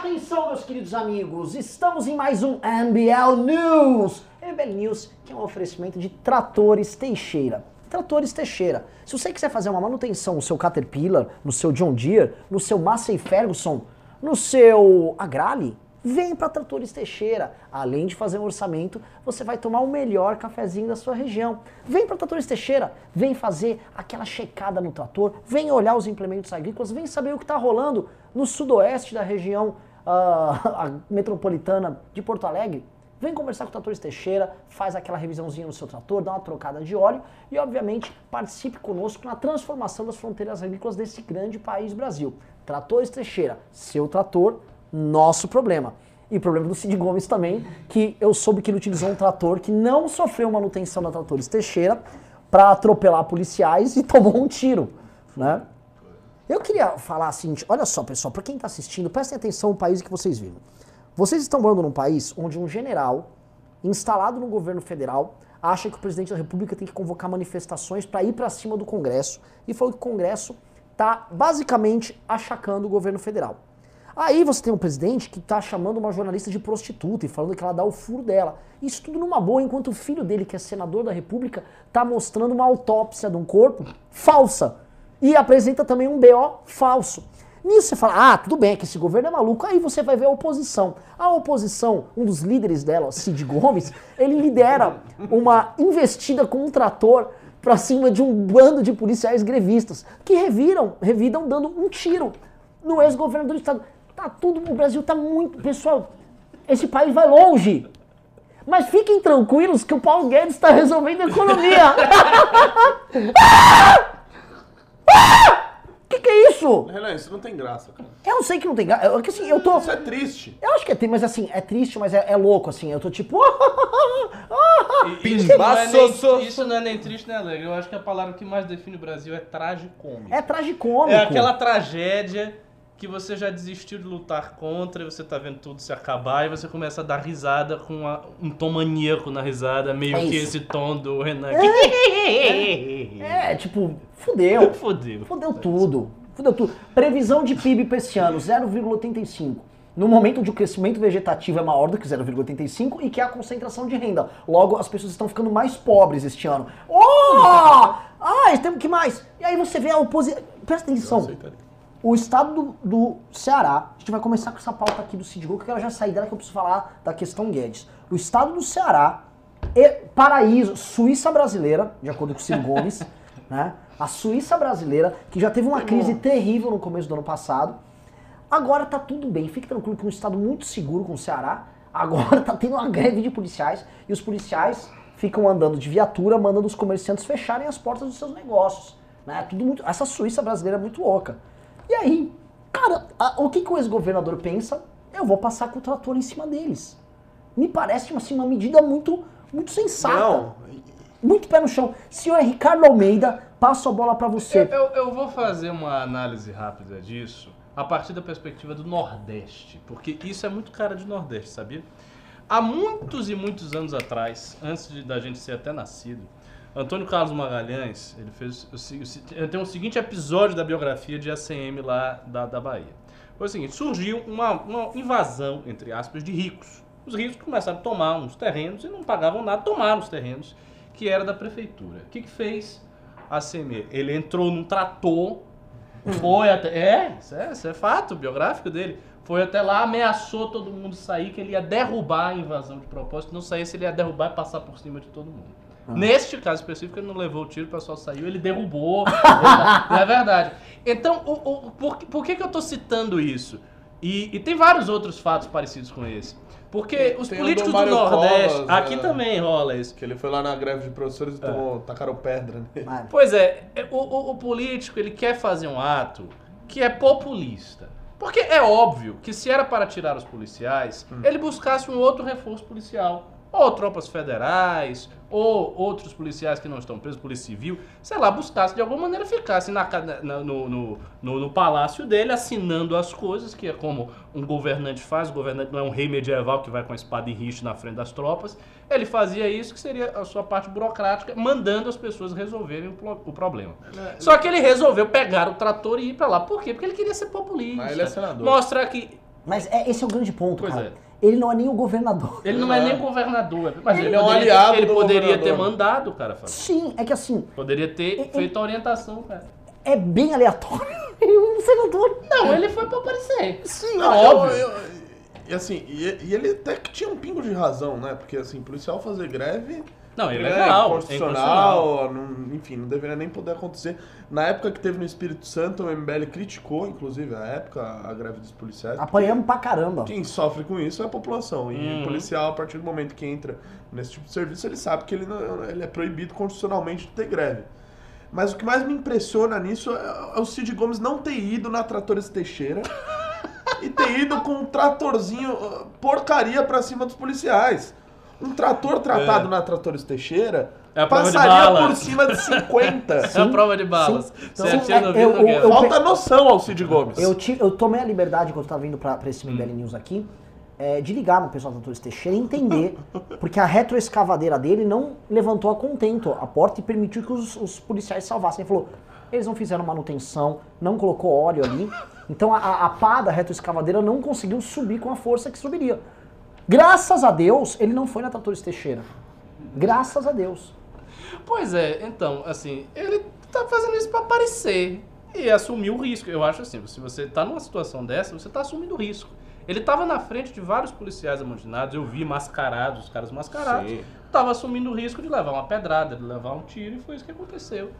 Atenção, meus queridos amigos, estamos em mais um NBL News. NBL News, que é um oferecimento de Tratores Teixeira. Tratores Teixeira. Se você quiser fazer uma manutenção no seu Caterpillar, no seu John Deere, no seu Massey Ferguson, no seu Agrale, vem para Tratores Teixeira. Além de fazer um orçamento, você vai tomar o melhor cafezinho da sua região. Vem para Tratores Teixeira, vem fazer aquela checada no trator, vem olhar os implementos agrícolas, vem saber o que está rolando no sudoeste da região uh, metropolitana de Porto Alegre. Vem conversar com o Tratores Teixeira, faz aquela revisãozinha no seu trator, dá uma trocada de óleo e, obviamente, participe conosco na transformação das fronteiras agrícolas desse grande país Brasil. Tratores Teixeira, seu trator, nosso problema. E o problema do Cid Gomes também, que eu soube que ele utilizou um trator que não sofreu manutenção da Tratores Teixeira para atropelar policiais e tomou um tiro, né? Eu queria falar assim, olha só pessoal, para quem está assistindo, prestem atenção no país que vocês vivem. Vocês estão morando num país onde um general instalado no governo federal acha que o presidente da república tem que convocar manifestações para ir para cima do Congresso e falou que o Congresso está basicamente achacando o governo federal. Aí você tem um presidente que está chamando uma jornalista de prostituta e falando que ela dá o furo dela. Isso tudo numa boa, enquanto o filho dele, que é senador da república, está mostrando uma autópsia de um corpo falsa e apresenta também um BO falso. Nisso você fala, ah, tudo bem, que esse governo é maluco. Aí você vai ver a oposição. A oposição, um dos líderes dela, Cid Gomes, ele lidera uma investida com um trator pra cima de um bando de policiais grevistas que reviram, revidam dando um tiro no ex-governador do estado. Tá tudo, o Brasil tá muito, pessoal, esse país vai longe. Mas fiquem tranquilos que o Paulo Guedes está resolvendo a economia. ah! Que que é isso? Renan, isso não tem graça, cara. Eu não sei que não tem graça. Eu, que, assim, eu tô... Isso é triste. Eu acho que é triste, mas assim, é triste, mas é, é louco, assim. Eu tô tipo. Isso não, é nem, isso não é nem triste nem alegre. Eu acho que a palavra que mais define o Brasil é tragicômico. É tragicômico. É aquela tragédia que você já desistiu de lutar contra e você tá vendo tudo se acabar e você começa a dar risada com uma- um tom maníaco na risada, meio É que isso. esse tom do Renan. É, tipo, fudeu. Fodeu. Fudeu tudo. Fudeu tudo. Previsão de PIB para esse ano, 0,85. No momento onde o crescimento vegetativo é maior do que 0,85 e que há concentração de renda. Logo, as pessoas estão ficando mais pobres este ano. Oh! Ah, temos que mais? E aí você vê a oposição. Presta atenção. O estado do, do Ceará, a gente vai começar com essa pauta aqui do Cid Gol, que eu quero já sair dela que eu preciso falar da questão Guedes. O estado do Ceará, e paraíso, Suíça brasileira, de acordo com o Cid Gomes, né? A Suíça brasileira, que já teve uma crise terrível no começo do ano passado. Agora tá tudo bem, fique tranquilo que é um estado muito seguro com o Ceará. Agora tá tendo uma greve de policiais e os policiais ficam andando de viatura, mandando os comerciantes fecharem as portas dos seus negócios. Né? Tudo muito, essa Suíça brasileira é muito louca. E aí, cara, a- o que, que o ex-governador pensa? Eu vou passar com o trator em cima deles. Me parece assim, uma medida muito, muito sensata. Não, Muito pé no chão. Senhor Ricardo Almeida, passo a bola pra Eu, você. eu, eu vou fazer uma análise rápida disso a partir da perspectiva do Nordeste, porque isso é muito cara de Nordeste, sabia? Há muitos e muitos anos atrás, antes de, da gente ser até nascido, Antônio Carlos Magalhães, ele fez tem o seguinte episódio da biografia de ACM lá da, da Bahia. Foi o seguinte, surgiu uma, uma invasão, entre aspas, de ricos. Os ricos começaram a tomar uns terrenos e não pagavam nada, tomaram os terrenos, que era da prefeitura. O que, que fez a ACM? Ele entrou num trator, foi até. É, isso é, isso é fato biográfico dele. Foi até lá, ameaçou todo mundo sair, que ele ia derrubar a invasão de propósito. Não saísse, ele ia derrubar e passar por cima de todo mundo. Neste caso específico, ele não levou o tiro, o pessoal saiu, ele derrubou. é verdade. Então, o, o- por, que- por que, que eu tô citando isso? E, e tem vários outros fatos parecidos com esse. Porque os Tem políticos do do, Nordeste. Covas, aqui né? também rola isso. que ele foi lá na greve de professores e tomou, tacaram pedra nele. Mas- Pois é, é, o, o- o político ele quer fazer um ato que é populista. Porque é óbvio que se era para tirar os policiais, ele buscasse um outro reforço policial. Ou tropas federais, ou outros policiais que não estão presos, polícia civil, sei lá, buscasse de alguma maneira ficasse na, na- no, no, no, no palácio dele assinando as coisas, que é como um governante faz, o governante não é um rei medieval que vai com a espada em richo na frente das tropas, ele fazia isso, que seria a sua parte burocrática, mandando as pessoas resolverem o, o problema. Só que ele resolveu pegar o trator e ir pra lá. Por quê? Porque ele queria ser populista. Mas ele é senador. Mostrar que Mas é, esse é o grande ponto, Pois cara. é. Ele não é nem o governador. Ele não é nem governador, mas ele, Ele é um poderia, aliado ele do poderia ter governador. mandado o cara. Sim, é que assim, Poderia ter E- feito a orientação, cara. é bem aleatório. Ele é um senador. Não, ele foi pra aparecer. Sim, Não, é eu- óbvio. eu- e assim, e, e ele até que tinha um pingo de razão, né? Porque assim, policial fazer greve Não, é é legal. inconstitucional, não- enfim, não deveria nem poder acontecer. Na época que teve no Espírito Santo, o MBL criticou, inclusive, a época, a greve dos policiais. Apanhamos pra caramba. Quem sofre com isso é a população. E Uhum. o policial, a partir do momento que entra nesse tipo de serviço, ele sabe que ele, não- ele é proibido constitucionalmente de ter greve. Mas o que mais me impressiona nisso é, é o Cid Gomes não ter ido na Tratores Teixeira e ter ido com um tratorzinho uh, porcaria pra cima dos policiais. Um trator tratado na Tratores Teixeira É passaria por cima de 50. É a prova de balas. sim. Você Sim, é, eu- quer. eu- Falta noção ao Cid Gomes. Eu, ti- eu tomei a liberdade, quando eu tava vindo pra, pra esse MBL News aqui, é, de ligar no pessoal da Torres Teixeira e entender, porque a retroescavadeira dele não levantou a contento a porta e permitiu que os, os policiais salvassem. Ele falou, eles não fizeram manutenção, não colocou óleo ali, então a, a, a pá da retroescavadeira não conseguiu subir com a força que subiria. Graças a Deus, ele não foi na Tratores Teixeira. Graças a Deus. Pois é, então, assim, ele tá fazendo isso pra aparecer e assumir o risco. Eu acho assim, se você tá numa situação dessa, você tá assumindo o risco. Ele tava na frente de vários policiais amotinados, eu vi mascarados, os caras mascarados. Sim. Tava assumindo o risco de levar uma pedrada, de levar um tiro, e foi isso que aconteceu.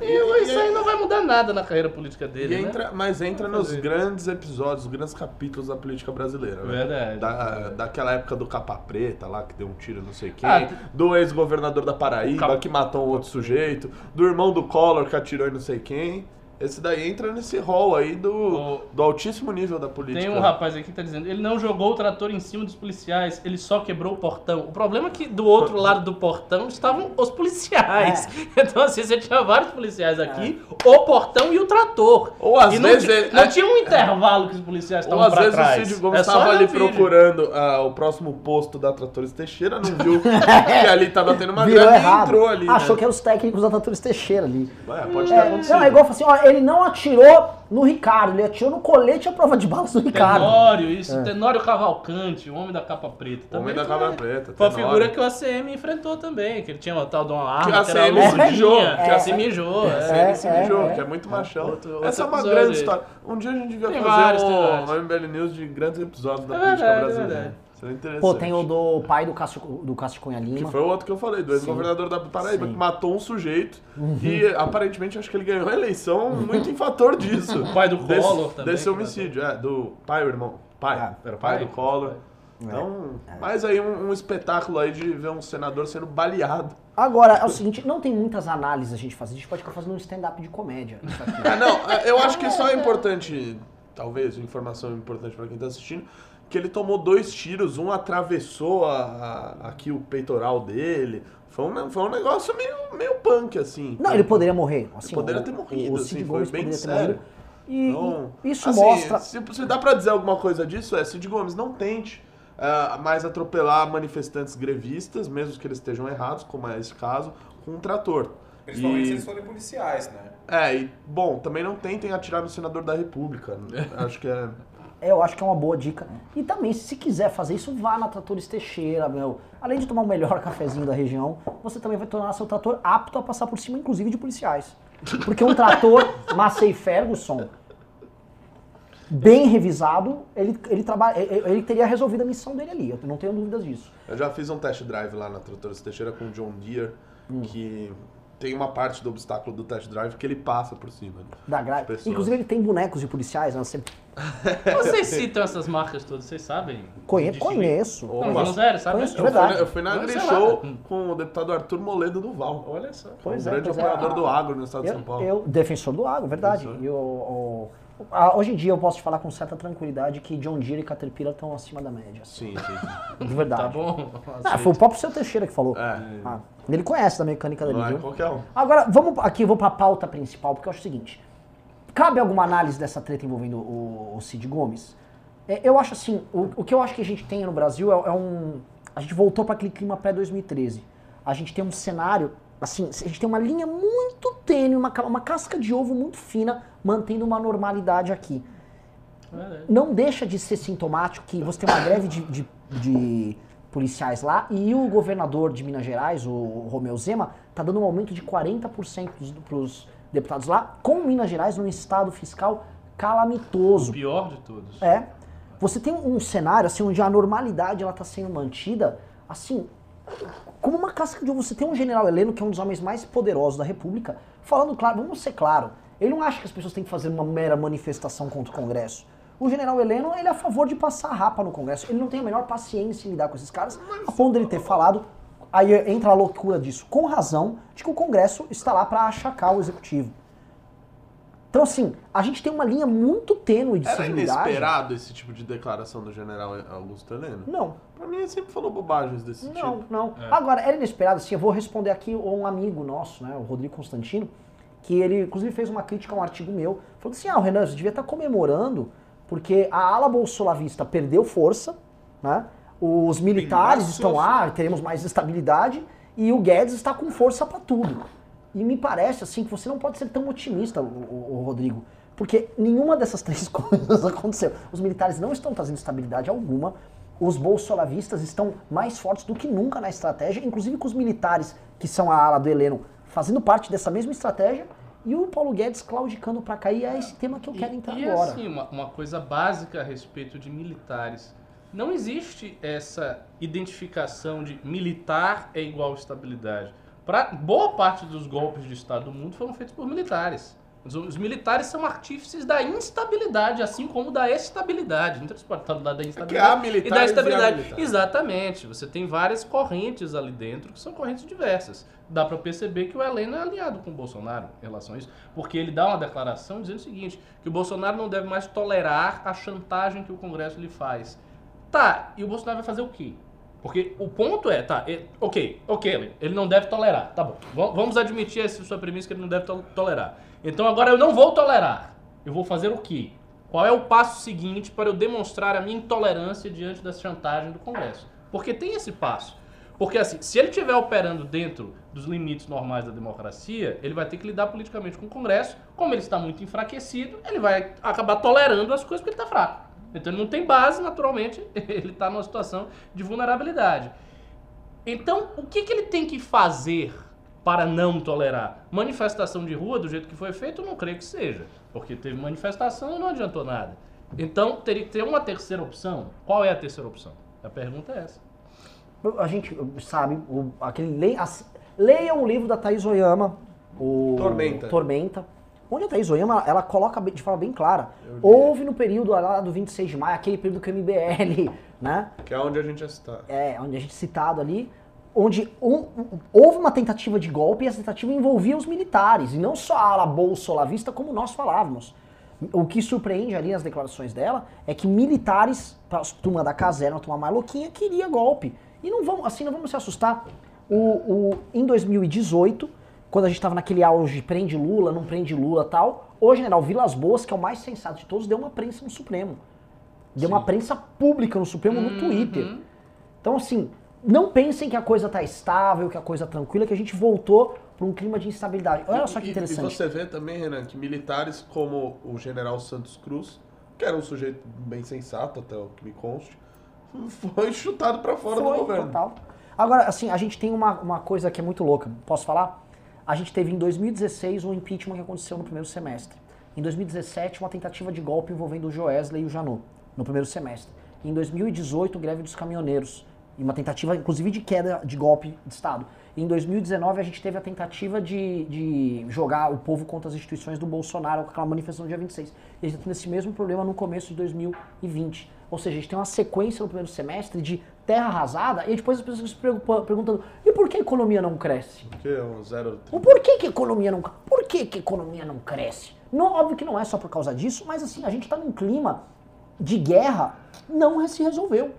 E- E, isso e- aí não vai mudar nada na carreira política dele, né? entra, mas entra nos fazer. grandes episódios, os grandes capítulos da política brasileira. né? Verdade. Da, daquela época do Capa Preta lá, que deu um tiro não sei quem. Ah, do ex-governador da Paraíba, Cap- que matou um outro sujeito. Do irmão do Collor, que atirou em não sei quem. Esse daí entra nesse rol aí do, O- do altíssimo nível da política. Tem um rapaz aqui que tá dizendo, ele não jogou o trator em cima dos policiais, ele só quebrou o portão. O problema é que do outro lado do portão estavam os policiais. Então, assim, você tinha vários policiais aqui, o portão e o trator. Ou às e não, vezes ti- ele- não é- tinha um intervalo que os policiais Ou estavam às pra vezes trás. o Cid Gomes É estava olhar ali vídeo. procurando ah, o próximo posto da Tratores Teixeira, não viu que ali tava tendo uma Virou greve e errado. entrou ali. Achou né? que eram os técnicos da Tratores Teixeira ali. Ué, pode ter É, acontecido. não, é igual assim, ó, ele não atirou no Ricardo, ele atirou no colete à prova de balas do Ricardo. Tenório, isso, Tenório Cavalcante, o homem da capa preta. É. Homem também da foi- capa preta, Foi a figura que o ACM enfrentou também, que ele tinha uma tal de uma arma, Que era ACM se mijou, que que a a se mijou. é. É, se é, mijou, é. que é muito machão. Outro- outro Essa é uma grande aí. história. Um dia a gente devia Tem fazer vários, tem um, um MBL News de grandes episódios da É política verdade, é brasileira. verdade. Seria interessante. Pô, tem o do pai do Cássio, do Cássio Cunha Lima. Que foi o outro que eu falei, do ex-governador da Paraíba, Sim. que matou um sujeito e aparentemente acho que ele ganhou a eleição muito em fator disso. O pai do Desse- Collor também, Desse homicídio, é, do pai, o irmão. Pai, Ah, era pai? pai do Collor. Então, mais aí um, um espetáculo aí de ver um senador sendo baleado. Agora, é o seguinte, não tem muitas análises a gente fazer, a gente pode ficar fazendo um stand-up de comédia. Ah, não, eu acho que só é importante, talvez, informação importante pra quem tá assistindo, que ele tomou dois tiros, um atravessou a- a- aqui o peitoral dele. Foi um, foi um negócio meio, meio punk, assim. Não, ele poderia morrer. Assim, poderia o- ter morrido, o assim, Cid foi bem poderia sério. morrido. E, Então, e isso assim, mostra. Se, se dá pra dizer alguma coisa disso, é Cid Gomes, não tente ah, mais atropelar manifestantes grevistas, mesmo que eles estejam errados, como é esse caso, com um trator. Principalmente se E- eles forem policiais, né? É, e, bom, também não tentem atirar no senador da República. Acho que é. Eu acho que é uma boa dica. E também, se quiser fazer isso, vá na Tratores Teixeira, meu. Além de tomar o melhor cafezinho da região, você também vai tornar seu trator apto a passar por cima, inclusive, de policiais. Porque um trator Massey Ferguson, bem revisado, ele, ele, trabalha, ele ele teria resolvido a missão dele ali. Eu não tenho dúvidas disso. Eu já fiz um test drive lá na Tratores Teixeira com o John Deere, que tem uma parte do obstáculo do test drive que ele passa por cima. né? Da gra... Pessoas. Inclusive, ele tem bonecos de policiais. Né? Você Vocês citam essas marcas todas, vocês sabem? conhe... Conheço. Não, falando sério, sabe? Conheço de Eu fui, verdade. na- eu fui na AgriShow com o deputado Arthur Moledo do Val. Olha só. Pois um é, grande pois é. operador Ah, do agro no estado de Eu, São Paulo. eu- defensor do agro, verdade. Defensor. E o- o- a- hoje em dia eu posso te falar com certa tranquilidade que John Deere e Caterpillar estão acima da média. assim, Sim, sim. De verdade. Tá bom? Ah, foi o próprio seu Teixeira que falou. É. Ah, ele conhece da mecânica dele, Não é viu? qualquer um. Agora, vamos aqui, eu vou pra pauta principal, porque eu acho o seguinte. Cabe alguma análise dessa treta envolvendo o, o Cid Gomes? É, eu acho assim, o, o que eu acho que a gente tem no Brasil é, é um... A gente voltou para aquele clima pré-2013. A gente tem um cenário, assim, a gente tem uma linha muito tênue, uma, uma casca de ovo muito fina, mantendo uma normalidade aqui. Verdade. não deixa de ser sintomático que você tem uma greve de, de- de policiais lá e o governador de Minas Gerais, o Romeu Zema, tá dando um aumento de 40% para os deputados lá, com Minas Gerais num estado fiscal O calamitoso. pior de todos. É. Você tem um cenário assim onde a normalidade ela tá sendo mantida assim como uma casca de ovo. Você tem um general Heleno que é um dos homens mais poderosos da República, falando claro, vamos ser claro. Ele não acha que as pessoas têm que fazer uma mera manifestação contra o Congresso. O general Heleno, ele é a favor de passar rapa no Congresso. Ele não tem a menor paciência em lidar com esses caras, a ponto dele ter falado, aí entra a loucura disso, com razão, de que o Congresso está lá para achacar o Executivo. Então, assim, a gente tem uma linha muito tênue de Era civilidade. inesperado esse tipo de declaração do general Augusto Heleno? Não, Pra mim, ele sempre falou bobagens desse não, tipo. não. É. Agora, era inesperado, assim, eu vou responder aqui a um amigo nosso, né, o Rodrigo Constantino, que ele, inclusive, fez uma crítica a um artigo meu, falando assim, ah, o Renan, você devia estar comemorando, porque a ala bolsolavista perdeu força, né, os militares estão lá, teremos mais estabilidade, e o Guedes está com força para tudo. E me parece, assim, que você não pode ser tão otimista, o, o- o Rodrigo, porque nenhuma dessas três coisas aconteceu. Os militares não estão trazendo estabilidade alguma, os bolsolavistas estão mais fortes do que nunca na estratégia, inclusive com os militares, que são a ala do Heleno, fazendo parte dessa mesma estratégia, e o Paulo Guedes claudicando para cair, é esse tema que eu quero entrar e, e agora. assim, uma, uma coisa básica a respeito de militares. Não existe essa identificação de militar é igual estabilidade. Pra, boa parte dos golpes de Estado do mundo foram feitos por militares. Os, os militares são artífices da instabilidade, assim como da estabilidade. Não falar da instabilidade há e da e estabilidade. militares. Exatamente. Você tem várias correntes ali dentro que são correntes diversas. Dá pra perceber que o Heleno é alinhado com o Bolsonaro em relação a isso, porque ele dá uma declaração dizendo o seguinte, que o Bolsonaro não deve mais tolerar a chantagem que o Congresso lhe faz. Tá, e o Bolsonaro vai fazer o quê? Porque o ponto é, tá, é- ok, ok, ele- ele não deve tolerar, tá bom. Va- Vamos admitir essa sua premissa que ele não deve to- tolerar. Então agora eu não vou tolerar. Eu vou fazer o quê? Qual é o passo seguinte para eu demonstrar a minha intolerância diante da chantagem do Congresso? Porque tem esse passo. Porque assim, se ele estiver operando dentro dos limites normais da democracia, ele vai ter que lidar politicamente com o Congresso. Como ele está muito enfraquecido, ele vai acabar tolerando as coisas porque ele está fraco. Então ele não tem base, naturalmente, ele está numa situação de vulnerabilidade. Então, o que, que ele tem que fazer para não tolerar? Manifestação de rua, do jeito que foi feito, eu não creio que seja. Porque teve manifestação e não adiantou nada. Então, teria que ter uma terceira opção. Qual é a terceira opção? A pergunta é essa. A gente sabe, o, aquele le, as- leiam o livro da Thaís Oyama, o Tormenta. Tormenta, onde a Thaís Oyama ela coloca de forma bem clara. Houve no período lá do 26 de maio, aquele período que o MBL, né? Que é onde a gente está. É, onde a gente citado ali, onde um- um- houve uma tentativa de golpe e essa tentativa envolvia os militares, e não só a ala bolsolavista, como nós falávamos. O que surpreende ali nas declarações dela é que militares, a turma da caserna, a turma mais louquinha, queria golpe. E não vamos, assim, não vamos se assustar. O, o- em 2018, quando a gente estava naquele auge, prende Lula, não prende Lula tal, o general Vilas Boas, que é o mais sensato de todos, deu uma prensa no Supremo. Deu uma prensa pública no Supremo no Twitter. Então, assim, não pensem que a coisa tá estável, que a coisa tá tranquila, que a gente voltou para um clima de instabilidade. Olha só que E- interessante. E você vê também, Renan, que militares como o general Santos Cruz, que era um sujeito bem sensato, até o que me conste, foi chutado pra fora Foi, do governo. total. Agora, assim, a gente tem uma, uma coisa que é muito louca. Posso falar? A gente teve em 2016 um impeachment que aconteceu no primeiro semestre. Em 2017, uma tentativa de golpe envolvendo o Joesley e o Janot, no primeiro semestre. Em 2018, greve dos caminhoneiros. E uma tentativa, inclusive, de queda de golpe de Estado. Em 2019, a gente teve a tentativa de, de jogar o povo contra as instituições do Bolsonaro com aquela manifestação do dia 26. E a gente está tendo esse mesmo problema no começo de 2020. Ou seja, a gente tem uma sequência no primeiro semestre de terra arrasada e depois as pessoas se perguntando e por que a economia não cresce? Que é um zero... O porquê que a economia não Por que, que a economia não cresce? Não, óbvio que não é só por causa disso, mas assim, a gente está num clima de guerra que não se resolveu.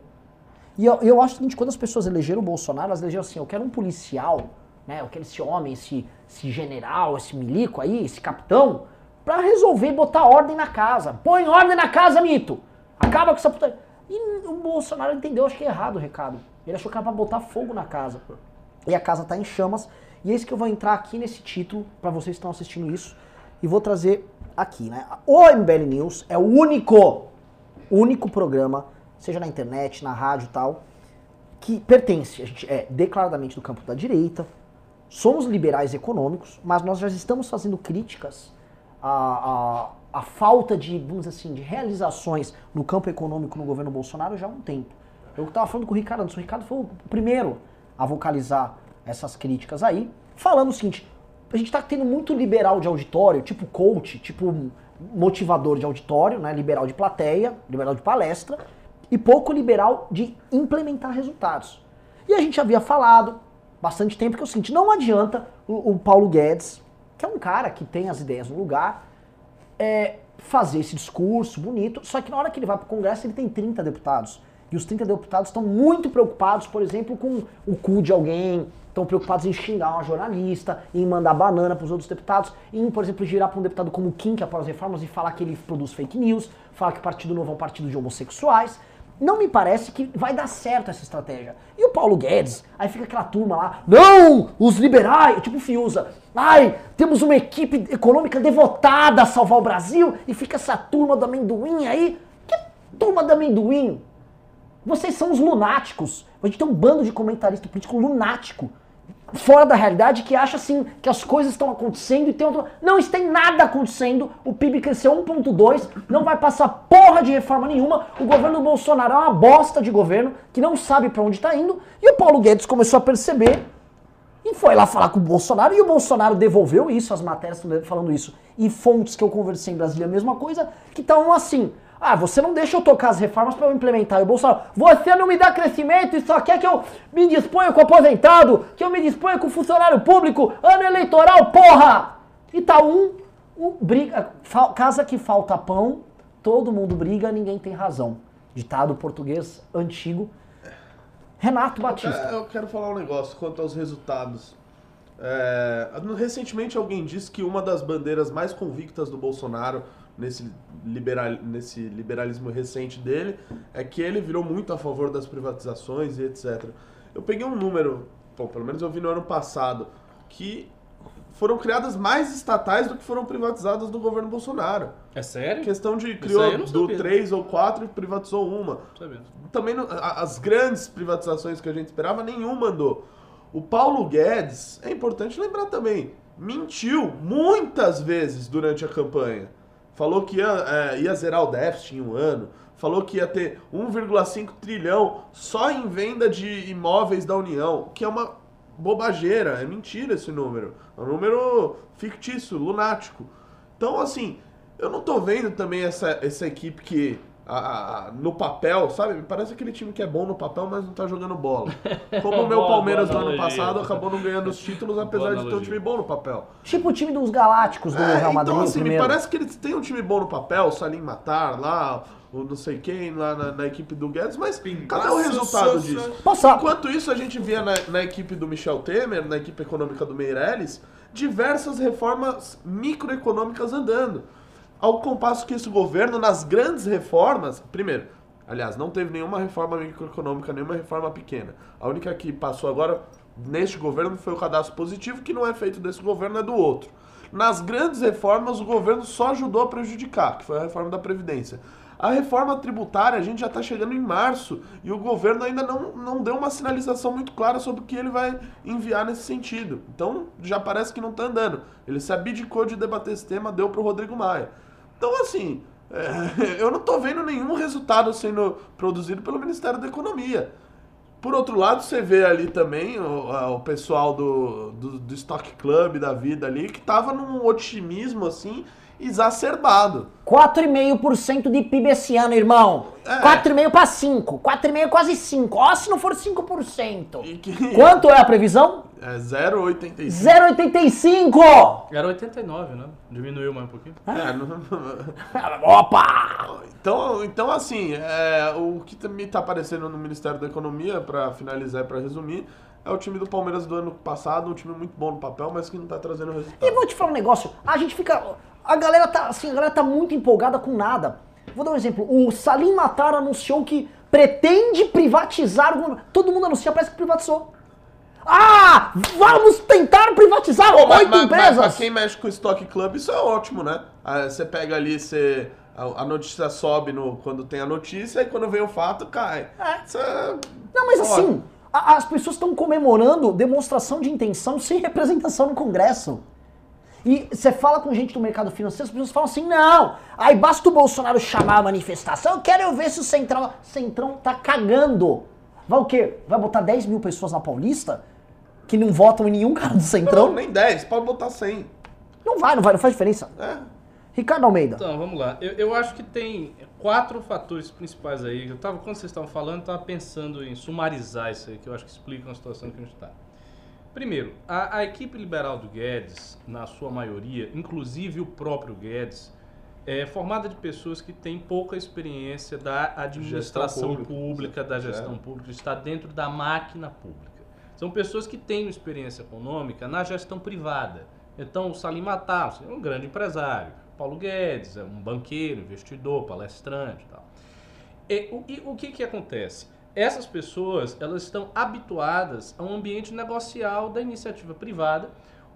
E eu, eu acho o seguinte, quando as pessoas elegeram o Bolsonaro, elas elegeram assim, eu quero um policial, né? Eu quero esse homem, esse, esse general, esse milico aí, esse capitão, pra resolver botar ordem na casa. Põe ordem na casa, mito! Acaba com essa puta. E o Bolsonaro entendeu, acho que é errado o recado. Ele achou que era pra botar fogo na casa. E a casa tá em chamas. E é isso que eu vou entrar aqui nesse título, pra vocês que estão assistindo isso, e vou trazer aqui, né? O MBL News é o único único programa, seja na internet, na rádio e tal, que pertence, a gente é declaradamente do campo da direita, somos liberais econômicos, mas nós já estamos fazendo críticas à, à, à falta de, vamos assim, de realizações no campo econômico no governo Bolsonaro já há um tempo. Eu estava falando com o Ricardo Anderson, o Ricardo foi o primeiro a vocalizar essas críticas aí, falando o seguinte, a gente está tendo muito liberal de auditório, tipo coach, tipo motivador de auditório, né, liberal de plateia, liberal de palestra, e pouco liberal de implementar resultados. E a gente havia falado bastante tempo que é o seguinte, não adianta o, o Paulo Guedes, que é um cara que tem as ideias no lugar, é, fazer esse discurso bonito, só que na hora que ele vai para o Congresso ele tem 30 deputados. E os 30 deputados estão muito preocupados, por exemplo, com o cu de alguém, estão preocupados em xingar uma jornalista, em mandar banana para os outros deputados, em, por exemplo, girar para um deputado como Kim, que após as reformas, e falar que ele produz fake news, falar que o Partido Novo é um partido de homossexuais. Não me parece que vai dar certo essa estratégia. E o Paulo Guedes, aí fica aquela turma lá, não, os liberais, tipo Fiuza, ai, temos uma equipe econômica devotada a salvar o Brasil, e fica essa turma do amendoim aí. Que turma do amendoim? Vocês são os lunáticos. A gente tem um bando de comentarista político lunático fora da realidade que acha assim que as coisas estão acontecendo e tem outro. Não, tem nada acontecendo. O PIB cresceu 1,2, não vai passar porra de reforma nenhuma. O governo do Bolsonaro é uma bosta de governo que não sabe para onde está indo. E o Paulo Guedes começou a perceber e foi lá falar com o Bolsonaro e o Bolsonaro devolveu isso, as matérias falando isso. E fontes que eu conversei em Brasília, a mesma coisa, que estão assim. Ah, você não deixa eu tocar as reformas para eu implementar. E o Bolsonaro, você não me dá crescimento e só quer que eu me disponha com o aposentado, que eu me disponha com o funcionário público, ano eleitoral, porra! E tá um, um briga, casa que falta pão, todo mundo briga, ninguém tem razão. Ditado português antigo. Renato Batista. Eu quero falar um negócio quanto aos resultados. É, recentemente alguém disse que uma das bandeiras mais convictas do Bolsonaro nesse, liberal, nesse liberalismo recente dele é que ele virou muito a favor das privatizações e etc. Eu peguei um número, bom, pelo menos eu vi no ano passado, que foram criadas mais estatais do que foram privatizadas do governo Bolsonaro. É sério? Questão de criou do três ou quatro e privatizou uma. Também as grandes privatizações que a gente esperava, nenhuma andou. O Paulo Guedes, é importante lembrar também, mentiu muitas vezes durante a campanha falou que ia, é, ia zerar o déficit em um ano, falou que ia ter 1,5 trilhão só em venda de imóveis da União, que é uma bobageira, é mentira esse número. É um número fictício, lunático. Então, assim, eu não tô vendo também essa, essa equipe que a, a, no papel, sabe? Parece aquele time que é bom no papel, mas não tá jogando bola. Como o meu Palmeiras no ano passado acabou não ganhando os títulos, apesar de ter um time bom no papel. Tipo o time dos Galácticos do é, Real Madrid. Então, assim, me parece que eles têm um time bom no papel, o Salim Matar lá, o não sei quem lá na, na equipe do Guedes, mas Pim, cadê o resultado disso? Posso... Enquanto isso, a gente via na, na equipe do Michel Temer, na equipe econômica do Meirelles, diversas reformas microeconômicas andando. Ao compasso que esse governo, nas grandes reformas, primeiro, aliás, não teve nenhuma reforma microeconômica, nenhuma reforma pequena. A única que passou agora neste governo foi o cadastro positivo, que não é feito desse governo, é do outro. Nas grandes reformas, o governo só ajudou a prejudicar, que foi a reforma da Previdência. A reforma tributária, a gente já está chegando em março e o governo ainda não, não deu uma sinalização muito clara sobre o que ele vai enviar nesse sentido. Então, já parece que não está andando. Ele se abdicou de debater esse tema, deu para o Rodrigo Maia. Então, assim, é, eu não estou vendo nenhum resultado sendo produzido pelo Ministério da Economia. Por outro lado, você vê ali também o, o pessoal do, do, do Stock Club da vida ali, que estava num otimismo, assim, exacerbado. 4,5% de PIB esse ano, irmão. É. 4,5 para 5. 4,5 quase 5. Ó, se não for 5%. Que... Quanto é a previsão? É 0,85. 0,85! Era 89, né? Diminuiu mais um pouquinho. É, não... Opa! Então, então assim, é, o que me tá aparecendo no Ministério da Economia, para finalizar e pra resumir, é o time do Palmeiras do ano passado, um time muito bom no papel, mas que não tá trazendo resultado. E vou te falar um negócio, a gente fica a galera tá, assim, a galera tá muito empolgada com nada. Vou dar um exemplo. O Salim Matar anunciou que pretende privatizar o Todo mundo anuncia, parece que privatizou. Ah, vamos tentar privatizar oito empresas. Mas, mas, quem mexe com o Stock Club, isso é ótimo, né? Ah, você pega ali, você A, notícia sobe no, quando tem a notícia e quando vem o fato cai. É. É- Não, mas assim, a- as pessoas estão comemorando demonstração de intenção sem representação no Congresso. E você fala com gente do mercado financeiro, as pessoas falam assim, não, aí basta o Bolsonaro chamar a manifestação, eu quero ver se o Centrão... Centrão tá cagando. Vai o quê? Vai botar 10 mil pessoas na Paulista que não votam em nenhum cara do Não, Centrão? nem 10, pode botar 100. Não vai, não vai, não faz diferença. É. Ricardo Almeida. Então, vamos lá. Eu, eu acho que tem quatro fatores principais aí. Eu tava, quando vocês estavam falando, eu estava pensando em sumarizar isso aí, que eu acho que explica a situação que a gente está. Primeiro, a, a equipe liberal do Guedes, na sua maioria, inclusive o próprio Guedes, é formada de pessoas que têm pouca experiência da administração pública. pública, da gestão pública, de estar dentro da máquina pública. São pessoas que têm experiência econômica na gestão privada. Então, o Salim Matar é um grande empresário. Paulo Guedes é um banqueiro, investidor, palestrante e tal. E, o, e o que, que acontece? Essas pessoas elas estão habituadas a um ambiente negocial da iniciativa privada,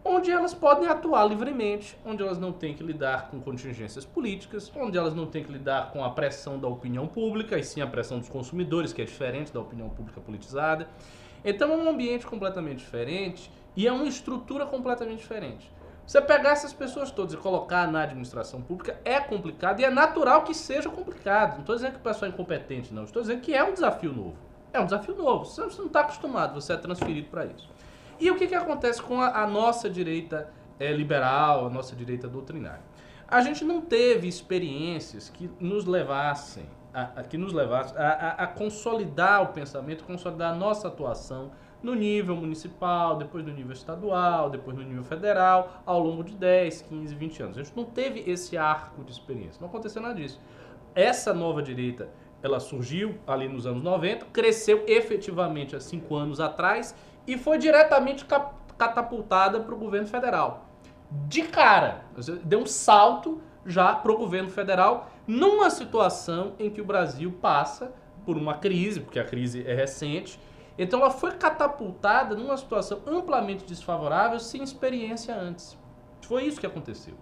onde elas podem atuar livremente, onde elas não têm que lidar com contingências políticas, onde elas não têm que lidar com a pressão da opinião pública, e sim a pressão dos consumidores, que é diferente da opinião pública politizada. Então é um ambiente completamente diferente e é uma estrutura completamente diferente. Você pegar essas pessoas todas e colocar na administração pública é complicado e é natural que seja complicado. Não estou dizendo que o pessoal é incompetente, não. Estou dizendo que é um desafio novo. É um desafio novo. Você não está acostumado, você é transferido para isso. E o que, que acontece com a, a nossa direita eh, liberal, a nossa direita doutrinária? A gente não teve experiências que nos levassem a, a- que nos levassem a, a- a consolidar o pensamento, consolidar a nossa atuação no nível municipal, depois no nível estadual, depois no nível federal, ao longo de 10, 15, 20 anos. A gente não teve esse arco de experiência, não aconteceu nada disso. Essa nova direita, ela surgiu ali nos anos 90, cresceu efetivamente há cinco anos atrás e foi diretamente catapultada para o governo federal. De cara, deu um salto já para o governo federal numa situação em que o Brasil passa por uma crise, porque a crise é recente. Então ela foi catapultada numa situação amplamente desfavorável, sem experiência antes. Foi isso que aconteceu.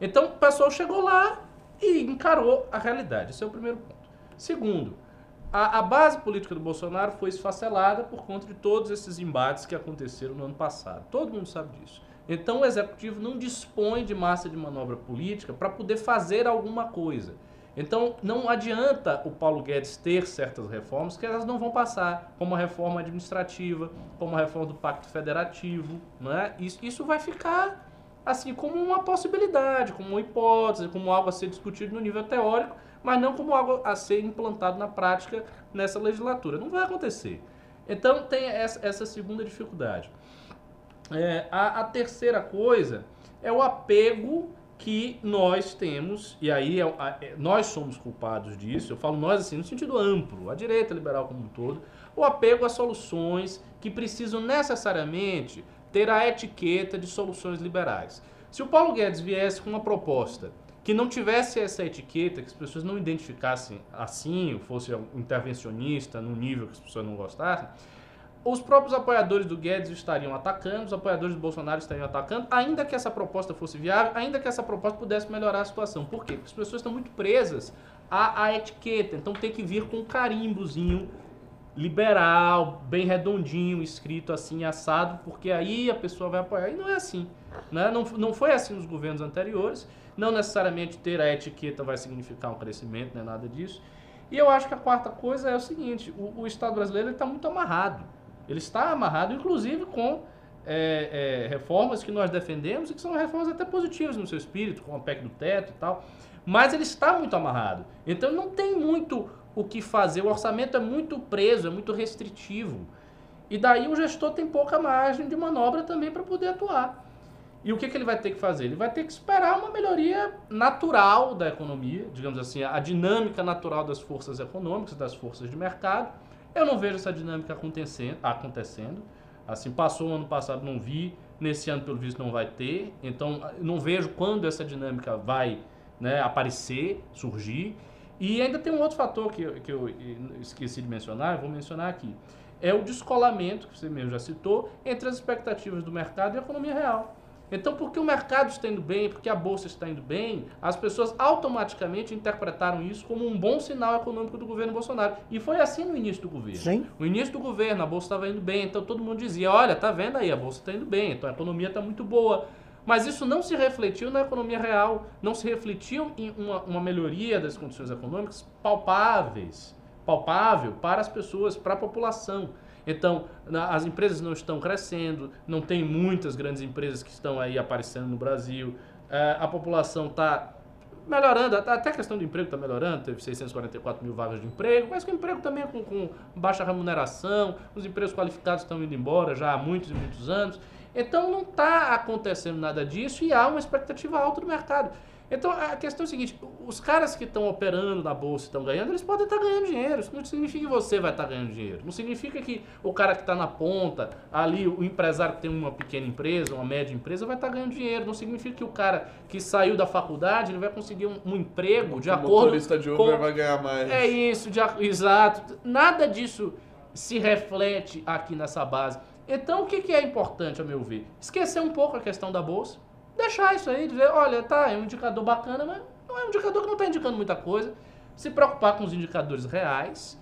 Então o pessoal chegou lá e encarou a realidade. Esse é o primeiro ponto. Segundo, a, a base política do Bolsonaro foi esfacelada por conta de todos esses embates que aconteceram no ano passado. Todo mundo sabe disso. Então o executivo não dispõe de massa de manobra política para poder fazer alguma coisa. Então não adianta o Paulo Guedes ter certas reformas que elas não vão passar, como a reforma administrativa, como a reforma do Pacto Federativo, não é? Isso, isso vai ficar assim como uma possibilidade, como uma hipótese, como algo a ser discutido no nível teórico, mas não como algo a ser implantado na prática nessa legislatura. Não vai acontecer. Então tem essa, essa segunda dificuldade. É, a, a terceira coisa é o apego que nós temos, e aí é- é- nós somos culpados disso, eu falo nós assim, no sentido amplo, a direita liberal como um todo, o apego a soluções que precisam necessariamente ter a etiqueta de soluções liberais. Se o Paulo Guedes viesse com uma proposta que não tivesse essa etiqueta, que as pessoas não identificassem assim, ou fosse intervencionista no nível que as pessoas não gostassem, os próprios apoiadores do Guedes estariam atacando, os apoiadores do Bolsonaro estariam atacando, ainda que essa proposta fosse viável, ainda que essa proposta pudesse melhorar a situação. Por quê? Porque as pessoas estão muito presas à, à etiqueta, então tem que vir com um carimbozinho liberal, bem redondinho, escrito assim, assado, porque aí a pessoa vai apoiar. E não é assim. Né? Não, não foi assim nos governos anteriores. Não necessariamente ter a etiqueta vai significar um crescimento, não é nada disso. E eu acho que a quarta coisa é o seguinte: o, o Estado brasileiro está muito amarrado. Ele está amarrado, inclusive, com é, é, reformas que nós defendemos e que são reformas até positivas no seu espírito, como a PEC do teto e tal. Mas ele está muito amarrado. Então não tem muito o que fazer. O orçamento é muito preso, é muito restritivo. E daí o gestor tem pouca margem de manobra também para poder atuar. E o que, que ele vai ter que fazer? Ele vai ter que esperar uma melhoria natural da economia, digamos assim, a dinâmica natural das forças econômicas, das forças de mercado. Eu não vejo essa dinâmica acontecendo. acontecendo. Assim, passou o ano passado, não vi. Nesse ano, pelo visto, não vai ter. Então, não vejo quando essa dinâmica vai né, aparecer, surgir. E ainda tem um outro fator que, eu- que eu esqueci de mencionar, vou mencionar aqui. É o descolamento, que você mesmo já citou, entre as expectativas do mercado e a economia real. Então, porque o mercado está indo bem, porque a bolsa está indo bem, as pessoas automaticamente interpretaram isso como um bom sinal econômico do governo Bolsonaro. E foi assim no início do governo. Sim. No início do governo, a bolsa estava indo bem, então todo mundo dizia: olha, tá vendo aí, a bolsa está indo bem, então a economia está muito boa. Mas isso não se refletiu na economia real, não se refletiu em uma, uma melhoria das condições econômicas palpáveis, palpável para as pessoas, para a população. Então, as empresas não estão crescendo, não tem muitas grandes empresas que estão aí aparecendo no Brasil, eh, a população está melhorando, até a questão do emprego está melhorando, teve 644 mil vagas de emprego, mas com emprego também com, com baixa remuneração, os empregos qualificados estão indo embora já há muitos e muitos anos. Então não está acontecendo nada disso e há uma expectativa alta do mercado. Então a questão é a seguinte: os caras que estão operando na bolsa e estão ganhando, eles podem estar ganhando dinheiro. Isso não significa que você vai estar ganhando dinheiro. Não significa que o cara que está na ponta, ali, o empresário que tem uma pequena empresa, uma média empresa, vai estar ganhando dinheiro. Não significa que o cara que saiu da faculdade ele vai conseguir um, um emprego de o acordo motorista de Uber com vai ganhar mais. é isso, de exato. Nada disso se reflete aqui nessa base. Então, o que, que é importante, a meu ver? Esquecer um pouco a questão da bolsa, deixar isso aí, dizer, olha, tá, é um indicador bacana, mas não é um indicador que não está indicando muita coisa. Se preocupar com os indicadores reais.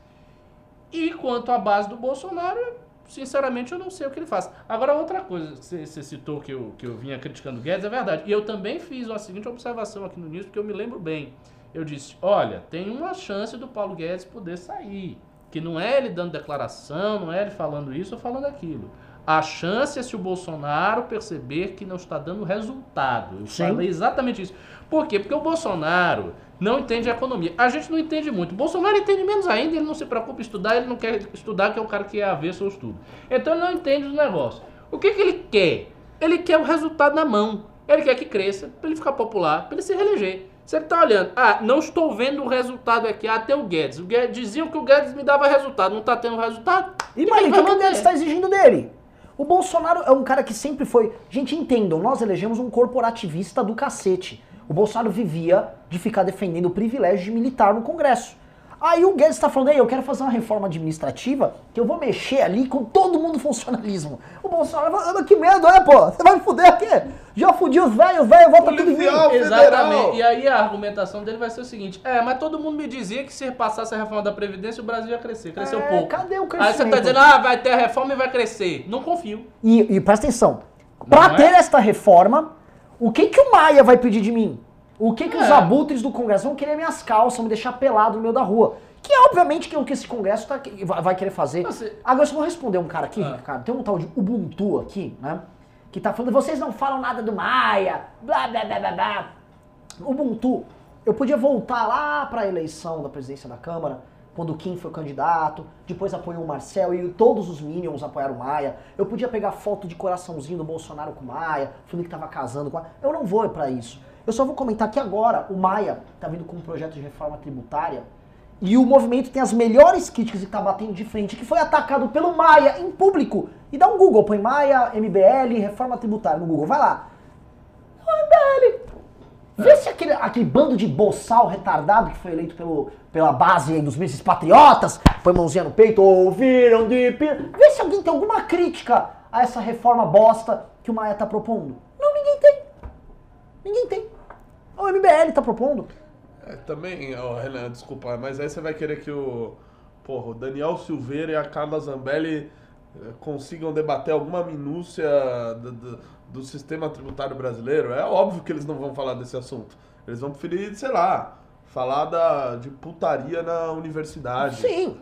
E quanto à base do Bolsonaro, sinceramente, eu não sei o que ele faz. Agora, outra coisa você, citou que eu, que eu vinha criticando o Guedes, é verdade. E eu também fiz a seguinte observação aqui no News, porque eu me lembro bem. Eu disse, olha, tem uma chance do Paulo Guedes poder sair. Que não é ele dando declaração, não é ele falando isso ou falando aquilo. A chance é se o Bolsonaro perceber que não está dando resultado. Eu Sim. falei exatamente isso. Por quê? Porque o Bolsonaro não entende a economia. A gente não entende muito. O Bolsonaro entende menos ainda, ele não se preocupa em estudar, ele não quer estudar, que é o cara que é avesso ao estudo. Então ele não entende os negócios. O que, que ele quer? Ele quer o resultado na mão. Ele quer que cresça, para ele ficar popular, para ele se reeleger. Você está olhando, ah, não estou vendo o resultado aqui, ah, tem o Guedes. O Guedes diziam que o Guedes me dava resultado, não está tendo resultado? E, Quem Malik, o vai que o? Guedes está exigindo dele? O Bolsonaro é um cara que sempre foi. Gente, entendam, nós elegemos um corporativista do cacete. O Bolsonaro vivia de ficar defendendo o privilégio de militar no Congresso. Aí o Guedes está falando, ei, eu quero fazer uma reforma administrativa que eu vou mexer ali com todo mundo funcionalismo. O Bolsonaro fala, "Ah, que medo é, pô? Você vai me fuder aqui? Já fudi os velhos, velho, volta tudo em mim. Exatamente. E aí a argumentação dele vai ser o seguinte: é, mas todo mundo me dizia que se passasse a reforma da Previdência, o Brasil ia crescer. Cresceu É, pouco. cadê o Aí você crescimento? tá dizendo, ah, vai ter a reforma e vai crescer. Não confio. E, e presta atenção, pra Não é? ter esta reforma, o que que o Maia vai pedir de mim? O que que os É. abutres do Congresso vão querer minhas calças, vão me deixar pelado no meio da rua? Que é obviamente que é o que esse Congresso tá, vai querer fazer. Você- Agora, eu só vou responder um cara aqui, Ah. Ricardo, tem um tal de Ubuntu aqui, né? Que tá falando, vocês não falam nada do Maia, blá blá blá blá blá. Ubuntu, eu podia voltar lá pra eleição da presidência da Câmara, quando o Kim foi candidato, depois apoiou o Marcel e todos os Minions apoiaram o Maia. Eu podia pegar foto de coraçãozinho do Bolsonaro com o Maia, falando que tava casando com a... Eu não vou pra isso. Eu só vou comentar que agora o Maia tá vindo com um projeto de reforma tributária e o movimento tem as melhores críticas e tá batendo de frente, que foi atacado pelo Maia em público. E dá um Google, põe Maia, MBL, reforma tributária no Google, vai lá. MBL. Vê se aquele, aquele bando de boçal retardado que foi eleito pelo, pela base dos mísseis patriotas, põe mãozinha no peito, ouviram de Vê se alguém tem alguma crítica a essa reforma bosta que o Maia tá propondo. Não, ninguém tem. Ninguém tem. O MBL tá propondo. É, também, ó, Renan, desculpa, mas aí você vai querer que o, porra, o Daniel Silveira e a Carla Zambelli eh, consigam debater alguma minúcia do, do- do sistema tributário brasileiro? É óbvio que eles não vão falar desse assunto. Eles vão preferir, sei lá, falar da, de putaria na universidade. Sim,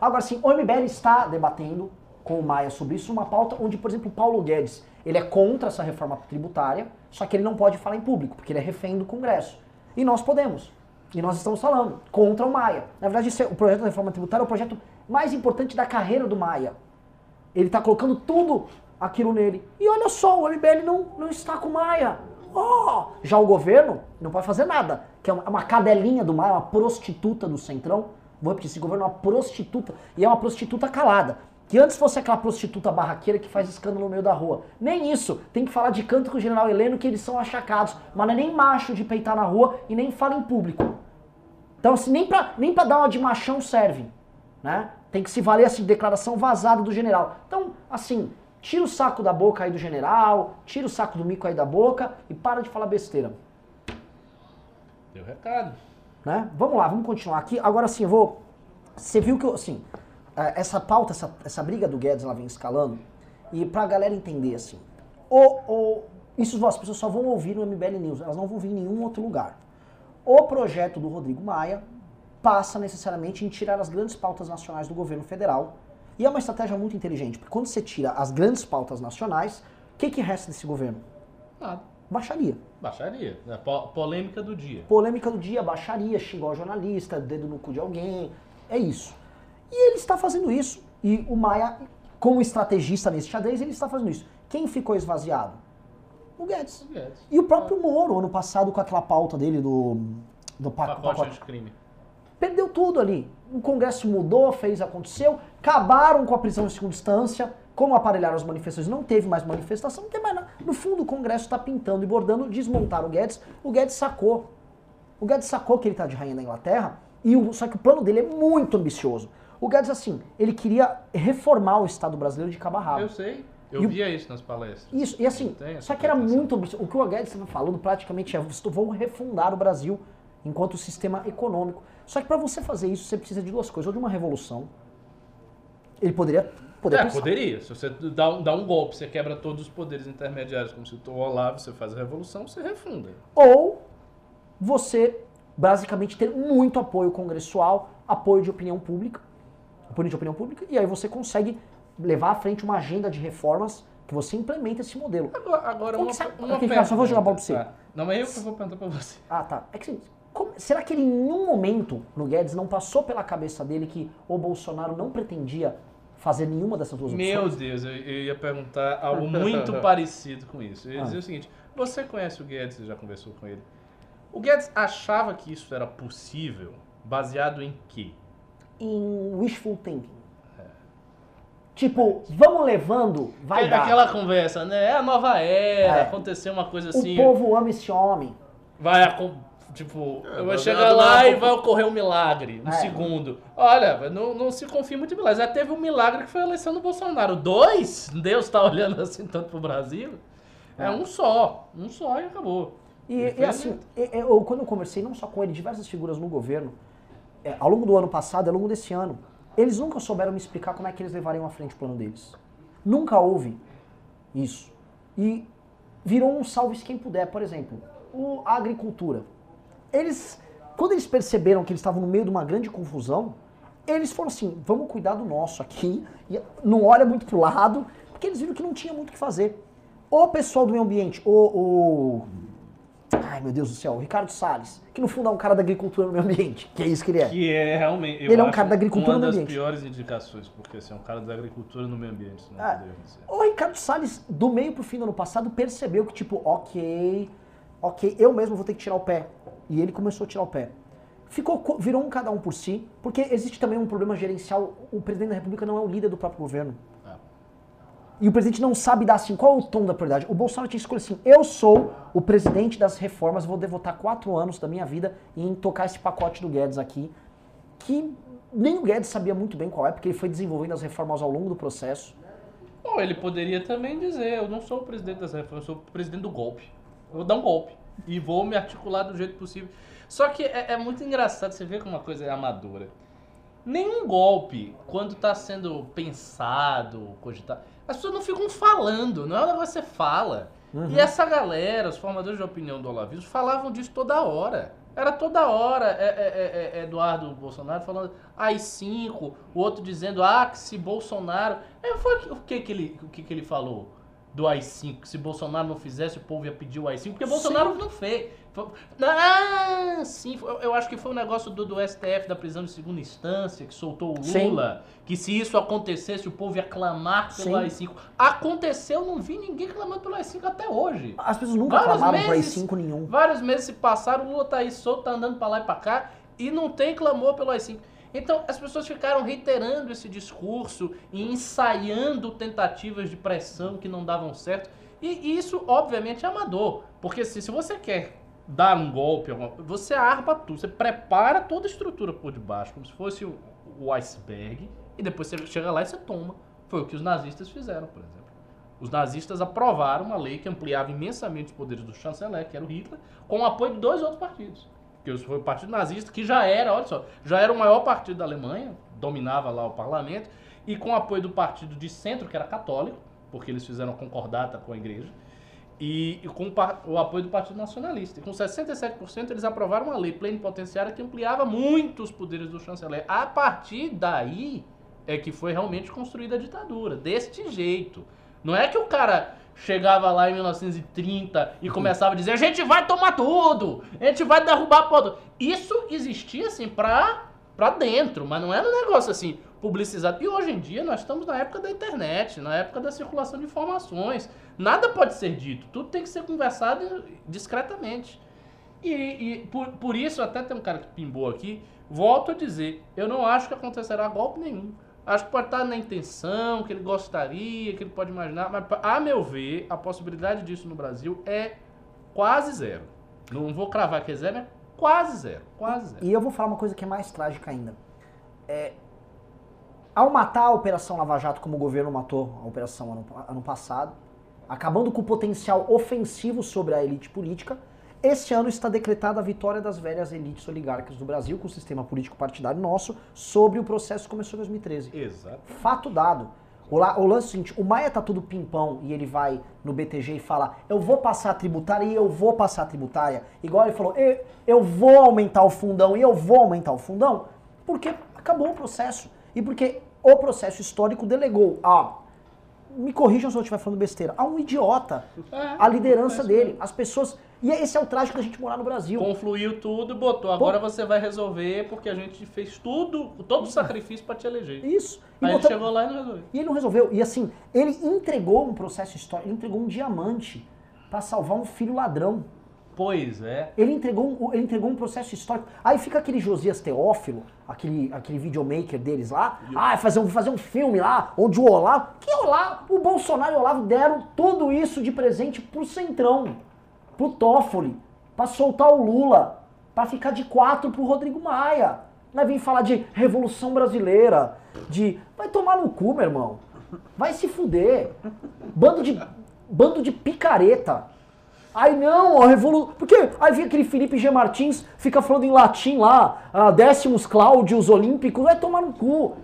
Agora sim, o MBL está debatendo com o Maia sobre isso, uma pauta onde, por exemplo, o Paulo Guedes, ele é contra essa reforma tributária, só que ele não pode falar em público, porque ele é refém do Congresso. E nós podemos. E nós estamos falando contra o Maia. Na verdade, é- o projeto da reforma tributária é o projeto mais importante da carreira do Maia. Ele está colocando tudo aquilo nele. E olha só, o MBL não, não está com o Maia. Oh! Já o governo não pode fazer nada. Que é uma, uma cadelinha do Maia, uma prostituta do Centrão. Vou repetir, esse governo é uma prostituta. E é uma prostituta calada. Que antes fosse aquela prostituta barraqueira que faz escândalo no meio da rua. Nem isso. Tem que falar de canto com o general Heleno que eles são achacados. Mas não é nem macho de peitar na rua e nem fala em público. Então, assim, nem pra, nem pra dar uma de machão serve, né? Tem que se valer, assim, declaração vazada do general. Então, assim, Tira o saco da boca aí do general, tira o saco do mico aí da boca e para de falar besteira. Deu recado. Né? Vamos lá, vamos continuar aqui. Agora sim, eu vou. Você viu que eu, assim, essa pauta, essa, essa briga do Guedes, ela vem escalando. E pra galera entender, assim, o, o, isso as pessoas só vão ouvir no MBL News, elas não vão ouvir em nenhum outro lugar. O projeto do Rodrigo Maia passa necessariamente em tirar as grandes pautas nacionais do governo federal. E é uma estratégia muito inteligente, porque quando você tira as grandes pautas nacionais, o que, que resta desse governo? Nada. Baixaria. Baixaria. É po- polêmica do dia. Polêmica do dia, baixaria, xingou o jornalista, dedo no cu de alguém. É isso. E ele está fazendo isso. E o Maia, como estrategista nesse xadrez, ele está fazendo isso. Quem ficou esvaziado? O Guedes. Guedes. E o próprio Moro, ano passado, com aquela pauta dele do, do pa- Pacote pacote. de crime. Perdeu tudo ali. O Congresso mudou, fez, aconteceu. Acabaram com a prisão em segunda instância. Como aparelharam as manifestações, não teve mais manifestação, não tem mais nada. No fundo, o Congresso está pintando e bordando, desmontar o Guedes. O Guedes sacou. O Guedes sacou que ele está de rainha na Inglaterra, e o- só que o plano dele é muito ambicioso. O Guedes, assim, ele queria reformar o Estado brasileiro de cabo a rabo. Eu sei. Eu E o- via isso nas palestras. Isso, e assim, só que era muito. O que o Guedes estava falando praticamente é: vou refundar o Brasil enquanto sistema econômico. Só que para você fazer isso, você precisa de duas coisas: ou de uma revolução. Ele poderia. poderia É, pensar. poderia. Se você dá, um- dá um golpe, você quebra todos os poderes intermediários, como se o Olavo, você faz a revolução, você refunda. Ou você, basicamente, ter muito apoio congressual, apoio de opinião pública, apoio de opinião pública, e aí você consegue levar à frente uma agenda de reformas que você implementa esse modelo. Agora, agora que uma, uma cara, só vou jogar a bola pra você. Tá. Não, mas eu que vou perguntar pra você. Ah, tá. É que assim, como- será que ele em nenhum momento no Guedes não passou pela cabeça dele que o Bolsonaro não pretendia fazer nenhuma dessas duas Meu opções? Deus, eu, eu ia perguntar algo muito parecido com isso. Eu ia Ah. dizer o seguinte: você conhece o Guedes, você já conversou com ele. O Guedes achava que isso era possível baseado em quê? Em wishful thinking. Tipo, vamos levando, vai É dar. Aquela conversa, né? É a nova era, É. aconteceu uma coisa O assim. povo ama esse homem. Vai Tipo, É, vai chegar lá e vai ocorrer um milagre, um É. segundo. Olha, não, não se confia muito em milagre. Já teve um milagre que foi a eleição do Bolsonaro. Dois? Deus tá olhando assim tanto pro Brasil? É, É. um só. Um só e acabou. E, e assim, eu, quando eu conversei não só com ele, diversas figuras no governo, é, ao longo do ano passado, ao longo desse ano, eles nunca souberam me explicar como é que eles levariam à frente o plano deles. Nunca houve isso. E virou um salve-se quem puder, por exemplo, o, a agricultura. Eles, quando eles perceberam que eles estavam no meio de uma grande confusão, eles foram assim, vamos cuidar do nosso aqui, e não olha muito pro lado, porque eles viram que não tinha muito o que fazer. O pessoal do meio ambiente, o, o Ai, meu Deus do céu, o Ricardo Salles, que no fundo é um cara da agricultura no meio ambiente, que é isso que ele é. Que é realmente. Ele é um cara da agricultura Uma no das ambiente. piores indicações, porque assim, é um cara da agricultura no meio ambiente. Não dizer. O Ricardo Salles, do meio pro fim do ano passado, percebeu que, tipo, ok, ok, eu mesmo vou ter que tirar o pé. E ele começou a tirar o pé. Ficou, co- virou um cada um por si, porque existe também um problema gerencial. O presidente da República não é o líder do próprio governo. E o presidente não sabe dar assim, qual é o tom da prioridade. O Bolsonaro tinha escolhido assim, eu sou o presidente das reformas, vou devotar quatro anos da minha vida em tocar esse pacote do Guedes aqui, que nem o Guedes sabia muito bem qual é, porque ele foi desenvolvendo as reformas ao longo do processo. Ou ele poderia também dizer, eu não sou o presidente das reformas, eu sou o presidente do golpe. Eu vou dar um golpe. E vou me articular do jeito possível. Só que é, é muito engraçado, você vê como uma coisa é amadora. Nenhum golpe, quando está sendo pensado, cogitado, as pessoas não ficam falando, não é um negócio que você fala. E essa galera, os formadores de opinião do Olavismo, falavam disso toda hora. Era toda hora é, é, é, é, Eduardo Bolsonaro falando AI-5, o outro dizendo, ah, que se Bolsonaro... É, foi o que, que, ele, o que, que ele falou do AI-5? Que se Bolsonaro não fizesse, o povo ia pedir o AI-5, porque Bolsonaro não fez. Ah, sim, eu, acho que foi um negócio do, do STF, da prisão de segunda instância, que soltou o Sim. Lula, que se isso acontecesse, o povo ia clamar pelo Sim. AI-5. Aconteceu, não vi ninguém clamando pelo AI-5 até hoje. As pessoas nunca Vários clamaram meses. AI-5 nenhum. Vários meses se passaram, o Lula tá aí solto, tá andando pra lá e pra cá, e não tem clamor pelo AI-5. Então, as pessoas ficaram reiterando esse discurso e ensaiando tentativas de pressão que não davam certo. E isso, obviamente, é amador. Porque se, se você quer dar um golpe, você arma tudo, você prepara toda a estrutura por debaixo, como se fosse o, o iceberg, e depois você chega lá e você toma. Foi o que os nazistas fizeram, por exemplo. Os nazistas aprovaram uma lei que ampliava imensamente os poderes do chanceler, que era o Hitler, com o apoio de dois outros partidos. Que foi o Partido Nazista, que já era, olha só, já era o maior partido da Alemanha, dominava lá o parlamento, e com o apoio do partido de centro, que era católico, porque eles fizeram concordata com a igreja, e, e com o, apoio do Partido Nacionalista. E com 67% eles aprovaram uma lei plenipotenciária que ampliava muito os poderes do chanceler. A partir daí é que foi realmente construída a ditadura, deste jeito. Não é que o cara chegava lá em 1930 e começava a dizer: a gente vai tomar tudo, a gente vai derrubar tudo. Isso existia assim pra, pra dentro, mas não era um negócio assim publicizado. E hoje em dia nós estamos na época da internet, na época da circulação de informações. Nada pode ser dito, tudo tem que ser conversado discretamente. E, e por, por isso, até tem um cara que pimbou aqui, volto a dizer, eu não acho que acontecerá golpe nenhum. Acho que pode estar na intenção, que ele gostaria, que ele pode imaginar, mas a meu ver, a possibilidade disso no Brasil é quase zero. Não vou cravar que é zero, é quase zero, quase zero. E eu vou falar uma coisa que é mais trágica ainda. É, ao matar a Operação Lava Jato, como o governo matou a operação ano, ano passado, acabando com o potencial ofensivo sobre a elite política, esse ano está decretada a vitória das velhas elites oligárquicas do Brasil, com o sistema político partidário nosso, sobre o processo que começou em 2013. Exato. Fato dado. O, la- o lance é o seguinte, o Maia tá tudo pimpão e ele vai no BTG e fala, eu vou passar a tributária e eu vou passar a tributária. Igual ele falou, eu, eu vou aumentar o fundão e eu vou aumentar o fundão, porque acabou o processo. E porque o processo histórico delegou a, me corrijam se eu estiver falando besteira, a um idiota É, a liderança é dele. As pessoas... E esse é o trágico da gente morar no Brasil. Confluiu tudo e botou. Agora você vai resolver porque a gente fez tudo, todo o sacrifício pra te eleger. Isso. E Aí ele botou- chegou lá e não resolveu. E ele não resolveu. E assim, ele entregou um processo histórico, ele entregou um diamante pra salvar um filho ladrão. Pois é. Ele entregou, um, ele entregou um processo histórico. Aí fica aquele Josias Teófilo, aquele, aquele videomaker deles lá. Ah, fazer um, fazer um filme lá, onde o Olavo. Que Olavo? O Bolsonaro e o Olavo deram tudo isso de presente pro Centrão, pro Toffoli, pra soltar o Lula, pra ficar de quatro pro Rodrigo Maia. Vai vir falar de Revolução Brasileira, de. Vai tomar no cu, meu irmão. Vai se fuder. Bando de. Bando de picareta. Aí não, ó, revolu... Porque aí vem aquele Felipe G. Martins, fica falando em latim lá, ah, décimos Cláudios Olímpicos, vai tomar no cu.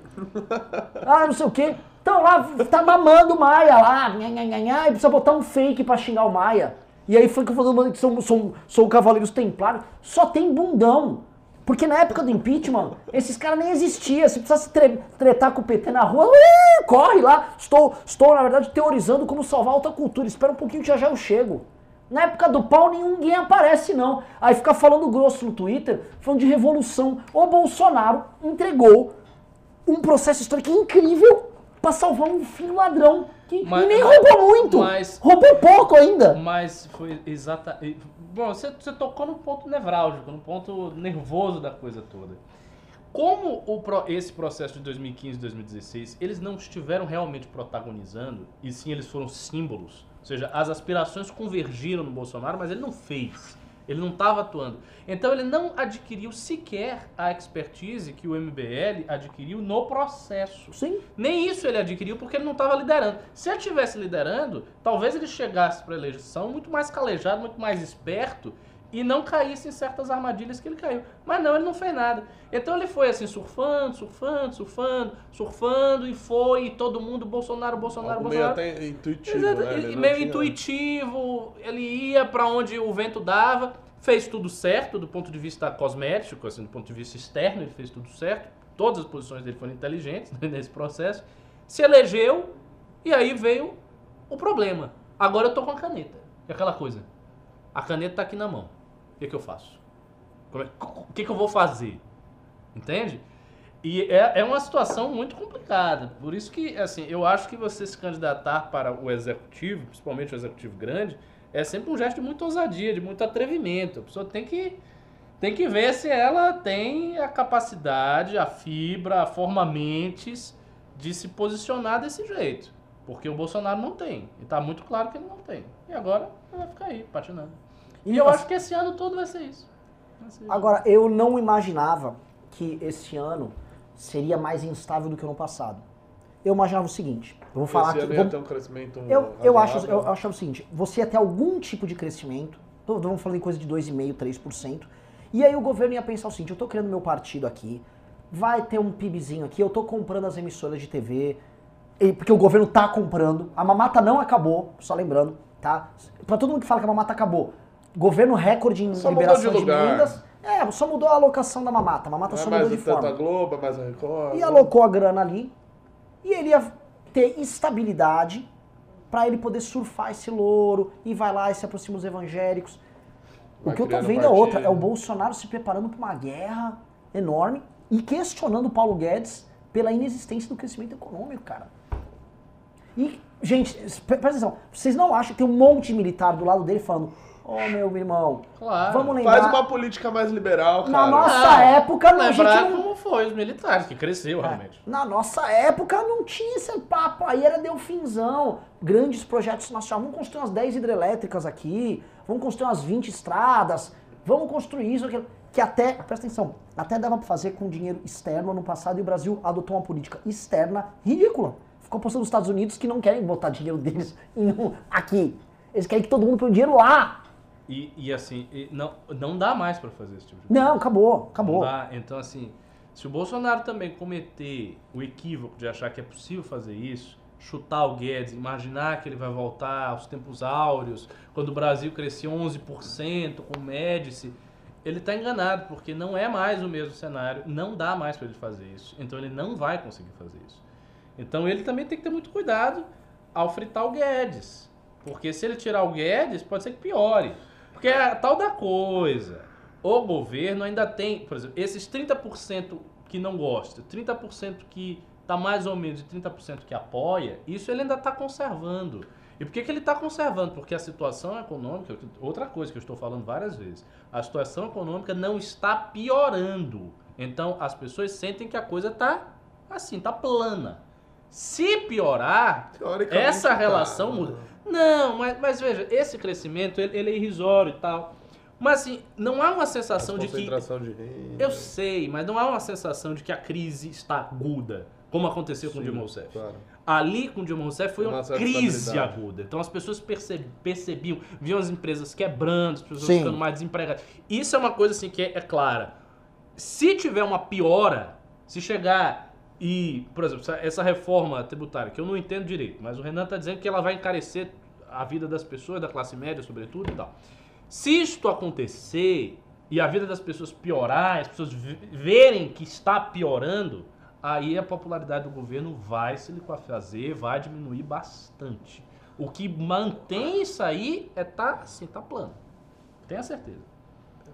Ah, não sei o quê. Então lá, tá mamando o Maia lá, nha, nha, nha, e precisa botar um fake pra xingar o Maia. E aí foi que eu que são, são, são cavaleiros templários. Só tem bundão. Porque na época do impeachment, esses caras nem existiam. Se precisasse tre- tretar com o PT na rua, ui, corre lá. Estou, estou, na verdade, teorizando como salvar a alta cultura. Espera um pouquinho que já já eu chego. Na época do pau, ninguém aparece, não. Aí fica falando grosso no Twitter, falando de revolução. O Bolsonaro entregou um processo histórico incrível pra salvar um filho ladrão. Que, Mas- nem roubou muito. mas- roubou pouco ainda. Mas foi exata. e- Bom, você, você tocou no ponto nevrálgico, no ponto nervoso da coisa toda. Como o esse processo de 2015 e 2016, eles não estiveram realmente protagonizando, e sim eles foram símbolos. Ou seja, as aspirações convergiram no Bolsonaro, mas ele não fez. Ele não estava atuando. Então ele não adquiriu sequer a expertise que o MBL adquiriu no processo. Sim. Nem isso ele adquiriu porque ele não estava liderando. Se ele estivesse liderando, talvez ele chegasse para a eleição muito mais calejado, muito mais esperto e não caísse em certas armadilhas que ele caiu. Mas não, ele não fez nada. Então ele foi assim, surfando, surfando, surfando, surfando e foi, e todo mundo, Bolsonaro, Bolsonaro, Algo meio Bolsonaro. até intuitivo, Exato, né? Ele meio tinha- intuitivo, ele ia pra onde o vento dava, fez tudo certo do ponto de vista cosmético, assim, do ponto de vista externo, ele fez tudo certo. Todas as posições dele foram inteligentes nesse processo. Se elegeu e aí veio o problema. Agora eu tô com a caneta. E aquela coisa. A caneta tá aqui na mão. O que, que eu faço? Como é- O que, que eu vou fazer? Entende? E é, é uma situação muito complicada. Por isso que, assim, eu acho que você se candidatar para o executivo, principalmente o executivo grande, é sempre um gesto de muita ousadia, de muito atrevimento. A pessoa tem que, tem que ver se ela tem a capacidade, a fibra, a forma mentes de se posicionar desse jeito. Porque o Bolsonaro não tem. E tá muito claro que ele não tem. E agora vai ficar aí, patinando. E eu acho que esse ano todo vai ser isso. Vai ser isso. Agora, eu não imaginava que esse ano seria mais instável do que o ano passado. eu imaginava o seguinte. Eu vou falar Esse aqui. ano vou- ia ter um crescimento eu, eu, acho, razoável. eu achava o seguinte, você ia ter algum tipo de crescimento, vamos falando em coisa de 2,5%, 3%, e aí o governo ia pensar o seguinte, eu tô criando meu partido aqui, vai ter um PIBzinho aqui, eu tô comprando as emissoras de TV, e- porque o governo tá comprando, a mamata não acabou, só lembrando, tá? Pra todo mundo que fala que a mamata acabou, governo recorde em Só liberação de de, lugar. mendas, é, só mudou a alocação da mamata, a mamata Não é só mais mudou de forma a Globo, é mais a Record. e alocou a grana ali e ele ia ter estabilidade para ele poder surfar esse louro e vai lá e se aproxima dos evangélicos. Vai o que eu tô vendo é outra, é o Bolsonaro se preparando para uma guerra enorme e questionando o Paulo Guedes pela inexistência do crescimento econômico, cara. E, gente, pre- presta atenção, vocês não acham que tem um monte de militar do lado dele falando, ô meu irmão, Claro. vamos lembrar... Faz uma política mais liberal, cara. Na nossa Não, época, não, a gente Lembrar não... como foi os militares, que cresceu realmente. Na nossa época não tinha esse papo, aí era delfinzão. Grandes projetos nacionais. Vamos construir umas 10 hidrelétricas aqui, vamos construir umas 20 estradas, vamos construir isso, aquilo. Que até, presta atenção, até dava pra fazer com dinheiro externo ano passado e o Brasil adotou uma política externa ridícula. Ficou postando os Estados Unidos que não querem botar dinheiro deles em- aqui. Eles querem que todo mundo põe o dinheiro lá. E, e assim, e não, não dá mais pra fazer esse tipo de Não, acabou, acabou. Não. Então, assim, se o Bolsonaro também cometer o equívoco de achar que é possível fazer isso, chutar o Guedes, imaginar que ele vai voltar aos tempos áureos, quando o Brasil crescia 11% com o Médici, ele está enganado, porque não é mais o mesmo cenário, não dá mais para ele fazer isso. Então ele não vai conseguir fazer isso. Então ele também tem que ter muito cuidado ao fritar o Guedes. Porque se ele tirar o Guedes, pode ser que piore. Porque é a tal da coisa. O governo ainda tem, por exemplo, esses 30% que não gosta, 30% que tá mais ou menos e 30% que apoia, isso ele ainda está conservando. E por que, que ele está conservando? Porque a situação econômica, outra coisa que eu estou falando várias vezes, a situação econômica não está piorando. Então as pessoas sentem que a coisa está assim, tá plana. Se piorar, essa tá, relação né? muda. Não, mas, mas veja, esse crescimento ele, ele é irrisório e tal. Mas assim, não há uma sensação de que. Concentração de renda. Eu sei, mas não há uma sensação de que a crise está aguda, como aconteceu com o Sim, Dilma Rousseff. claro. Ali com o Dilma Rousseff foi Uma uma crise aguda. Então as pessoas perce- percebiam, viam as empresas quebrando, as pessoas Sim. ficando mais desempregadas. Isso é uma coisa assim que é, é clara. Se tiver uma piora, se chegar e, por exemplo, essa, reforma tributária, que eu não entendo direito, mas o Renan está dizendo que ela vai encarecer a vida das pessoas, da classe média, sobretudo e tal. Se isto acontecer e a vida das pessoas piorar, as pessoas ve- verem que está piorando, aí a popularidade do governo vai se liquefazer, vai diminuir bastante. O que mantém isso aí é tá assim, tá plano. Tenha certeza.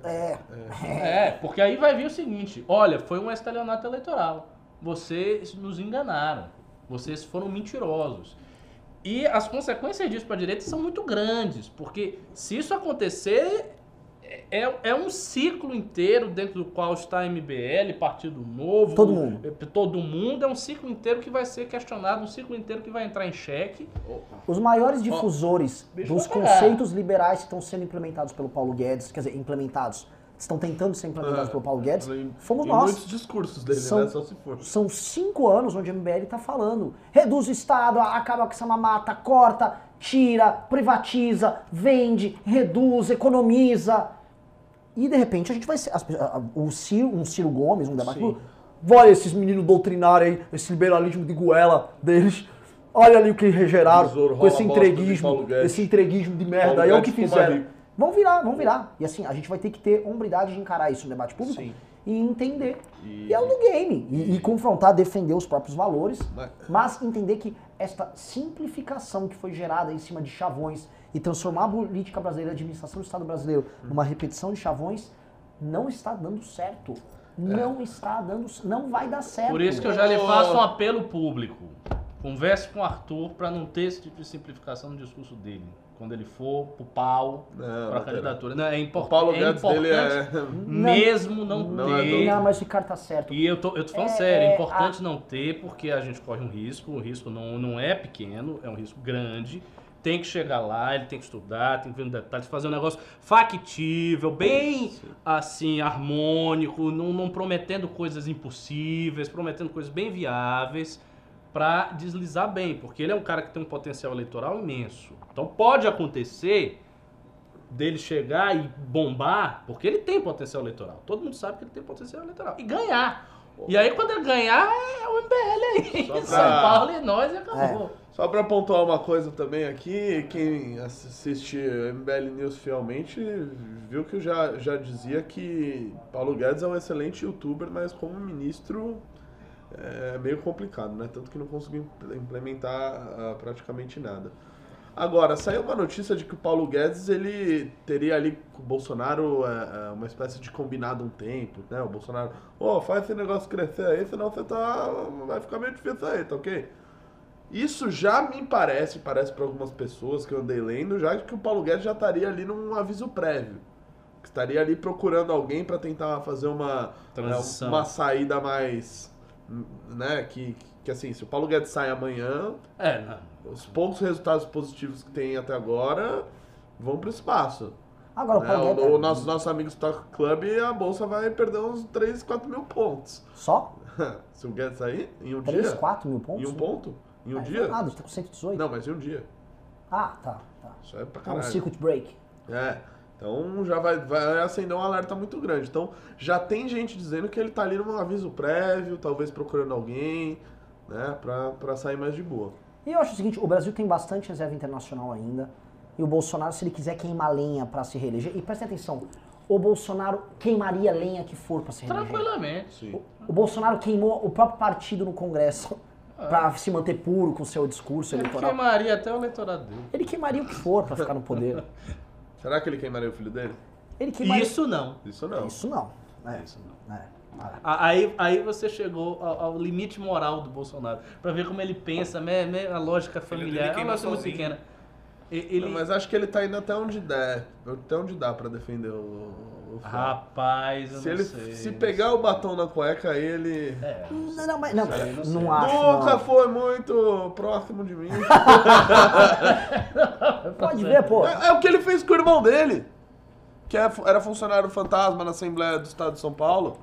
É, É, porque aí vai vir o seguinte: olha, foi um estelionato eleitoral. Vocês nos enganaram. Vocês foram mentirosos. E as consequências disso para a direita são muito grandes, porque se isso acontecer, é, é um ciclo inteiro dentro do qual está a MBL, Partido Novo. Todo mundo. eh, Todo mundo. É um ciclo inteiro que vai ser questionado, um ciclo inteiro que vai entrar em xeque. Os maiores difusores bicho dos conceitos liberais que estão sendo implementados pelo Paulo Guedes, quer dizer, implementados, estão tentando ser implementados É, pelo Paulo Guedes, fomos nós. muitos discursos dele, São- né? Só se for. São cinco anos onde a MBL está falando. Reduz o Estado, acaba com essa mamata, corta, tira, privatiza, vende, reduz, economiza. E de repente a gente vai ser. as a- o Ciro, um Ciro Gomes, um debate. Olha esses meninos doutrinários aí, esse liberalismo de goela deles. Olha ali o que regeraram Tesouro, com esse entreguismo, esse entreguismo de merda aí, é o que fizeram. Vão virar, vão virar. E assim, a gente vai ter que ter hombridade de encarar isso no debate público Sim. e entender. E- E, é o do game. E, e confrontar, defender os próprios valores, Mas- mas entender que esta simplificação que foi gerada em cima de chavões e transformar a política brasileira, a administração do Estado brasileiro, numa repetição de chavões, não está dando certo. Não está dando, não vai dar certo. Por isso que eu já lhe faço um apelo público. Converse com o Arthur para não ter esse tipo de simplificação no discurso dele. Quando ele for pro pau, Não, para não a terá. candidatura. Não, é, impor O Paulo é Guedes importante dele é... mesmo não, Não é ter. Não, mas o cara tá certo. E eu tô, eu tô falando É, sério, é é, importante não ter, porque a gente corre um risco, o risco não, não é pequeno, é um risco grande. Tem que chegar lá, ele tem que estudar, tem que ver no detalhe, fazer um negócio factível, bem assim, harmônico, não, não prometendo coisas impossíveis, prometendo coisas bem viáveis. Pra deslizar bem, porque ele é um cara que tem um potencial eleitoral imenso. Então pode acontecer dele chegar e bombar, porque ele tem potencial eleitoral. Todo mundo sabe que ele tem potencial eleitoral. E ganhar. E aí, quando ele ganhar, é o MBL aí. Pra- São Paulo e nós e acabou. Só pra pontuar uma coisa também aqui, quem assiste MBL News fielmente viu que eu já, já dizia que Paulo Guedes é um excelente youtuber, mas como ministro é meio complicado, né? Tanto que não conseguiu implementar ah, praticamente nada. Agora, saiu uma notícia de que o Paulo Guedes ele teria ali com o Bolsonaro é, uma espécie de combinado um tempo, né? O Bolsonaro, ô, faz esse negócio crescer aí, senão você tá. vai ficar meio difícil aí, tá ok? Isso já me parece, parece para algumas pessoas que eu andei lendo, já que o Paulo Guedes já estaria ali num aviso prévio. Que estaria ali procurando alguém para tentar fazer uma, uma saída mais. Né? Que, que assim, se o Paulo Guedes sai amanhã, É, não. os poucos resultados positivos que tem até agora vão pro espaço. Agora, o Né? Paulo O, Guedes... o nosso, nosso amigo Stock Club, a bolsa vai perder uns 3, 4 mil pontos. Só? se o Guedes sair, em um 3, dia. 4 mil pontos? Em um ponto? Em um Ah, dia? Não é nada, a gente tá com 118. Não, mas em um dia. Ah, tá, tá. Isso é pra Tá um caralho. circuit break. É. Então já vai, vai acender um alerta muito grande. Então já tem gente dizendo que ele tá ali num aviso prévio, talvez procurando alguém, né, pra, pra sair mais de boa. E eu acho o seguinte, o Brasil tem bastante reserva internacional ainda. E o Bolsonaro, se ele quiser queimar lenha pra se reeleger, e presta atenção, o Bolsonaro queimaria a lenha que for pra se reeleger. Tranquilamente. Sim. O Bolsonaro queimou o próprio partido no Congresso pra se manter puro com o seu discurso Ele eleitoral. queimaria até o eleitorado dele. Ele queimaria o que for pra ficar no poder. Será que ele queimaria o filho dele? Ele queimaria... Isso não. Isso não. Isso não. É, Isso não. é. Aí, aí você chegou ao, ao limite moral do Bolsonaro. Pra ver como ele pensa, me- me- a lógica familiar. É uma muito pequena. Ele, Não, mas acho que ele tá indo até onde der. Até onde dá pra defender o, Rapaz, eu Se não ele sei. se pegar o batom na cueca, ele. É. Não, não, mas não, não sei. não acho. Nunca não. foi muito próximo de mim. Pode ver, pô. é, é o que ele fez com o irmão dele. Que é- era funcionário fantasma na Assembleia do Estado de São Paulo.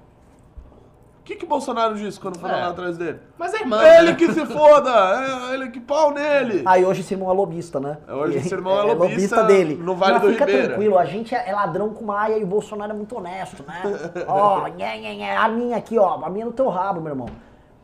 O que, que o Bolsonaro disse quando foram É. lá atrás dele? Mas é irmão. Ele né? que se foda! É, ele que pau nele! Aí hoje esse irmão é lobista, né? Hoje esse irmão é é lobista dele. no Vale Mas do fica Ribeira. tranquilo, a gente é é ladrão com Maia e o Bolsonaro é muito honesto, né? Ó, nhé, nhé, nhé, a minha aqui, ó, a minha no teu rabo, meu irmão.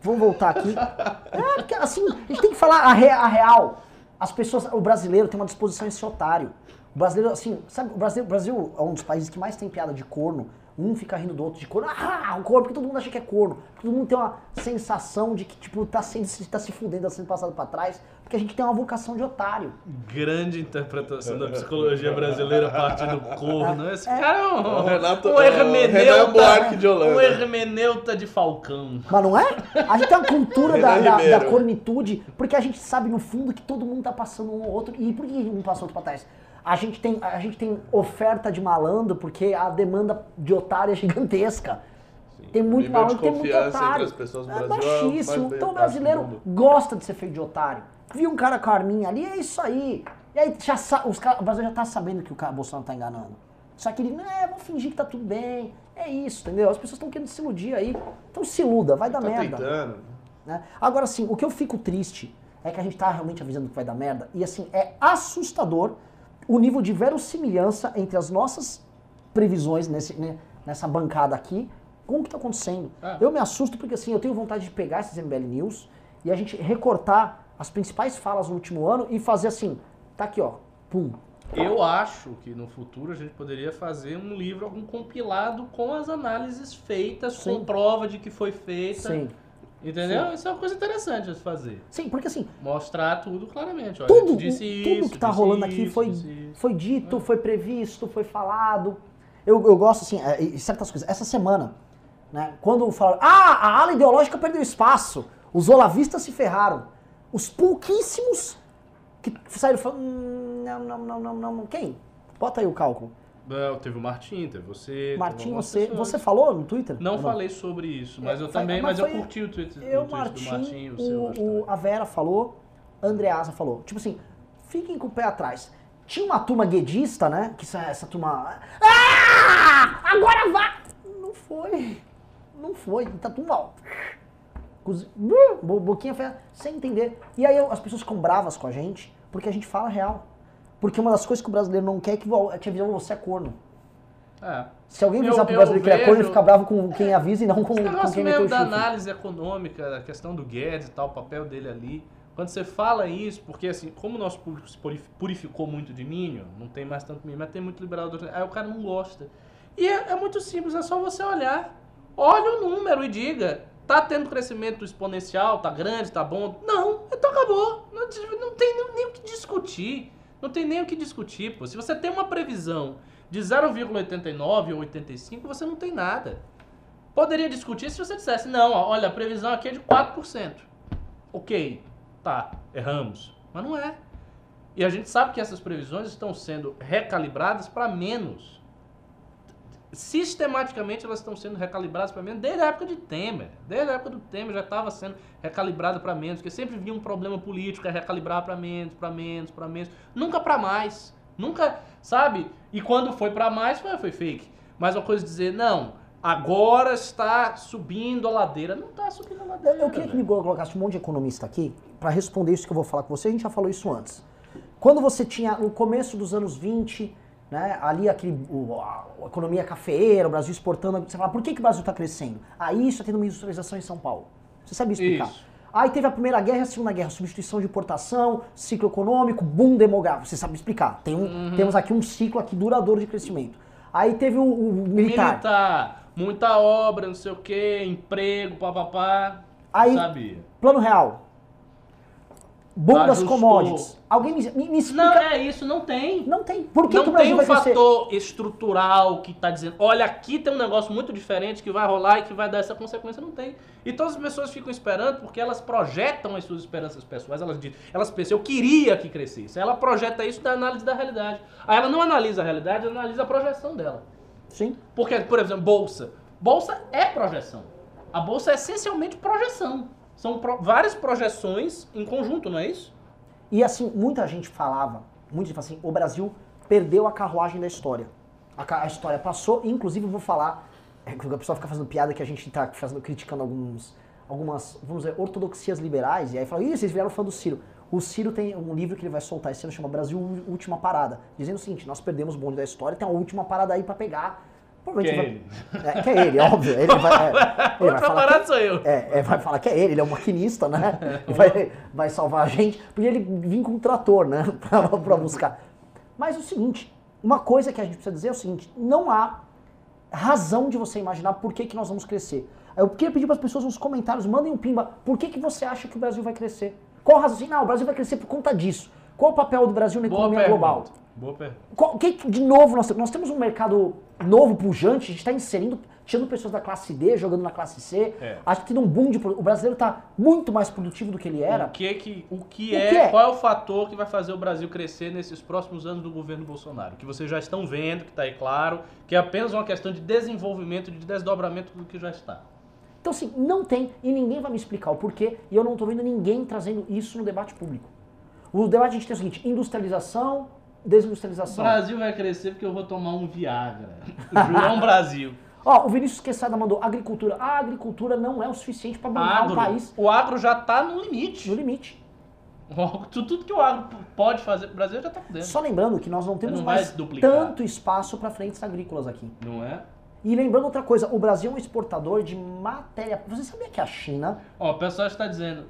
Vamos voltar aqui. É, porque assim, a gente tem que falar a, re- a real. As pessoas, o brasileiro tem uma disposição a ser otário. O brasileiro, assim, sabe, o Brasil, o Brasil é um dos países que mais tem piada de corno. Um fica rindo do outro de corno. Ah, o corno, porque todo mundo acha que é corno. Todo mundo tem uma sensação de que, tipo, tá, sendo, tá se fudendo, tá sendo passado pra trás. Porque a gente tem uma vocação de otário. Grande interpretação da psicologia brasileira a partir do corno. Esse cara é um, O Renato- um o hermeneuta. Buarque de Holanda. Um hermeneuta de Falcão. Mas não é? A gente tem uma cultura da, da, da cornitude, porque a gente sabe no fundo que todo mundo tá passando um ao outro. E por que um passa outro pra trás? A gente, tem, a gente tem oferta de malandro porque a demanda de otário é gigantesca. Tem muito malandro, tem muito confiança entre otário. as é é baixíssimo. bem Então o brasileiro gosta de ser feito de otário. Viu um cara com a arminha ali, é isso aí. E aí já os cara, o Brasil já tá sabendo que o cara, Bolsonaro tá enganando. Só que ele, né, vamos fingir que tá tudo bem. É isso, entendeu? As pessoas estão querendo se iludir aí. Então se iluda, vai dar Tá merda. tentando. né? Agora sim, o que eu fico triste é que a gente tá realmente avisando que vai dar merda. E assim, é assustador o nível de verossimilhança entre as nossas previsões nesse, né, nessa bancada aqui com o que tá acontecendo. Ah. Eu me assusto porque assim, eu tenho vontade de pegar esses MBL News e a gente recortar as principais falas no último ano e fazer assim, tá aqui ó, pum. Eu acho que no futuro a gente poderia fazer um livro, algum compilado com as análises feitas, Sim. com prova de que foi feita. Sim. Entendeu? Isso é uma coisa interessante de fazer. Sim, porque assim, Mostrar tudo claramente. Olha, tudo, disse tudo isso, que tá rolando aqui isso, foi, disse isso. foi dito, foi previsto, foi falado. Eu, eu gosto, assim, é, e certas coisas. Essa semana, né, quando falaram, ah, a ala ideológica perdeu espaço, os olavistas se ferraram. Os pouquíssimos que saíram falando, "Hum, não, não, não, não, não. Quem? Bota aí o cálculo. Não, teve o Martim, teve você. Martim, você, pessoas. você falou no Twitter? Não Ou falei sobre isso, mas É, eu foi- também, mas mas, eu curti o tweet, Eu, o Martim, do Martim, o seu. o, a Vera falou, a Andreasa falou. Tipo assim, fiquem com o pé atrás. Tinha uma turma guedista, né? Que essa, essa turma. Ah! Agora vai! Não foi. Não foi. Tá tudo mal. boquinha feia, sem entender. E aí eu- as pessoas ficam bravas com a gente, porque a gente fala real. Porque uma das coisas que o brasileiro não quer é que vo- é avisam você é corno. É. Se alguém avisar pro brasileiro que ele é corno, ele fica bravo com quem avisa e não com, com quem meteu mesmo o da análise econômica, a questão do Guedes e tal, o papel dele ali. Quando você fala isso, porque assim, como o nosso público se purif- purificou muito de milho, não tem mais tanto milho, mas tem muito liberal, do- aí o cara não gosta. E é, é muito simples, é só você olhar. Olha o número e diga, tá tendo crescimento exponencial, tá grande, tá bom? Não, então acabou. Não, não tem nem o que discutir. Não tem nem o que discutir, pô. Se você tem uma previsão de 0,89 ou 85, você não tem nada. Poderia discutir se você dissesse, não, olha, a previsão aqui é de 4%. Ok, tá, erramos. Mas não é. E a gente sabe que essas previsões estão sendo recalibradas para menos. Sistematicamente elas estão sendo recalibradas para menos desde a época de Temer. Desde a época do Temer já estava sendo recalibrada para menos, porque sempre vinha um problema político, é recalibrar para menos, para menos, para menos. Nunca para mais. Nunca, sabe? E quando foi para mais, foi, foi fake. Mas uma coisa é dizer, não, agora está subindo a ladeira. Não está subindo a ladeira. eu queria que me colocasse um monte de economista aqui para responder isso que eu vou falar com você. A gente já falou isso antes. Quando você tinha, no começo dos anos 20, né, ali aquele, o- a, a economia cafeeira, o Brasil exportando, você fala, por que, que o Brasil está crescendo? Aí está tendo uma industrialização em São Paulo. Você sabe explicar? Isso. Aí teve a Primeira Guerra e a Segunda Guerra, substituição de importação, ciclo econômico, boom demográfico. Você sabe explicar. Tem um, Uhum. Temos aqui um ciclo aqui duradouro de crescimento. Aí teve o, o militar. Militar, muita obra, não sei o que, emprego, papapá. Aí- Sabia. Plano real. Boom das commodities. Alguém me, me, me explica. Não, é isso, não tem. Não tem. Por que, não que o Brasil tem um fator estrutural que tá dizendo, olha, aqui tem um negócio muito diferente que vai rolar e que vai dar essa consequência. Não tem. E todas as pessoas ficam esperando porque elas projetam as suas esperanças pessoais. Elas dizem, elas pensam, eu queria que crescesse. Ela projeta isso da análise da realidade. Aí ela não analisa a realidade, ela analisa a projeção dela. Sim. Porque, por exemplo, bolsa. Bolsa é projeção. A bolsa é essencialmente projeção. São pro- várias projeções em conjunto, não é isso? E assim, muita gente falava, muita gente fala assim, o Brasil perdeu a carruagem da história. A, a história passou, e inclusive eu vou falar, é, que o pessoal fica fazendo piada que a gente tá fazendo, criticando alguns, algumas, vamos dizer, ortodoxias liberais, e aí fala, ih, vocês vieram fã do Ciro. O Ciro tem um livro que ele vai soltar esse ano, chama Brasil Última Parada, dizendo o seguinte, nós perdemos o bonde da história, tem uma última parada aí pra pegar. Provavelmente Que é ele. É, que é ele, óbvio. Ele vai, é, ele vai falar que- sou eu. é, é, vai falar que é ele, ele é um maquinista, né? E vai, vai salvar a gente. Podia ele vir com um trator, né? Pra, pra buscar. Mas o seguinte, uma coisa que a gente precisa dizer é o seguinte, não há razão de você imaginar por que, que nós vamos crescer. Eu queria pedir para as pessoas nos comentários, mandem um pimba, por que, que você acha que o Brasil vai crescer? Qual a razão? Assim, não, o Brasil vai crescer por conta disso. Qual o papel do Brasil na Boa economia pergunta. global? Boa pergunta. Qual- O que, de novo nós? Nós temos um mercado novo, pujante, a gente está inserindo, tirando pessoas da classe D, jogando na classe C. É. Acho que tem um boom de. O brasileiro está muito mais produtivo do que ele era. O que que, o que O é, que é? qual é o fator que vai fazer o Brasil crescer nesses próximos anos do governo Bolsonaro? Que vocês já estão vendo, que está aí claro, que é apenas uma questão de desenvolvimento, de desdobramento do que já está. Então, assim, não tem, e ninguém vai me explicar o porquê, e eu não estou vendo ninguém trazendo isso no debate público. O debate a gente tem o seguinte: industrialização, O desindustrialização. Brasil vai crescer porque eu vou tomar um Viagra. João Brasil. Ó, o Vinícius Quesada mandou agricultura. A agricultura não é o suficiente para bancar o país O agro já está no limite. no limite. O- Tudo tudo que o agro pode fazer pro Brasil já está dentro. Só lembrando que nós não temos Não mais duplicar. tanto espaço para frentes agrícolas aqui. Não é? E lembrando outra coisa, o Brasil é um exportador de matéria. Você sabia que a China. Ó, o pessoal está dizendo,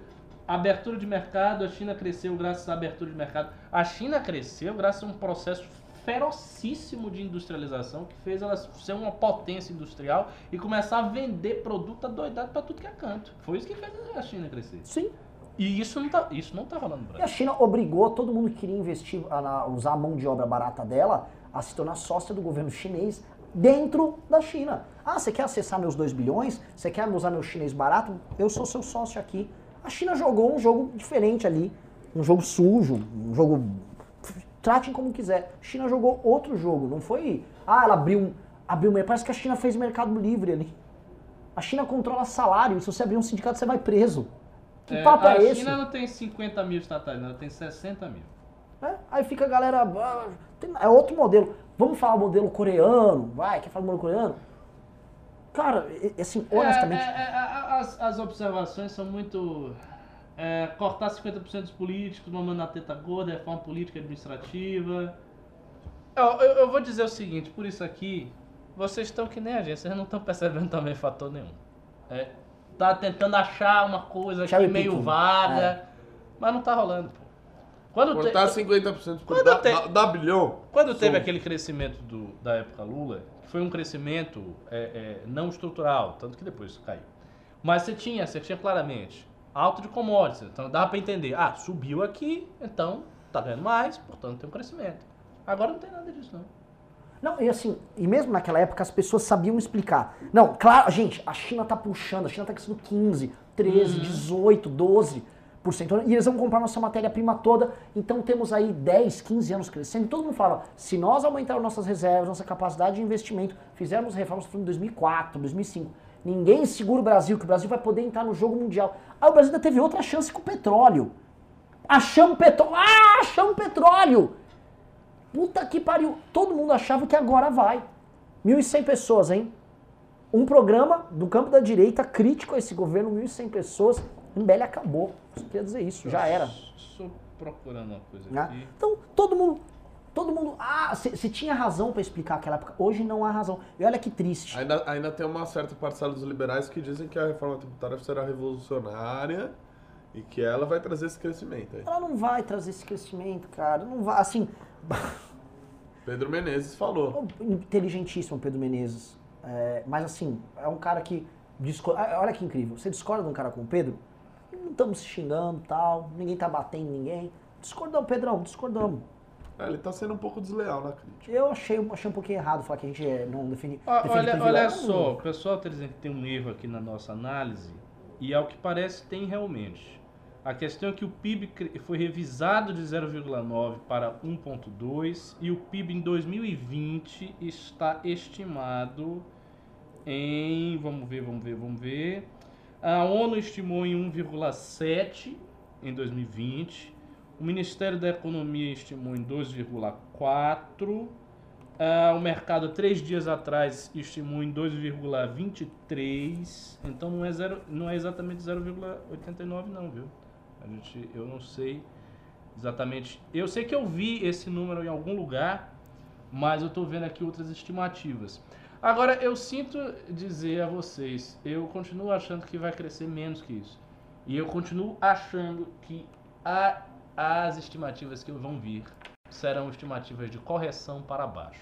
abertura de mercado, a China cresceu graças à abertura de mercado. A China cresceu graças a um processo ferocíssimo de industrialização que fez ela ser uma potência industrial e começar a vender produto adoidado para tudo que é canto. Foi isso que fez a China crescer. Sim. E isso não tá, isso não tá rolando no E a Brasil. China obrigou todo mundo que queria investir, a, usar a mão de obra barata dela, a se tornar sócia do governo chinês dentro da China. Ah, você quer acessar meus 2 bilhões? Você quer usar meu chinês barato? Eu sou seu sócio aqui. A China jogou um jogo diferente ali. Um jogo sujo, um jogo. Tratem como quiser. A China jogou outro jogo. Não foi. Ah, ela abriu um. Abriu. Parece que a China fez mercado livre ali. A China controla salário. E se você abrir um sindicato, você vai preso. Que papo a é esse? China não tem 50 mil estatais, não, ela tem 60 mil. É, Aí fica a galera. ah, tem- É outro modelo. Vamos falar modelo coreano, vai, quer falar modelo coreano? Cara, assim, honestamente. É, é, é, as, as observações são muito. é, cortar 50% dos políticos, mamando na teta gorda, reforma política e administrativa. Eu, eu, eu vou dizer o seguinte, por isso aqui, vocês estão que nem a gente, vocês não estão percebendo também fator nenhum. É, tá tentando achar uma coisa aqui Cherry meio vaga, É. mas não tá rolando, pô. Quando, te- Cortar 50% por Quando da, tem- da, da bilhão. Quando teve aquele crescimento do- da época Lula, foi um crescimento é, é, não estrutural, tanto que depois caiu. Mas você tinha, você tinha claramente alto de commodities, então dava pra entender, ah, subiu aqui, então tá ganhando mais, portanto tem um crescimento. Agora não tem nada disso não. Não, e assim, e mesmo naquela época as pessoas sabiam explicar. Não, claro, gente, a China tá puxando, a China tá crescendo 15, 13, 18, 12%. E eles vão comprar nossa matéria-prima toda. Então temos aí 10, 15 anos crescendo. Todo mundo falava, se nós aumentarmos nossas reservas, nossa capacidade de investimento, fizermos reformas em 2004, 2005, ninguém segura o Brasil, que o Brasil vai poder entrar no jogo mundial. Aí o Brasil ainda teve outra chance com o petróleo. Achamos petróleo. Ah, achamos petróleo! Puta que pariu. Todo mundo achava que agora vai. 1.100 pessoas, hein? Um programa do campo da direita crítico a esse governo, 1.100 pessoas. MBL acabou. Só queria dizer isso, já era. Estou procurando uma coisa né? aqui. Então, todo mundo. Todo mundo. Ah, se tinha razão pra explicar aquela época. Hoje não há razão. E olha que triste. Ainda, ainda tem uma certa parcela dos liberais que dizem que a reforma tributária será revolucionária e que ela vai trazer esse crescimento aí. Ela não vai trazer esse crescimento, cara. Não vai. Assim. Pedro Menezes falou. inteligentíssimo Pedro Menezes. É, mas assim, é um cara que. ah, Olha que incrível. Você discorda de um cara como o Pedro? Não estamos se xingando tal, ninguém tá batendo ninguém. Discordamos, Pedrão, discordamos. É, ele tá sendo um pouco desleal na crítica. Eu achei, achei um pouquinho errado falar que a gente é, não defende. Ó, defende olha, olha só, o pessoal está dizendo que tem um erro aqui na nossa análise, e ao que parece tem realmente. A questão é que o PIB foi revisado de 0,9 para 1,2 e o PIB em 2020 está estimado em. Vamos ver, vamos ver, vamos ver. A ONU estimou em 1,7 em 2020. O Ministério da Economia estimou em 2,4. Ah, o mercado, três dias atrás, estimou em 2,23. Então não é, zero, não é exatamente 0,89 não, viu? A gente, eu não sei exatamente. Eu sei que eu vi esse número em algum lugar, mas eu estou vendo aqui outras estimativas. Agora, eu sinto dizer a vocês, eu continuo achando que vai crescer menos que isso. E eu continuo achando que a, as estimativas que vão vir serão estimativas de correção para baixo.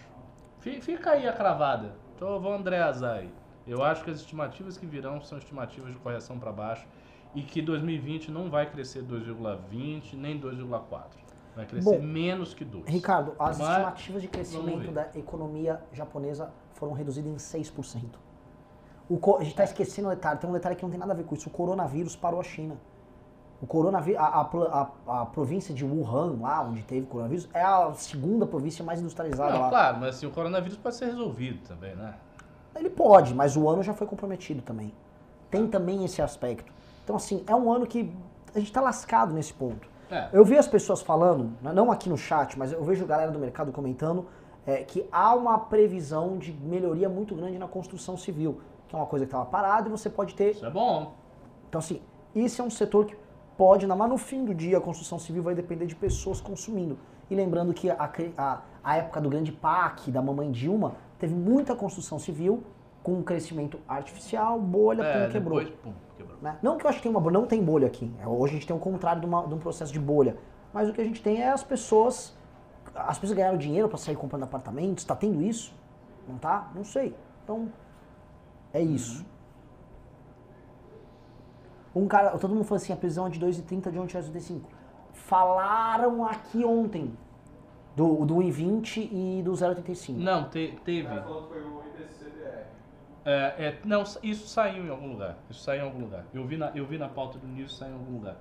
Fi- Fica aí a cravada. Então, vou Andreasar aí. Eu acho que as estimativas que virão são estimativas de correção para baixo e que 2020 não vai crescer 2,20 nem 2,4. Vai crescer Bom, menos que 2. Ricardo, as Mas- estimativas de crescimento da economia japonesa foram reduzidas em 6%. O co- a gente está esquecendo um detalhe, tem um detalhe que não tem nada a ver com isso. O coronavírus parou a China. O coronavírus, a, a a- a província de Wuhan, lá onde teve coronavírus, é a segunda província mais industrializada Não, lá. claro, mas assim, o coronavírus pode ser resolvido também, né? Ele pode, mas o ano já foi comprometido também. Tem também esse aspecto. Então, assim, é um ano que a gente está lascado nesse ponto. É. Eu vi as pessoas falando, né, não aqui no chat, mas eu vejo galera do mercado comentando é, que há uma previsão de melhoria muito grande na construção civil, que é uma coisa que estava parada e você pode ter. Isso é bom. Então, assim, esse é um setor que pode, mas no fim do dia a construção civil vai depender de pessoas consumindo. E lembrando que a, a, a época do grande PAC, da mamãe Dilma, teve muita construção civil com um crescimento artificial, bolha, É, pum, quebrou. depois, pum, quebrou. né? Não que eu acho que tem uma bolha, não tem bolha aqui. É, Hoje a gente tem o contrário de, uma- de um processo de bolha. Mas o que a gente tem é as pessoas. As pessoas ganharam dinheiro para sair comprando apartamentos. Está tendo isso? Não tá? Não sei. Então, é isso. Um cara, todo mundo falou assim, a prisão é de 2,30 de 1,85. Falaram aqui ontem do, do 1,20 e do 0,85. Não, te- teve. falou que foi o IBCDR. É, é, não, isso saiu em algum lugar. Isso saiu em algum lugar. Eu vi na, eu vi na pauta do News, saiu em algum lugar.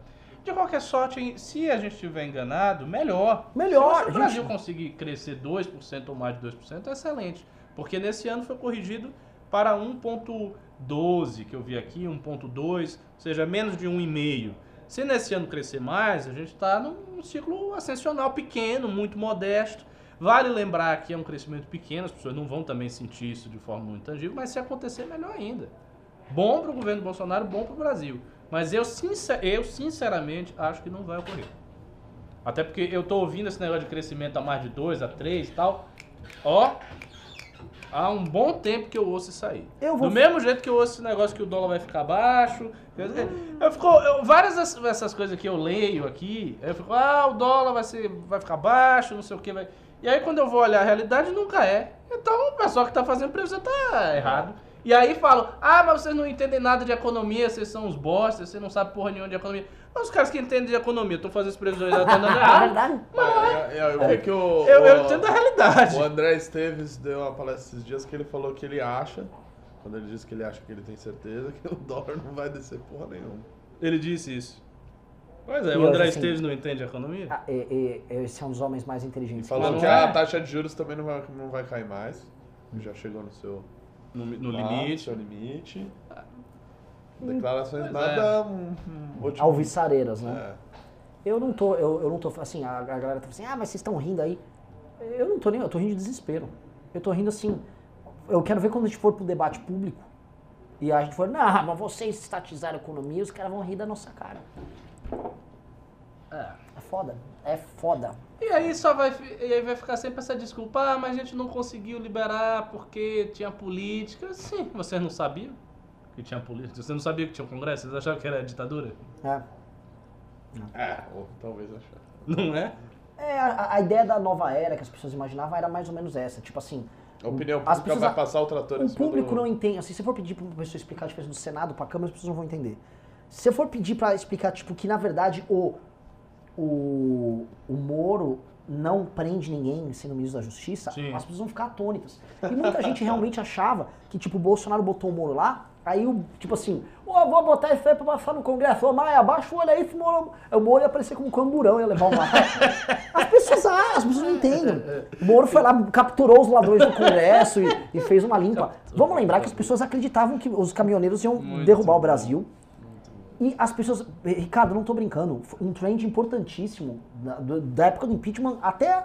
De qualquer sorte, se a gente estiver enganado, melhor. Melhor, Se o gente. Brasil conseguir crescer 2% ou mais de 2%, é excelente. Porque nesse ano foi corrigido para 1,12, que eu vi aqui, 1,2, ou seja, menos de 1,5. Se nesse ano crescer mais, a gente está num ciclo ascensional pequeno, muito modesto. Vale lembrar que é um crescimento pequeno, as pessoas não vão também sentir isso de forma muito tangível, mas se acontecer, melhor ainda. Bom para o governo Bolsonaro, bom para o Brasil. Mas eu, sincer, eu, sinceramente, acho que não vai ocorrer. Até porque eu tô ouvindo esse negócio de crescimento a mais de 2, a 3 e tal. Ó, há um bom tempo que eu ouço isso aí. Eu vou- Do mesmo jeito que eu ouço esse negócio que o dólar vai ficar baixo. Eu, fico, eu- várias dessas- dessas coisas que eu leio aqui, eu fico, ah, o dólar vai, ser, vai ficar baixo, não sei o que. Vai... E aí quando eu vou olhar a realidade, nunca é. Então o pessoal que tá fazendo previsão tá errado. E aí falam, ah, mas vocês não entendem nada de economia, vocês são uns bostas, vocês não sabem porra nenhuma de economia. Mas os caras que entendem de economia estão fazendo as previsões e estão dando É errado. verdade? É, é, eu vi que o, Eu, entendo a realidade. O André Esteves deu uma palestra esses dias que ele falou que ele acha, quando ele disse que ele acha que ele tem certeza, que o dólar não vai descer porra nenhuma. Ele disse isso. Pois é, E o André assim, Esteves não entende economia? Ah, e- e- esse é um dos homens mais E inteligentes. falou não que é? a taxa de juros também não vai, não vai cair mais. Já chegou no seu No, no limite. seu limite. Declarações Pois nada hum, hum, otimistas. Alviçareiras, né? É. Eu não tô, eu, eu não tô, assim, a, a galera tá assim, ah, mas vocês estão rindo aí. Eu não tô nem, eu tô rindo de desespero. Eu tô rindo assim, eu quero ver quando a gente for pro debate público e a gente for, não, mas vocês estatizaram a economia, os caras vão rir da nossa cara. É. É foda, é foda. E aí só vai, e aí vai ficar sempre essa desculpa, ah, mas a gente não conseguiu liberar porque tinha política. Sim, vocês não sabiam que tinha política? Você não sabia que tinha um congresso? Vocês achavam que era ditadura? É. É, ou talvez achar. Não é? É, a, a ideia da nova era que as pessoas imaginavam era mais ou menos essa, tipo assim, A opinião As pública pessoas- vai passar o trator O público do... não entende. Assim, se você for pedir pra uma pessoa explicar a diferença do Senado pra Câmara, as pessoas não vão entender. Se você for pedir pra explicar, tipo, que na verdade o, o, o Moro não prende ninguém sendo ministro da Justiça, Sim. as pessoas vão ficar atônitas. E muita gente realmente achava que, tipo, o Bolsonaro botou o Moro lá, aí o, tipo assim, ó, vou botar isso aí pra passar no Congresso, ô Maia, abaixa o olho aí, esse Moro. O Moro ia aparecer como um camburão, ia levar uma. As pessoas, ah, as pessoas não entendem. O Moro foi lá, capturou os ladrões do Congresso e, e fez uma limpa. Vamos lembrar que as pessoas acreditavam que os caminhoneiros iam Muito derrubar o bom. Brasil. E as pessoas. Ricardo, não tô brincando. Um trend importantíssimo da, da época do impeachment até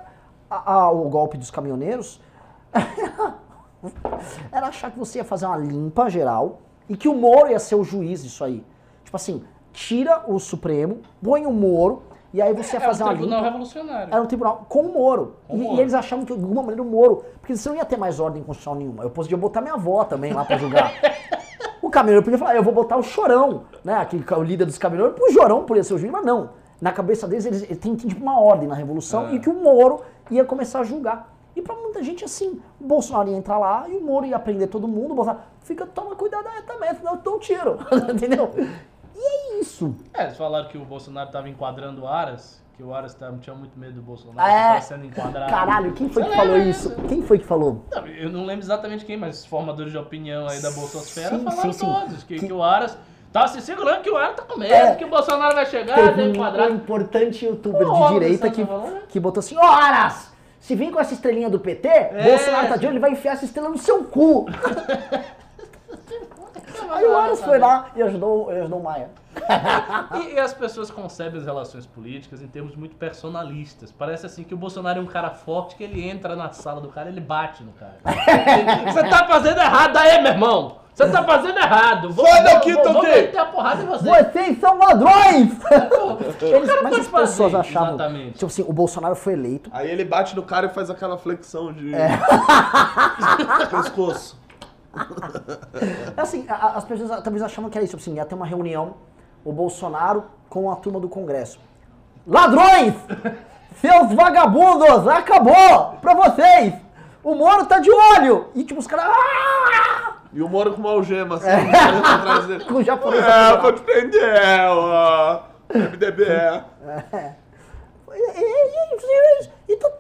a- a- o golpe dos caminhoneiros. era achar que você ia fazer uma limpa geral e que o Moro ia ser o juiz disso aí. Tipo assim, tira o Supremo, põe o Moro e aí você ia É fazer uma Tribunal limpa. Revolucionário. Era um tribunal com o Moro. Com o e, Moro. e eles achavam que de alguma maneira o Moro. Porque você não ia ter mais ordem constitucional nenhuma. Eu podia botar minha avó também lá pra julgar. o caminhoneiro podia falar, eu vou botar o chorão, né? Aquele, ca- o líder dos caminhoneiros, pro chorão podia ser o juiz, mas não. Na cabeça deles, eles, eles têm tipo uma ordem na Revolução É. e que o Moro ia começar a julgar. E pra muita gente assim, o Bolsonaro ia entrar lá e o Moro ia prender todo mundo, o Bolsonaro, fica, toma cuidado aí também, senão eu dou um tiro. Entendeu? E é isso. É, eles falaram que o Bolsonaro estava enquadrando o Aras, que o Aras tava, tinha muito medo do Bolsonaro, É. que tava sendo enquadrado. Caralho, quem foi que falou isso? Quem foi que falou? Não, eu não lembro exatamente quem, mas os formadores de opinião aí da Bolsosfera Sim, falaram sim, sim. todos, que, Que- que o Aras tava se segurando que o Aras tá com medo, É. que o Bolsonaro vai chegar, tá Teve um, um enquadrado. importante youtuber de direita que, tá falando? que botou assim, Aras, se vir com essa estrelinha do PT, Bolsonaro tá de olho, ele vai enfiar essa estrela no seu cu. Aí o Aras foi lá e ajudou, e ajudou o Maia. E, e as pessoas concebem as relações políticas em termos muito personalistas. Parece assim que o Bolsonaro é um cara forte que ele entra na sala do cara ele bate no cara. Você tá fazendo errado aí, meu irmão! Você tá fazendo errado! Vou, Sai daqui, vou, vou Toquinho! meter a porrada em você! Vocês são ladrões! Eles, cara mas pode as pessoas achavam, exatamente. tipo assim, o Bolsonaro foi eleito, Aí ele bate no cara e faz aquela flexão de É. pescoço. Assim, as pessoas talvez achavam que era isso, assim, ia ter uma reunião, o Bolsonaro com a turma do Congresso. Ladrões! Seus vagabundos! Acabou! Pra vocês! O Moro tá de olho! E tipo, os caras... "Ah!" E o Moro com uma algema assim, É. atrás dele. Com o japonês É, vou te prender, ó. MDB. É. E, e- e- e- então,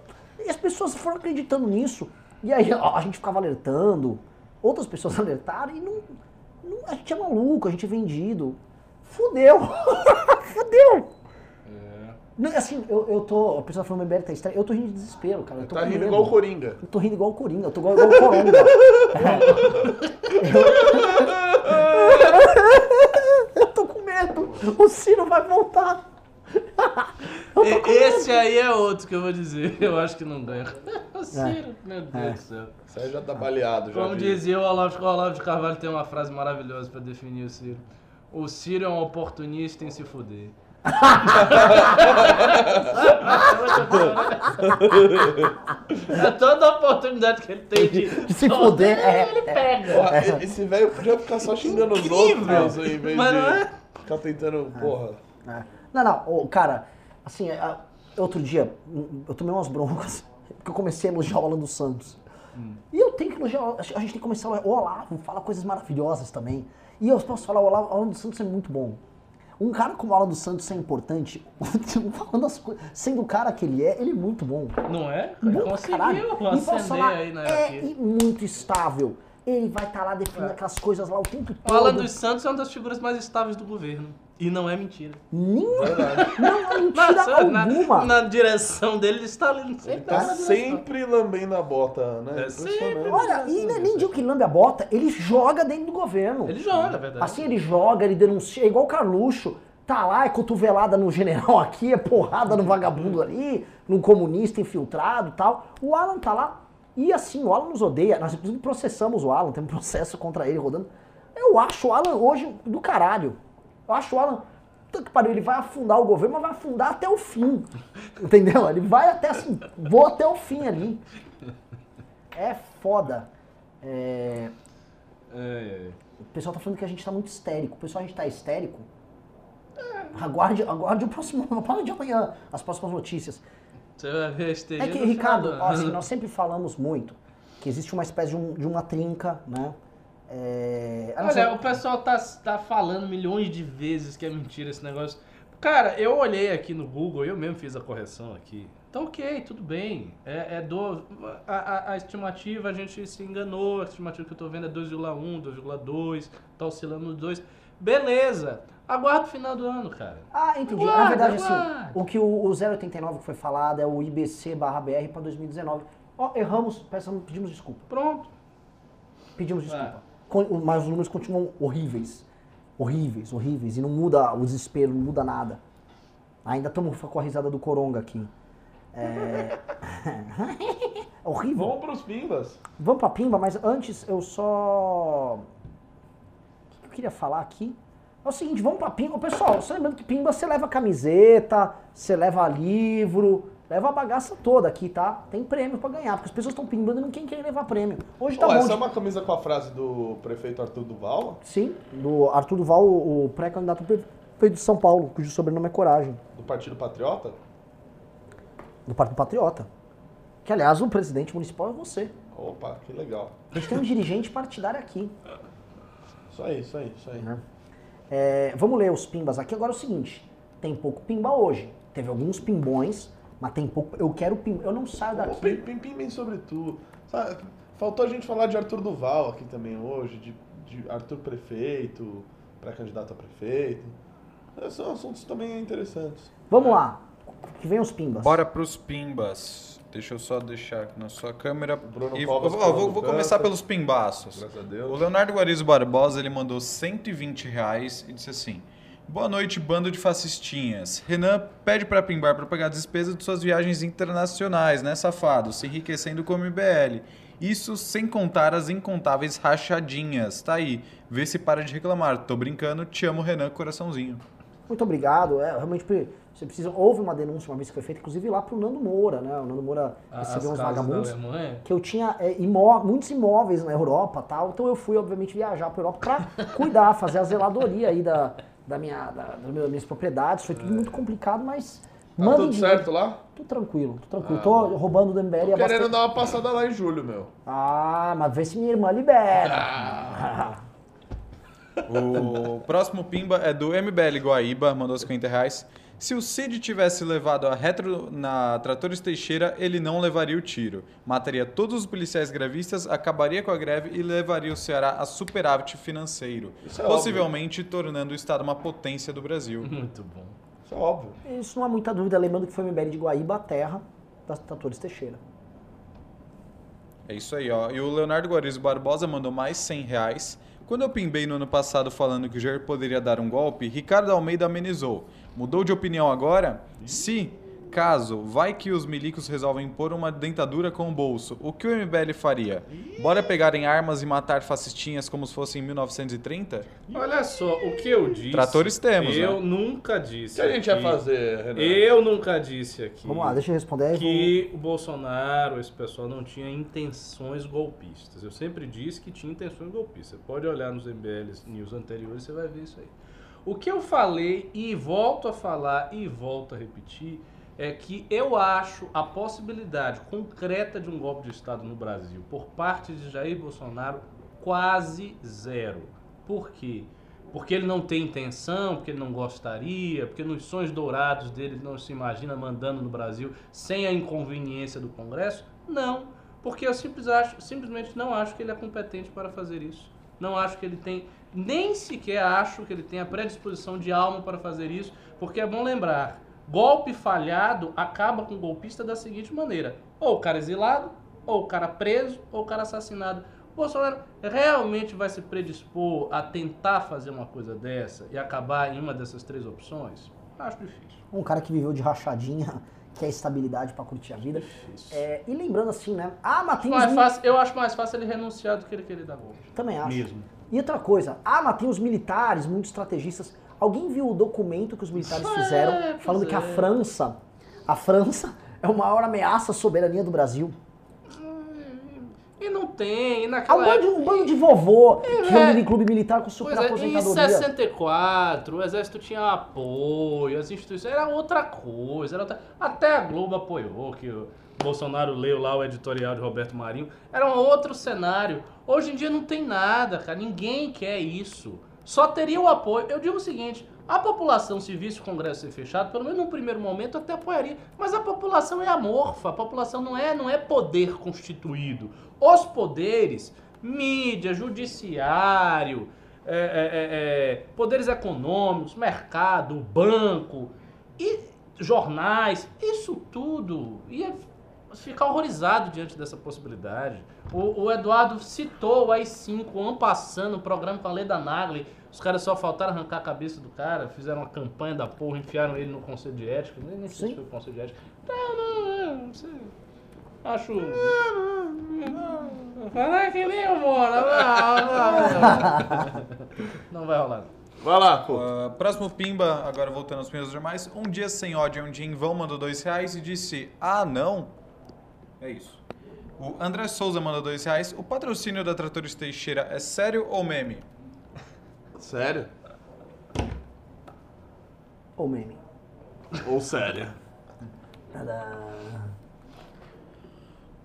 e as pessoas foram acreditando nisso. E aí ó, a gente ficava alertando, outras pessoas alertaram e não, não- a gente é maluco, a gente é vendido. Fudeu! Fudeu! Não, Assim, eu, eu tô. A pessoa falando MBL tá estranho. Eu tô rindo de desespero, cara. Eu tô Tá rindo medo. igual o Coringa. Eu tô rindo igual o Coringa, eu tô igual, igual o Coronga. eu... eu tô com medo. O Ciro vai voltar. Esse aí é outro que eu vou dizer. Eu acho que não ganha. O Ciro, meu Deus É. do céu. Isso aí já tá baleado, já. Como vi. dizia o Olavo, o Olavo de Carvalho tem uma frase maravilhosa pra definir o Ciro. O Ciro é um oportunista em se fuder. é toda oportunidade que ele tem de, De se fuder, é, ele pega. Porra, Esse velho podia ficar só xingando os outros em vez Mas de não é? ficar tentando, porra. É. Não, não, cara, assim, é, outro dia hum, eu tomei umas broncas porque eu comecei a elogiar o Alan dos Santos. E eu tenho que elogiar, a gente tem que começar a elogiar o Olavo, fala coisas maravilhosas também. E eu posso falar, o o Alan dos Santos é muito bom. Um cara como o Alan dos Santos é importante, falando as coisas, sendo o cara que ele é, ele é muito bom. Não é? Bom pra Conseguiu caralho. E posso acender falar, aí na é aqui. muito estável. Ele vai estar lá defendendo aquelas coisas lá o tempo O todo. Alan dos Santos é uma das figuras mais estáveis do governo. E não é mentira. Nenhuma, não é mentira na, alguma. na direção dele, ele está ali. Sempre Tá na direção. sempre lambendo a bota, né? É sempre. Olha, e não é nem digo que lambe a bota, ele joga dentro do governo. Ele joga, na verdade. Assim, ele joga, ele denuncia, é igual o Carluxo. Tá lá, é cotovelada no general aqui, é porrada no vagabundo ali, no comunista infiltrado e tal. O Alan tá lá. E assim, o Alan nos odeia. Nós inclusive processamos o Alan, tem um processo contra ele rodando. Eu acho o Alan hoje do caralho. Eu acho o Alan. Puta que pariu, ele vai afundar o governo, mas vai afundar até o fim. Entendeu? Ele vai até assim, vou até o fim ali. É foda. É, É, é. o pessoal tá falando que a gente tá muito histérico. O pessoal, a gente tá histérico. Aguarde, aguarde o próximo. Para de amanhã, as próximas notícias. Você vai ver a histeria É que, Ricardo, do ó, assim, nós sempre falamos muito que existe uma espécie de, um- de uma trinca, né? É, Olha, o pessoal tá, tá falando milhões de vezes que é mentira esse negócio. Cara, eu olhei aqui no Google, eu mesmo fiz a correção aqui. Então, ok, tudo bem. É, é do, a, a- a estimativa, a gente se enganou. A estimativa que eu tô vendo é 2,1, 2,2, tá oscilando no 2. Beleza. Aguarda o final do ano, cara. Ah, entendi. Aguarda, Na verdade, assim, o que o, o 089 que foi falado é o IBC barra BR para 2019. Ó, erramos, peçamos, pedimos desculpa. Pronto. Pedimos desculpa. Mas os números continuam horríveis. Horríveis, horríveis. E não muda o desespero, não muda nada. Ainda estamos com a risada do Coronga aqui. É... é horrível. Vamos pros pimbas. Vamos pra Pimba, mas antes eu só. O que eu queria falar aqui? É o seguinte, vamos pra Pimba. Pessoal, só lembrando que Pimba você leva camiseta, você leva livro, leva a bagaça toda aqui, tá? Tem prêmio pra ganhar, porque as pessoas estão pimbando e não quem quer levar prêmio. Hoje tá Pô, bom. essa de- é uma camisa com a frase do prefeito Arthur Duval? Sim, do Arthur Duval, o o pré-candidato prefeito de São Paulo, cujo sobrenome é Coragem, Do Partido Patriota? do Partido Patriota. Que, aliás, o presidente municipal é você. Opa, que legal. A gente tem um dirigente partidário aqui. Isso aí, isso aí, isso aí. Né? É, vamos ler os pimbas aqui. Agora é o seguinte: tem pouco pimba hoje. Teve alguns pimbões, mas tem pouco. Eu quero pimba. Eu não saio Pô, daqui. Pim, pim, pim, bem sobre tudo. Sabe, faltou a gente falar de Arthur Duval aqui também hoje, de, de Arthur Prefeito, pré-candidato a prefeito. É, São assuntos também interessantes. Vamos lá. Que vem os pimbas. Bora pros pimbas. Deixa eu só deixar aqui na sua câmera. Bruno E Covas vou, vou- vou começar pelos pimbaços. Graças a O Deus. Leonardo Guarizo Barbosa ele mandou 120 reais e disse assim: Boa noite, bando de fascistinhas. Renan pede pra pimbar pra pagar a despesa de suas viagens internacionais, né, safado? Se enriquecendo com o MBL. Isso sem contar as incontáveis rachadinhas. Tá aí. Vê se para de reclamar. Tô brincando, te amo, Renan, coraçãozinho. Muito obrigado. É, realmente, você precisa. Houve uma denúncia uma vez que foi feita, inclusive lá pro Nando Moura, né? O Nando Moura As recebeu uns vagabundos. Que eu tinha é, imó- muitos imóveis na Europa tal. Então eu fui, obviamente, viajar pra Europa pra cuidar, fazer a zeladoria aí da, da minha, da, das minhas propriedades. Foi tudo muito complicado, mas. Tá Mandem tudo dinheiro. certo lá? Tô tranquilo, tô tranquilo. tô roubando do MBL Tô há querendo bastante... dar uma passada lá em julho, meu. Ah, mas vê se minha irmã libera. Ah. O próximo pimba é do MBL Guaíba, mandou 50 reais. Se o Cid tivesse levado a retro na Tratores Teixeira, ele não levaria o tiro. Mataria todos os policiais grevistas, acabaria com a greve e levaria o Ceará a superávit financeiro. Isso é possivelmente tornando o Estado uma potência do Brasil. Muito bom. Isso é óbvio. Isso não há muita dúvida, lembrando que foi o MBL de Guaíba, a terra das Tratores Teixeira. É isso aí, ó. E o Leonardo Guarizo Barbosa mandou mais 100 reais. Quando eu pimbei no ano passado falando que o Jair poderia dar um golpe, Ricardo Almeida amenizou. Mudou de opinião agora? Se caso, vai que os milicos resolvem pôr uma dentadura com o bolso. O que o MBL faria? Bora pegarem armas e matar fascistinhas como se fosse em 1930? Olha só, o que eu disse. Tratores temos, Eu né? nunca O disse. que a gente aqui, vai fazer, Renan? Eu nunca disse aqui. Vamos lá, deixa eu responder aí. que o Bolsonaro, esse pessoal, não tinha intenções golpistas. Eu sempre disse que tinha intenções golpistas. Você pode olhar nos MBL News anteriores, você vai ver isso aí. O que eu falei e volto a falar e volto a repetir é que eu acho a possibilidade concreta de um golpe de Estado no Brasil por parte de Jair Bolsonaro quase zero. Por quê? Porque ele não tem intenção, porque ele não gostaria, porque nos sonhos dourados dele ele não se imagina mandando no Brasil sem a inconveniência do Congresso? Não, porque eu simples acho- simplesmente não acho que ele é competente para fazer isso. Não acho que ele tem, nem sequer acho que ele tem a predisposição de alma para fazer isso, porque é bom lembrar, golpe falhado acaba com o golpista da seguinte maneira: ou o cara exilado, ou o cara preso, ou o cara assassinado. O Bolsonaro realmente vai se predispor a tentar fazer uma coisa dessa e acabar em uma dessas três opções? Acho difícil. Um cara que viveu de rachadinha, que é estabilidade pra curtir a vida. É, e lembrando assim, né? Ah, mas tem os Mais mi- fácil, eu acho mais fácil ele renunciar do que ele querer dar golpe. Também acho. Mesmo. E outra coisa, ah, mas tem os militares, muitos estrategistas. Alguém viu o documento que os militares É, fizeram falando que a é. França, a França é a maior ameaça à soberania do Brasil? E não tem, e É um naquela bando, de- um bando de vovô que É. reunido em clube militar com super Pois é, em aposentadoria. 64, o exército tinha apoio, as instituições. Era outra coisa. Era outra... Até a Globo apoiou, que o Bolsonaro leu lá o editorial de Roberto Marinho. Era um outro cenário. Hoje em dia não tem nada, cara. Ninguém quer isso. Só teria o apoio. Eu digo o seguinte: a população, se visse o Congresso ser fechado, pelo menos num primeiro momento até apoiaria. Mas a população é amorfa, a população não é, não é poder constituído. Os poderes, mídia, judiciário, é, é, é, é, poderes econômicos, mercado, banco e jornais, isso tudo ia ficar horrorizado diante dessa possibilidade. O, o Eduardo citou o AI-5, o ano passando, o programa com a Leda Nagli. Os caras só faltaram arrancar a cabeça do cara, fizeram uma campanha da porra, enfiaram ele no conselho de ética. Nem, nem sei se foi o conselho de ética. Não, não, não, não sei. Acho. Fala que nem eu moro. Não vai rolar. Vai lá, pô. Ah, próximo Pimba, agora voltando aos primeiros normais. Um dia sem ódio, um dia em vão, mandou dois reais e disse: Ah, não? É isso. O André Souza mandou dois reais. O patrocínio da Tratores Teixeira é sério ou meme? Sério? Ou meme. Ou sério? Tadã.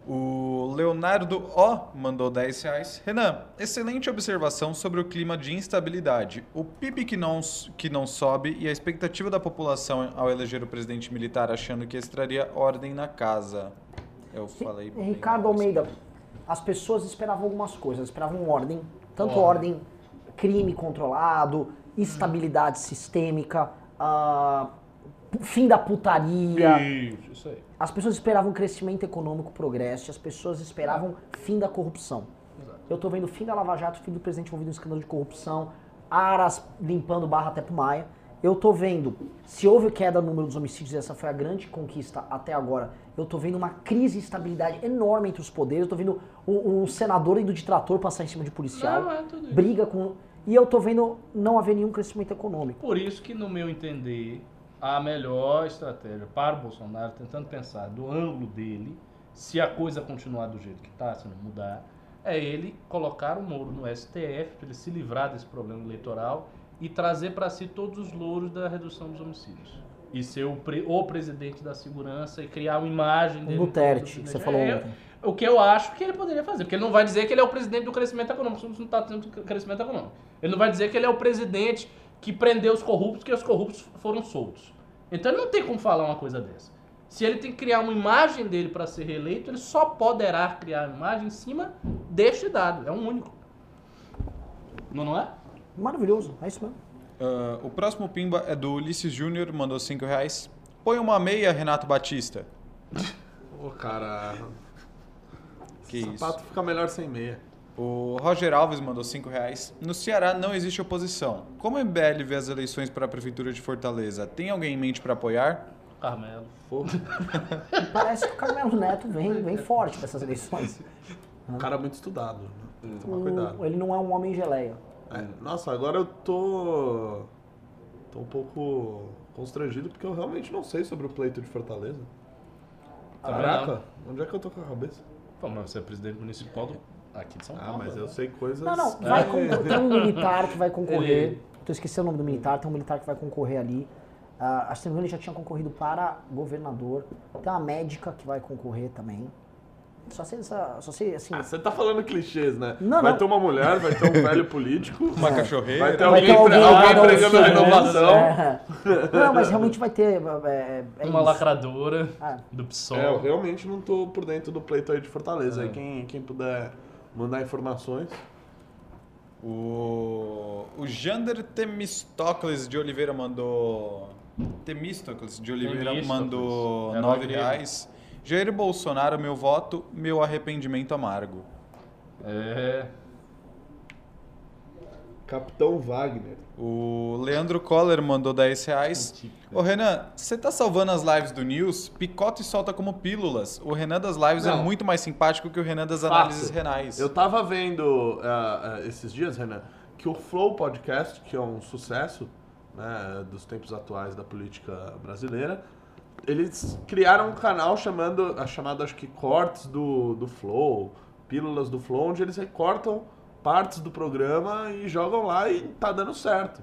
O Leonardo O mandou 10 reais. Renan, excelente observação sobre o clima de instabilidade. O PIB que não, que não sobe e a expectativa da população ao eleger o presidente militar achando que esse traria ordem na casa. Eu falei. Ricardo. Almeida, as pessoas esperavam algumas coisas, esperavam ordem, tanto Ordem. ordem, crime controlado, estabilidade sistêmica, ah, fim da putaria. Isso, isso aí. As pessoas esperavam crescimento econômico, progresso, as pessoas esperavam fim da corrupção. Eu tô vendo fim da Lava Jato, fim do presidente envolvido em escândalo de corrupção, Aras limpando barra até pro Maia. Eu tô vendo, se houve queda no número dos homicídios, essa foi a grande conquista até agora. Eu tô vendo uma crise de estabilidade enorme entre os poderes. Eu tô vendo um, um senador indo de trator passar em cima de policial, Não, é tudo isso. briga com. E eu tô vendo não haver nenhum crescimento econômico. Por isso que, no meu entender, a melhor estratégia para o Bolsonaro, tentando pensar do ângulo dele, se a coisa continuar do jeito que está, se não mudar, é ele colocar o Moro no STF para ele se livrar desse problema eleitoral e trazer para si todos os louros da redução dos homicídios. E ser o, pre- o presidente da segurança e criar uma imagem dele. Duterte, como que você falou É, ontem. O que eu acho que ele poderia fazer, porque ele não vai dizer que ele é o presidente do crescimento econômico, não está tendo crescimento econômico. Ele não vai dizer que ele é o presidente que prendeu os corruptos, que os corruptos foram soltos. Então ele não tem como falar uma coisa dessa. Se ele tem que criar uma imagem dele para ser reeleito, ele só poderá criar uma imagem em cima deste dado. É um único. Não, não é? Maravilhoso, é isso mesmo. Ah, o próximo Pimba é do Ulisses Júnior, mandou 5 reais. Põe uma meia, Renato Batista. Ô, cara. Que o sapato fica melhor sem meia. O Roger Alves mandou 5 reais. No Ceará não existe oposição. Como o MBL vê as eleições para a Prefeitura de Fortaleza? Tem alguém em mente para apoiar? Carmelo. Parece que o Carmelo Neto vem, vem forte para essas eleições. um cara muito estudado. Né? Tem que tomar cuidado. ele não é um homem geleia. É, nossa, agora eu tô. tô um pouco constrangido porque eu realmente não sei sobre o pleito de Fortaleza. Também Caraca, onde é que eu tô com a cabeça? Pô, mas você é presidente municipal do... aqui de São Ah, Paulo. mas né? eu sei coisas. Não, não, vai É. con- tem um militar que vai concorrer. Ele- Tô esquecendo o nome do militar, tem um militar que vai concorrer ali. Ah, acho que ele já tinha concorrido para governador. Tem uma médica que vai concorrer também. Só sei, só sei assim. Ah, você tá falando clichês, né? Não, vai não. ter uma mulher, vai ter um velho político. Uma cachorreira. Vai ter Vai alguém, ter alguém alguém auxílio, renovação. É. Não, mas realmente vai ter. É, é Uma isso. lacradora Ah. do PSOL. É, eu realmente não tô por dentro do pleito aí de Fortaleza. Aí quem, quem puder mandar informações. O, o Jander Temistocles de Oliveira mandou. Temistocles de Oliveira Temístocles. mandou É 9 nove reais. Jair Bolsonaro, meu voto, meu arrependimento amargo. É. Capitão Wagner. O Leandro Coller mandou 10 reais. Ô Renan, você tá salvando as lives do News? Picote solta como pílulas. O Renan das lives é Não. muito mais simpático que o Renan das Fato. análises renais. Eu tava vendo ah, ah, esses dias, Renan, que o Flow Podcast, que é um sucesso né, dos tempos atuais da política brasileira, eles criaram um canal chamando, ah, chamado acho que Cortes do, do Flow, Pílulas do Flow, onde eles recortam partes do programa e jogam lá e tá dando certo.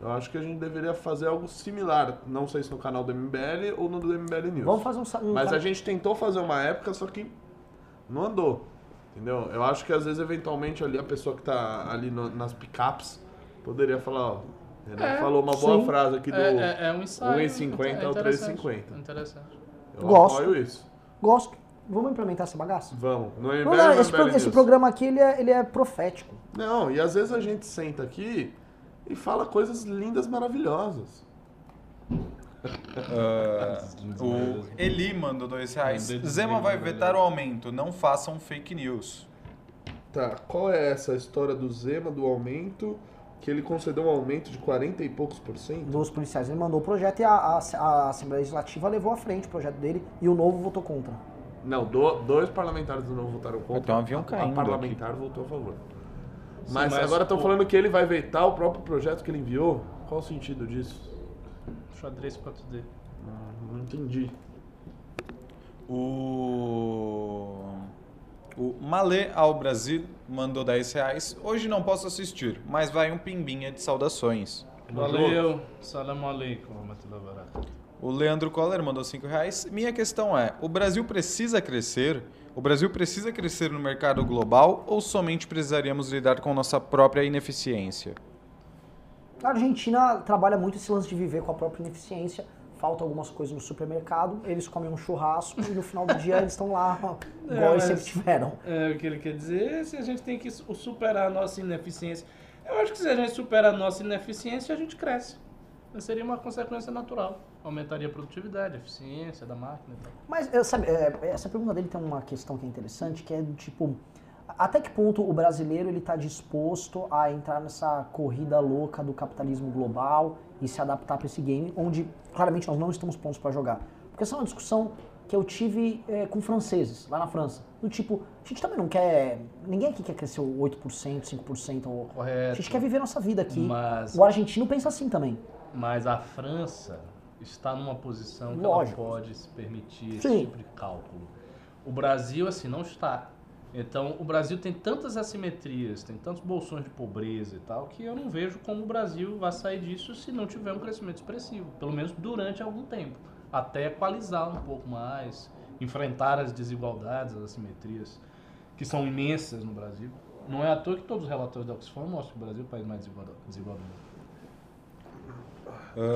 Eu acho que a gente deveria fazer algo similar, não sei se no canal do MBL ou no do MBL News. Vamos fazer um. um Mas a gente tentou fazer uma época, só que não andou. Entendeu? Eu acho que às vezes, eventualmente, ali a pessoa que tá ali no- nas picapes poderia falar, ó. Renan É, falou uma boa sim. frase aqui do. É, é, é um ensaio. 1,50 é ao interessante, 3,50. é Interessante. Eu Gosto. apoio isso. Gosto. Vamos implementar essa bagaça? Vamos. Não, não, no esse, pro- esse programa aqui ele é, ele é profético. Não, e às vezes a gente senta aqui e fala coisas lindas, maravilhosas. Ah, o Eli mandou 2 reais. Zema vai vetar o aumento, não façam fake news. Tá, qual é essa história do Zema, do aumento, que ele concedeu um aumento de 40 e poucos por cento? Dos policiais. Ele mandou o projeto e a, a- a Assembleia Legislativa levou à frente o projeto dele e o novo votou contra. Não, do- dois parlamentares do novo votaram contra. Tem um avião caindo A parlamentar votou a favor. Sim, Mas, mas agora estão o- falando que ele vai vetar o próprio projeto que ele enviou? Qual o sentido disso? Xadrez 4D. Não, não entendi. O. O Malê ao Brasil mandou 10 reais. Hoje não posso assistir, mas vai um pimbinha de saudações. Valeu. Salam barakatuh. O Leandro Coller mandou 5 reais. Minha questão é: o Brasil precisa crescer? O Brasil precisa crescer no mercado global ou somente precisaríamos lidar com nossa própria ineficiência? A Argentina trabalha muito esse lance de viver com a própria ineficiência. Falta algumas coisas no supermercado, eles comem um churrasco e no final do dia eles estão lá, É, igual eles sempre tiveram. É, o que ele quer dizer é se a gente tem que su- superar a nossa ineficiência. Eu acho que se a gente superar a nossa ineficiência, a gente cresce. Seria uma consequência natural. Aumentaria a produtividade, a eficiência da máquina e tal. Mas, eh, sabe, eh, essa pergunta dele tem uma questão que é interessante, que é do tipo, até que ponto o brasileiro ele está disposto a entrar nessa corrida louca do capitalismo global e se adaptar para esse game, onde claramente nós não estamos prontos para jogar. Porque essa é uma discussão que eu tive eh, com franceses, lá na França. Do tipo, a gente também não quer, ninguém aqui quer crescer 8%, 5%, ou, a Correto. gente quer viver nossa vida aqui. Mas, O argentino pensa assim também. mas a França está numa posição que Lógico. ela pode se permitir esse Sim. tipo de cálculo. O Brasil, assim, não está. Então, o Brasil tem tantas assimetrias, tem tantos bolsões de pobreza e tal, que eu não vejo como o Brasil vai sair disso se não tiver um crescimento expressivo, pelo menos durante algum tempo, até equalizar um pouco mais, enfrentar as desigualdades, as assimetrias, que são imensas no Brasil. Não é à toa que todos os relatórios da Oxfam mostram que o Brasil é o país mais desigual do mundo.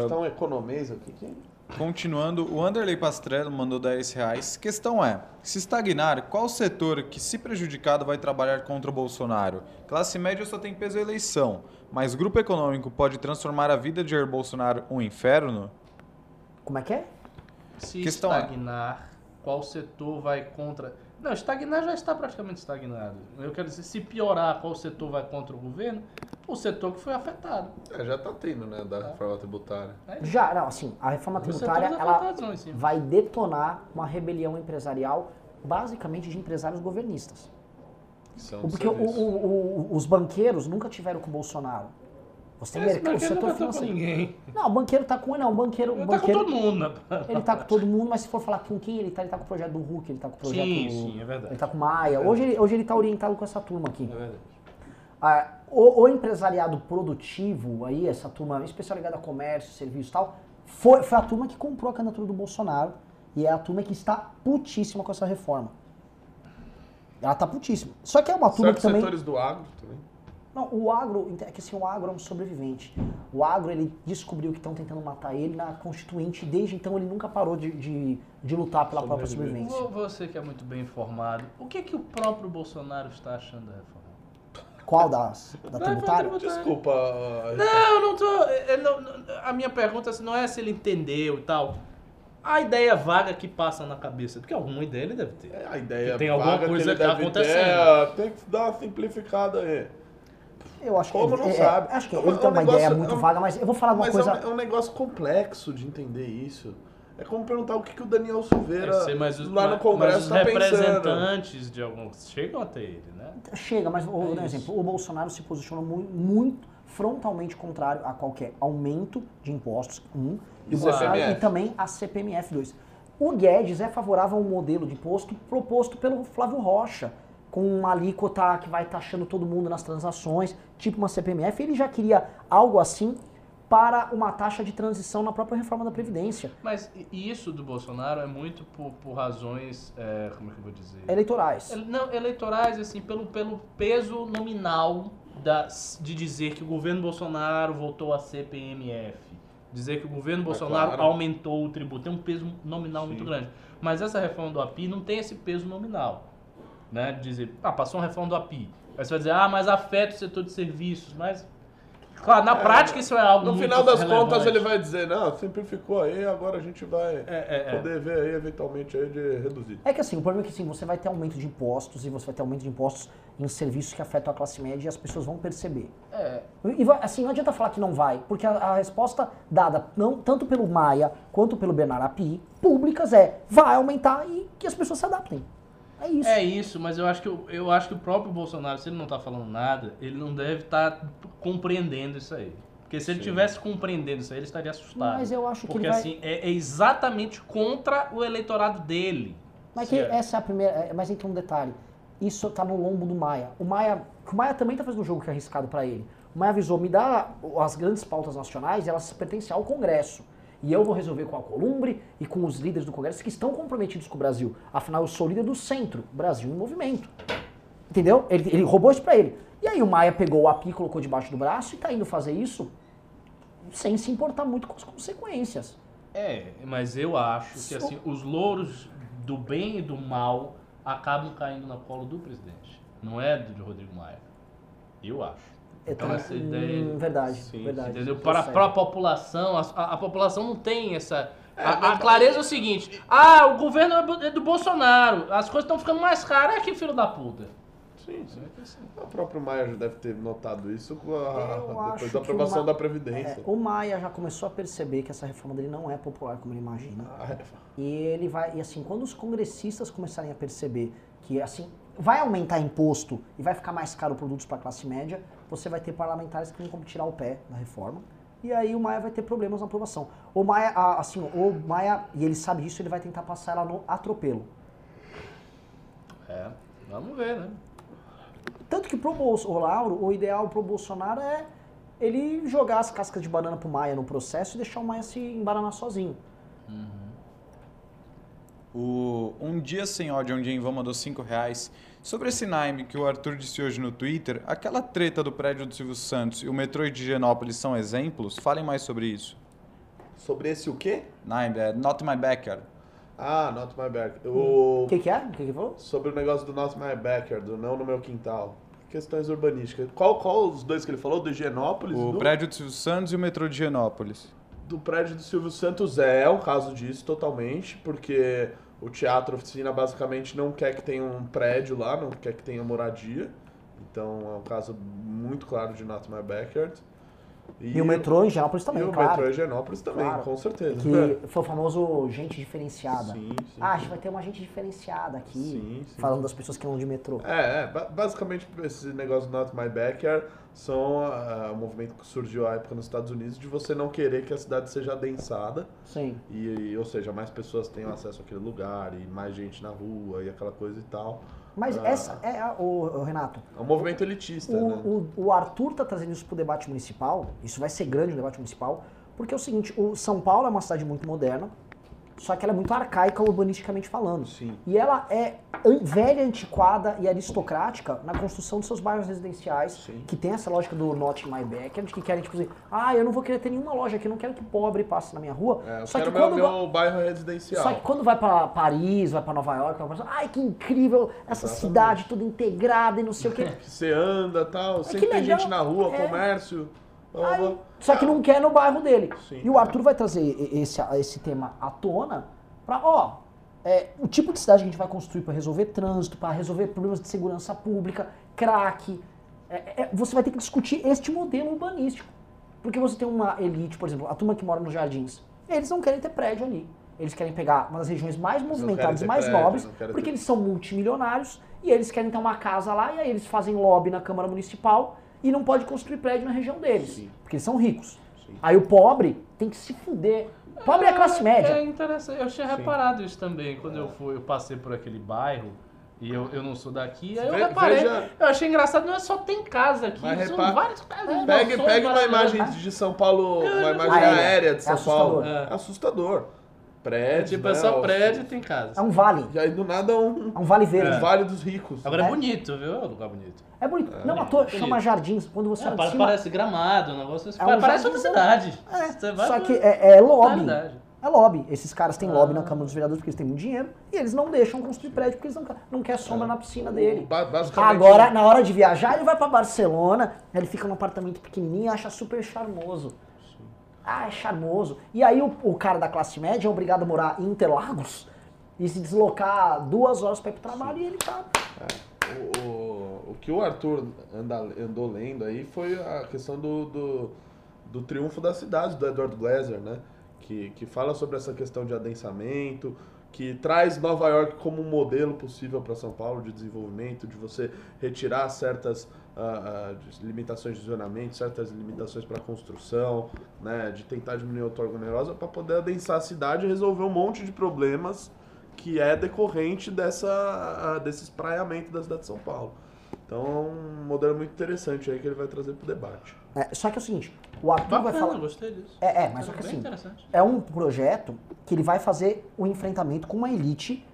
Está um economês aqui que... Continuando, o Anderley Pastrello mandou 10 reais. Questão é: se estagnar, qual setor que, se prejudicado, vai trabalhar contra o Bolsonaro? Classe média só tem peso a eleição, mas grupo econômico pode transformar a vida de Jair Bolsonaro um inferno? Como é que é? Se Questão é- estagnar, qual setor vai contra. Não, estagnar já está praticamente estagnado. Eu quero dizer, se piorar, qual setor vai contra o governo? O setor que foi afetado. É, já tá tendo, né, da reforma tributária. É Já, não, assim, a reforma tributária, ela vai detonar uma rebelião empresarial, basicamente de empresários governistas. Porque o- o- o- os banqueiros nunca tiveram com o Bolsonaro. Você tem Esse mercado, o banqueiro setor não estar com financeiro. ninguém. Não, o banqueiro tá com. Não, o banqueiro. Ele tá com banqueiro todo mundo. né? ele tá com todo mundo, mas se for falar com quem ele tá, ele tá com o projeto do Hulk, ele tá com o projeto. Sim, sim, é verdade. Ele tá com Maia. Hoje ele, hoje ele tá orientado com essa turma aqui. É verdade. Ah, o, o empresariado produtivo, aí, essa turma especial ligada a comércio, serviço e tal, foi, foi a turma que comprou a candidatura do Bolsonaro e é a turma que está putíssima com essa reforma. Ela tá putíssima. Só que é uma turma Certos que também. setores do agro também. Não, o agro, é que assim, o agro é um sobrevivente. O agro, ele descobriu que estão tentando matar ele na Constituinte, desde então ele nunca parou de, de, de lutar pela própria sobrevivência. Vo- Você que é muito bem informado, o que, que o próprio Bolsonaro está achando da reforma? Qual das? Da Da tributária? Desculpa. Não, eu não tô. não- a minha pergunta assim, não é se ele entendeu e tal. A ideia vaga que passa na cabeça, porque alguma ideia ele deve ter. É, a ideia Que tem alguma coisa ele que tá deve acontecendo. ter, é, tem que dar uma simplificada aí. Eu acho que Como ele, não é, sabe? Acho que É ele um tem uma negócio- ideia é muito um- vaga, mas eu vou falar uma Mas coisa. é, um, é um negócio complexo de entender isso. É como perguntar o que, que o Daniel Silveira sei, mas os, lá no Congresso mas os tá pensando. representantes de alguns chegam até ele, né? Chega, mas vou É um exemplo. O Bolsonaro se posicionou muito, muito frontalmente contrário a qualquer aumento de impostos, um, e, o E Bolsonaro, e também a CPMF, dois. O Guedes é favorável a um modelo de imposto proposto pelo Flávio Rocha, com uma alíquota que vai taxando todo mundo nas transações, tipo uma CPMF. Ele já queria algo assim para uma taxa de transição na própria reforma da Previdência. Mas isso do Bolsonaro é muito por, por razões, é, como é que eu vou dizer? Eleitorais. Ele- Não, eleitorais, assim, pelo, pelo peso nominal da, de dizer que o governo Bolsonaro voltou a ser PMF. Dizer que o governo Bolsonaro claro. aumentou o tributo. Tem um peso nominal Sim. muito grande. Mas essa reforma do API não tem esse peso nominal. Né? Dizer, ah, passou uma reforma do API. Aí você vai dizer, ah, mas afeta o setor de serviços. Mas, claro, na É, prática isso é algo No muito final das relevante. contas ele vai dizer, não, simplificou aí, agora a gente vai É, é, é. poder ver aí eventualmente aí de reduzir. É que assim, o problema é que assim, você vai ter aumento de impostos e você vai ter aumento de impostos em serviços que afetam a classe média e as pessoas vão perceber. É, E assim, não adianta falar que não vai, porque a, a resposta dada não, tanto pelo Maia quanto pelo Bernardo Api, públicas, é vai aumentar e que as pessoas se adaptem. É isso. É isso, mas eu acho que, o- eu acho que o próprio Bolsonaro, se ele não tá falando nada, ele não deve estar compreendendo isso aí. Porque se ele tivesse compreendendo isso aí, ele estaria assustado. Mas eu acho que Porque ele vai- assim, é, é exatamente contra o eleitorado dele. Mas que essa é a primeira. é, Mas entra um detalhe. Isso tá no lombo do Maia. O Maia. O Maia também tá fazendo um jogo que é arriscado para ele. O Maia avisou, me dá as grandes pautas nacionais, elas pertencem ao Congresso. E eu vou resolver com a Columbre e com os líderes do Congresso que estão comprometidos com o Brasil. Afinal, eu sou líder do centro, Brasil em movimento. Entendeu? Ele, ele roubou isso pra ele. E aí o Maia pegou o API, colocou debaixo do braço e tá indo fazer isso sem se importar muito com as consequências. É, mas eu acho que Só- assim, os louros do bem e do mal acabam caindo na colo do presidente. Não é do de Rodrigo Maia. Eu acho. Então essa ideia. Hum, verdade, Sim, verdade. Entendeu? Tá Para, para a população, a, a- a população não tem essa. a, a mas- clareza é o seguinte: ah, o governo é é do Bolsonaro, as coisas estão ficando mais caras, é que filho da puta. Sim, sim. O próprio Maia já deve ter notado isso com a- depois da aprovação Ma- da Previdência. É, o Maia já começou a perceber que essa reforma dele não é popular como ele imagina. Ah, é. E ele vai, e assim, quando os congressistas começarem a perceber que assim, vai aumentar imposto e vai ficar mais caro produtos para a classe média, você vai ter parlamentares que vão como tirar o pé da reforma. E aí o Maia vai ter problemas na aprovação. O Maia, assim, o Maia, e ele sabe disso, ele vai tentar passar ela no atropelo. É, vamos ver, né? Tanto que pro Bolso, o Lauro, o ideal pro Bolsonaro é ele jogar as cascas de banana pro Maia no processo e deixar o Maia se embaranar sozinho. O Um Dia Sem Ódio, onde em vão mandou 5 reais. Sobre esse Naime que o Arthur disse hoje no Twitter, aquela treta do prédio do Silvio Santos e o metrô de Higienópolis são exemplos? Falem mais sobre isso. Sobre esse o quê? Naime, é Not My Backyard. Ah, Not My Backyard. O... O que, que é? O que, que falou? Sobre o negócio do Not My Backyard, do não no meu quintal. Questões urbanísticas. Qual, qual os dois que ele falou? Do Higienópolis? O do... prédio do Silvio Santos e o metrô de Higienópolis. do prédio do Silvio Santos é um caso disso totalmente, porque O teatro oficina basicamente não quer que tenha um prédio lá, não quer que tenha moradia. Então é um caso muito claro de Not My Backyard. E o metrô em Higienópolis também, e o claro. metrô Higienópolis também, Claro. com certeza. Que foi o famoso gente diferenciada. Sim, sim. Ah, a gente vai ter uma gente diferenciada aqui. Sim, sim. Falando das pessoas que andam de metrô. É, é, ba- basicamente esse negócio do Not My Backyard são ah, um movimento que surgiu à época nos Estados Unidos de você não querer que a cidade seja adensada Sim. e, e, ou seja, mais pessoas tenham acesso àquele lugar e mais gente na rua e aquela coisa e tal. Mas Ah. essa é a, o, o Renato. É um movimento elitista, O, né? o, o Arthur tá trazendo isso pro debate municipal. Isso vai ser grande no debate municipal. Porque é o seguinte, o São Paulo é uma cidade muito moderna, só que ela é muito arcaica urbanisticamente falando. Sim. E ela é velha, antiquada e aristocrática na construção dos seus bairros residenciais, Sim. que tem essa lógica do not in my backyard, que querem, tipo assim, ah, eu não vou querer ter nenhuma loja aqui, eu não quero que pobre passe na minha rua. É, eu só, que quero meu, quando meu bairro residencial. só que quando vai pra Paris, vai pra Nova York, vai pra... ai que incrível, essa Exatamente. cidade toda integrada e não sei o quê. Que você anda e tal, sempre que tem legal. gente na rua, É. comércio. Aí, só que não quer no bairro dele. Sim. E o Arthur vai trazer esse, esse tema à tona pra, ó, é, o tipo de cidade que a gente vai construir pra resolver trânsito, pra resolver problemas de segurança pública, crack. É, é, você vai ter que discutir este modelo urbanístico. Porque você tem uma elite, por exemplo, a turma que mora nos jardins, eles não querem ter prédio ali. Eles querem pegar uma das regiões mais movimentadas e mais prédio, nobres, porque ter- eles são multimilionários e eles querem ter uma casa lá e aí eles fazem lobby na Câmara Municipal e não pode construir prédio na região deles, Sim. porque eles são ricos. Sim. Aí o pobre tem que se fuder. Pobre é a classe É média. interessante. Eu tinha reparado isso também quando eu fui, eu passei por aquele bairro e eu, eu não sou daqui. Aí eu Ve- reparei. veja- Eu achei engraçado, não é só tem casa aqui, Mas são repara- várias casas. Pegue, pegue uma imagem de São Paulo, uma imagem Aérea. aérea de É São assustador. Paulo. É. É assustador. É, Prédio, tipo, né, é só prédio e tem casa. É um vale. E aí do nada é um, É um vale verde. um vale dos ricos. Agora é É. bonito, viu? É um lugar bonito. É bonito. não, à toa chama jardins. Quando você É, olha de pare- cima, parece gramado, um negócio assim. É um parece outra jardim. cidade. É, Você vai só que é, é lobby. É lobby. Esses caras têm lobby na Ah. Câmara dos Vereadores porque eles têm muito dinheiro e eles não deixam construir prédio porque eles não, não querem sombra na piscina dele. Agora, na hora de viajar, ele vai pra Barcelona, ele fica num apartamento pequenininho e acha super charmoso. Ah, é charmoso. E aí o, o cara da classe média é obrigado a morar em Interlagos e se deslocar duas horas pra ir pro trabalho e ele tá... O, o, o que o Arthur anda, andou lendo aí foi a questão do, do, do triunfo da cidade, do Edward Glaser, né? Que, que fala sobre essa questão de adensamento, que traz Nova York como um modelo possível para São Paulo de desenvolvimento, de você retirar certas ah, de- limitações de zonamento, certas limitações para construção, né? De tentar diminuir a outorgonerosa para poder adensar a cidade e resolver um monte de problemas que é decorrente dessa, ah, desse espraiamento da cidade de São Paulo. Então é um modelo muito interessante aí que ele vai trazer para o debate. É, só que é o seguinte, o Arthur vai Bacana, falar... gostei disso. É, é, mas só Bem que assim, interessante. é um projeto que ele vai fazer o enfrentamento com uma elite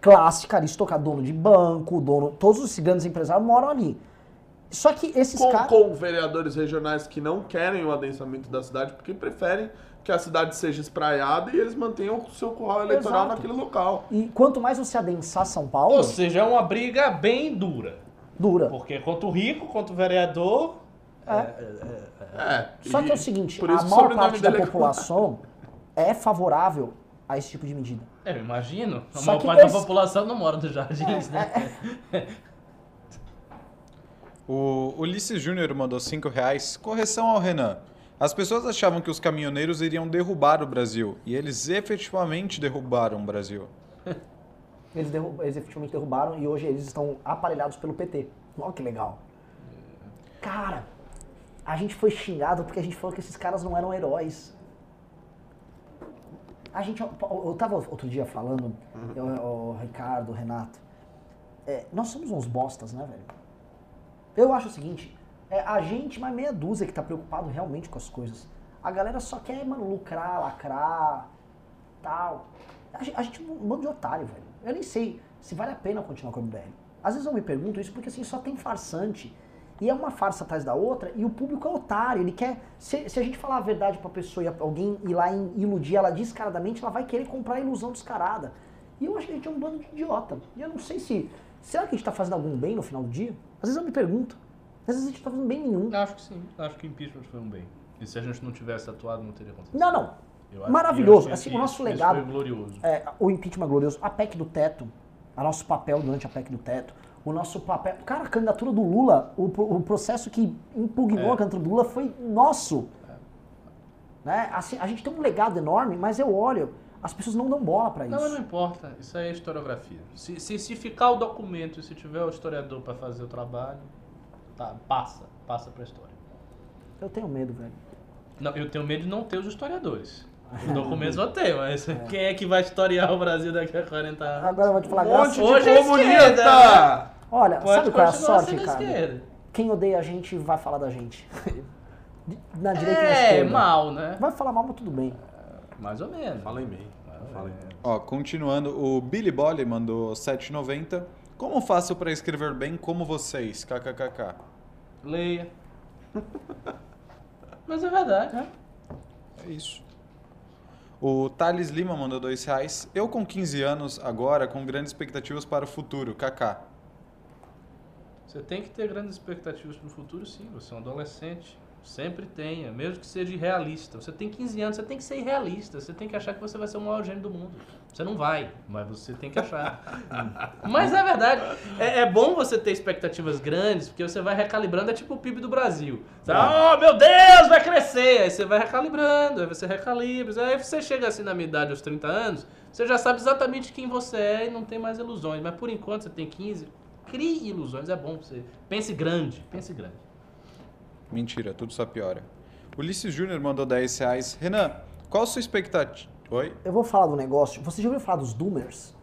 clássica, aristocrata, dono de banco, dono, todos os grandes empresários moram ali. Só que esses Com, caras... com vereadores regionais que não querem o adensamento da cidade porque preferem que a cidade seja espraiada e eles mantenham o seu curral eleitoral Exato. naquele local. E quanto mais você adensar São Paulo, Ou seja, é uma briga bem dura. dura. Porque quanto o rico, quanto o vereador. É, Só e que é o seguinte, a maior parte da é população é favorável a esse tipo de medida. Eu imagino. A Só maior parte esse- da população não mora nos jardins, né? O Ulisses Júnior mandou 5 reais. Correção ao Renan. As pessoas achavam que os caminhoneiros iriam derrubar o Brasil. E eles efetivamente derrubaram o Brasil. Eles, derru- eles efetivamente derrubaram e hoje eles estão aparelhados pelo PT. Olha que legal. Cara, a gente foi xingado porque a gente falou que esses caras não eram heróis. A gente, eu, eu tava outro dia falando, eu, o Ricardo, o Renato, é, nós somos uns bostas, né, velho? Eu acho o seguinte, é a gente, mais meia dúzia que tá preocupado realmente com as coisas. A galera só quer, mano, lucrar, lacrar, tal. A gente, a gente é um bando de otário, velho. Eu nem sei se vale a pena continuar com o MBL. Às vezes eu me pergunto isso porque assim, só tem farsante. E é uma farsa atrás da outra e o público é otário. Ele quer. Se, se a gente falar a verdade pra pessoa e alguém ir lá e iludir ela descaradamente, ela vai querer comprar a ilusão descarada. E eu acho que a gente é um bando de idiota. E eu não sei se. Será que a gente tá fazendo algum bem no final do dia? Às vezes eu me pergunto. Às vezes a gente tá fazendo bem nenhum. Acho que sim. Acho que impeachment foi um bem. E se a gente não tivesse atuado, não teria acontecido. Não, não. Eu Maravilhoso. Assim, o nosso legado- foi glorioso. É, o impeachment glorioso, a PEC do teto, o nosso papel durante a PEC do teto, o nosso papel. Cara, a candidatura do Lula, o, o processo que impugnou É. a candidatura do Lula foi nosso. Né? Assim, a gente tem um legado enorme, mas eu olho, as pessoas não dão bola pra isso. Não, mas não importa. Isso aí é historiografia. Se, se, se ficar o documento e se tiver o historiador para fazer o trabalho, tá, passa. Passa pra história. Eu tenho medo, velho. Não, eu tenho medo de não ter os historiadores. Os documentos vão ter, mas quem é que vai historiar o Brasil daqui a 40 anos? Agora eu vou te falar, Um graças- monte Hoje de é comunista! esquerda, né? Olha, Pode sabe qual é a sorte, cara? esquerda. Quem odeia a gente vai falar da gente. Na direita e na É, esquerda. mal, né? Vai falar mal, mas tudo bem. Mais ou menos. Fala em meio. Fala em meio. Ó, continuando, o Billy Bolly mandou 7,90. Como faço pra escrever bem como vocês? KKKK. Leia. Mas é verdade, né? É isso. O Thales Lima mandou dois reais. Eu com 15 anos, agora, com grandes expectativas para o futuro. KK. Você tem que ter grandes expectativas para o futuro, sim. Você é um adolescente. Sempre tenha, mesmo que seja irrealista. Você tem 15 anos, você tem que ser irrealista. Você tem que achar que você vai ser o maior gênio do mundo. Você não vai, mas você tem que achar. mas é verdade. É, é bom você ter expectativas grandes, porque você vai recalibrando. É tipo o PIB do Brasil. Você, oh, meu Deus, vai crescer. Aí você vai recalibrando, aí você recalibra. Aí você chega assim na minha idade, aos 30 anos, você já sabe exatamente quem você é e não tem mais ilusões. Mas por enquanto você tem 15, crie ilusões. É bom você. Pense grande, pense grande. Mentira, tudo só piora. Ulisses Júnior mandou 10 reais. Renan, qual a sua expectativa? Oi? Eu vou falar do negócio. Você já ouviu falar dos Doomers?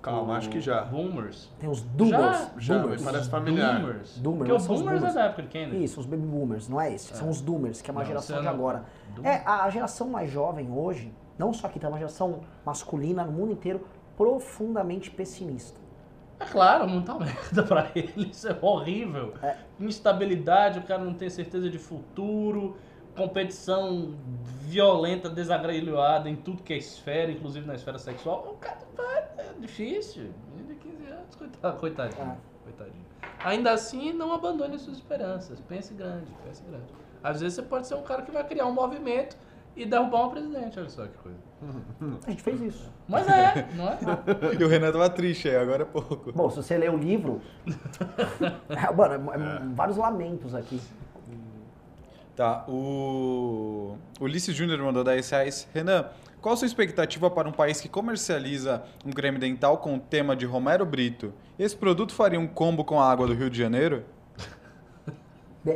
Calma, acho que já. Boomers. Tem os Doomers. Já, mas Doomers. parece familiar. Boomers. Doomers, Porque os Boomers é boomers. da época de quem, né? Isso, os baby boomers, não é esse. São os doomers, que é uma Não, geração de agora. Doom- É, a geração mais jovem hoje, não só aqui, tá uma geração masculina no mundo inteiro profundamente pessimista. É claro, não tá merda pra ele, isso é horrível. É. Instabilidade, o cara não tem certeza de futuro, competição violenta, desagrilhoada em tudo que é esfera, inclusive na esfera sexual. O cara vai, é difícil. Menino de 15 anos, coitado, coitadinho, É. coitadinho. Ainda assim, não abandone suas esperanças. Pense grande, pense grande. Às vezes você pode ser um cara que vai criar um movimento e derrubar um presidente, olha só que coisa. A gente fez isso. Mas é, não é? E o Renan tava triste aí, agora é pouco. Bom, se você ler o livro. é, mano, é- é vários lamentos aqui. Tá, o Ulisses Júnior mandou 10 reais. Renan, qual a sua expectativa para um país que comercializa um creme dental com o tema de Romero Brito? Esse produto faria um combo com a água do Rio de Janeiro?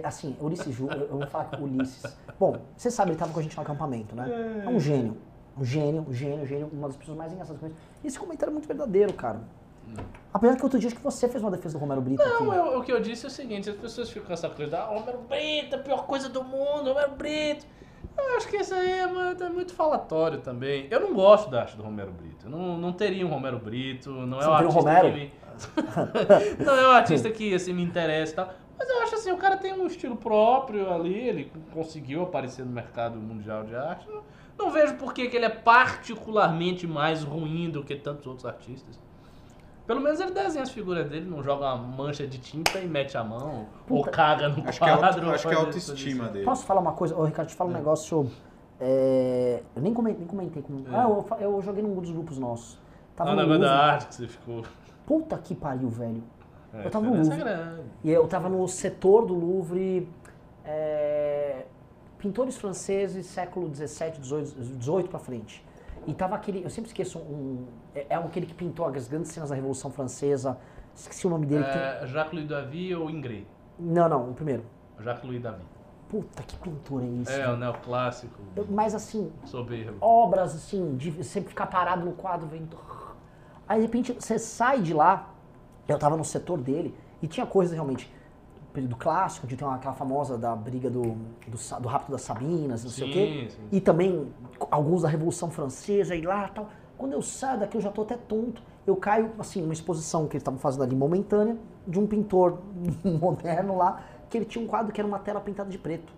Assim, Ulisses Ju, eu eu vou falar com o Ulisses. Bom, você sabe, ele estava com a gente no acampamento, né? É um gênio. Um gênio, um gênio, um gênio, uma das pessoas mais engraçadas que eu conheço. Esse comentário é muito verdadeiro, cara. Apesar que outro dia acho que você fez uma defesa do Romero Brito. Não, eu- o que eu disse é o seguinte, as pessoas ficam com essa coisa da Romero Brito, a pior coisa do mundo, Romero Brito. Eu acho que isso aí é muito, é muito falatório também. Eu não gosto da arte do Romero Brito. Eu não, não teria um Romero Brito, não é Você um não um artista Romero? que me... não é um artista que assim, me interessa e tal. Mas eu acho assim, o cara tem um estilo próprio ali, ele conseguiu aparecer no mercado mundial de arte. Não, não vejo por que que ele é particularmente mais ruim do que tantos outros artistas. Pelo menos ele desenha as figuras dele, não joga uma mancha de tinta e mete a mão, ou caga no Acho que é, quadro. auto, ou acho que é faz autoestima dele. Posso falar uma coisa? Ô, Ricardo, te falo um negócio. é, eu nem comentei, nem comentei com. Ah, eu, eu joguei num dos grupos nossos. Tava Ah, o no negócio da Louvre. arte que você ficou. Puta que pariu, velho. É, Eu tava no diferença Louvre. é grande. E eu tava no setor do Louvre. é, pintores franceses, século 17, 18, 18 pra frente. E tava aquele. Eu sempre esqueço um. É, é aquele que pintou as grandes cenas da Revolução Francesa. Esqueci o nome dele. que tem- É, Jacques-Louis David ou Ingres? Não, não, o primeiro. Jacques-Louis David. Puta, que pintor é esse? É, o neoclássico, Mas assim, soberbo. obras assim, de sempre ficar parado no quadro vendo. Aí de repente você sai de lá, eu tava no setor dele, e tinha coisas realmente. Período clássico, de ter uma, aquela famosa da briga do, do, do rapto das Sabinas, não sei o quê. Sim, sim. E também alguns da Revolução Francesa e lá tal. Quando eu saio daqui, eu já tô até tonto. Eu caio, assim, numa exposição que eles estavam fazendo ali momentânea, de um pintor moderno lá, que ele tinha um quadro que era uma tela pintada de preto.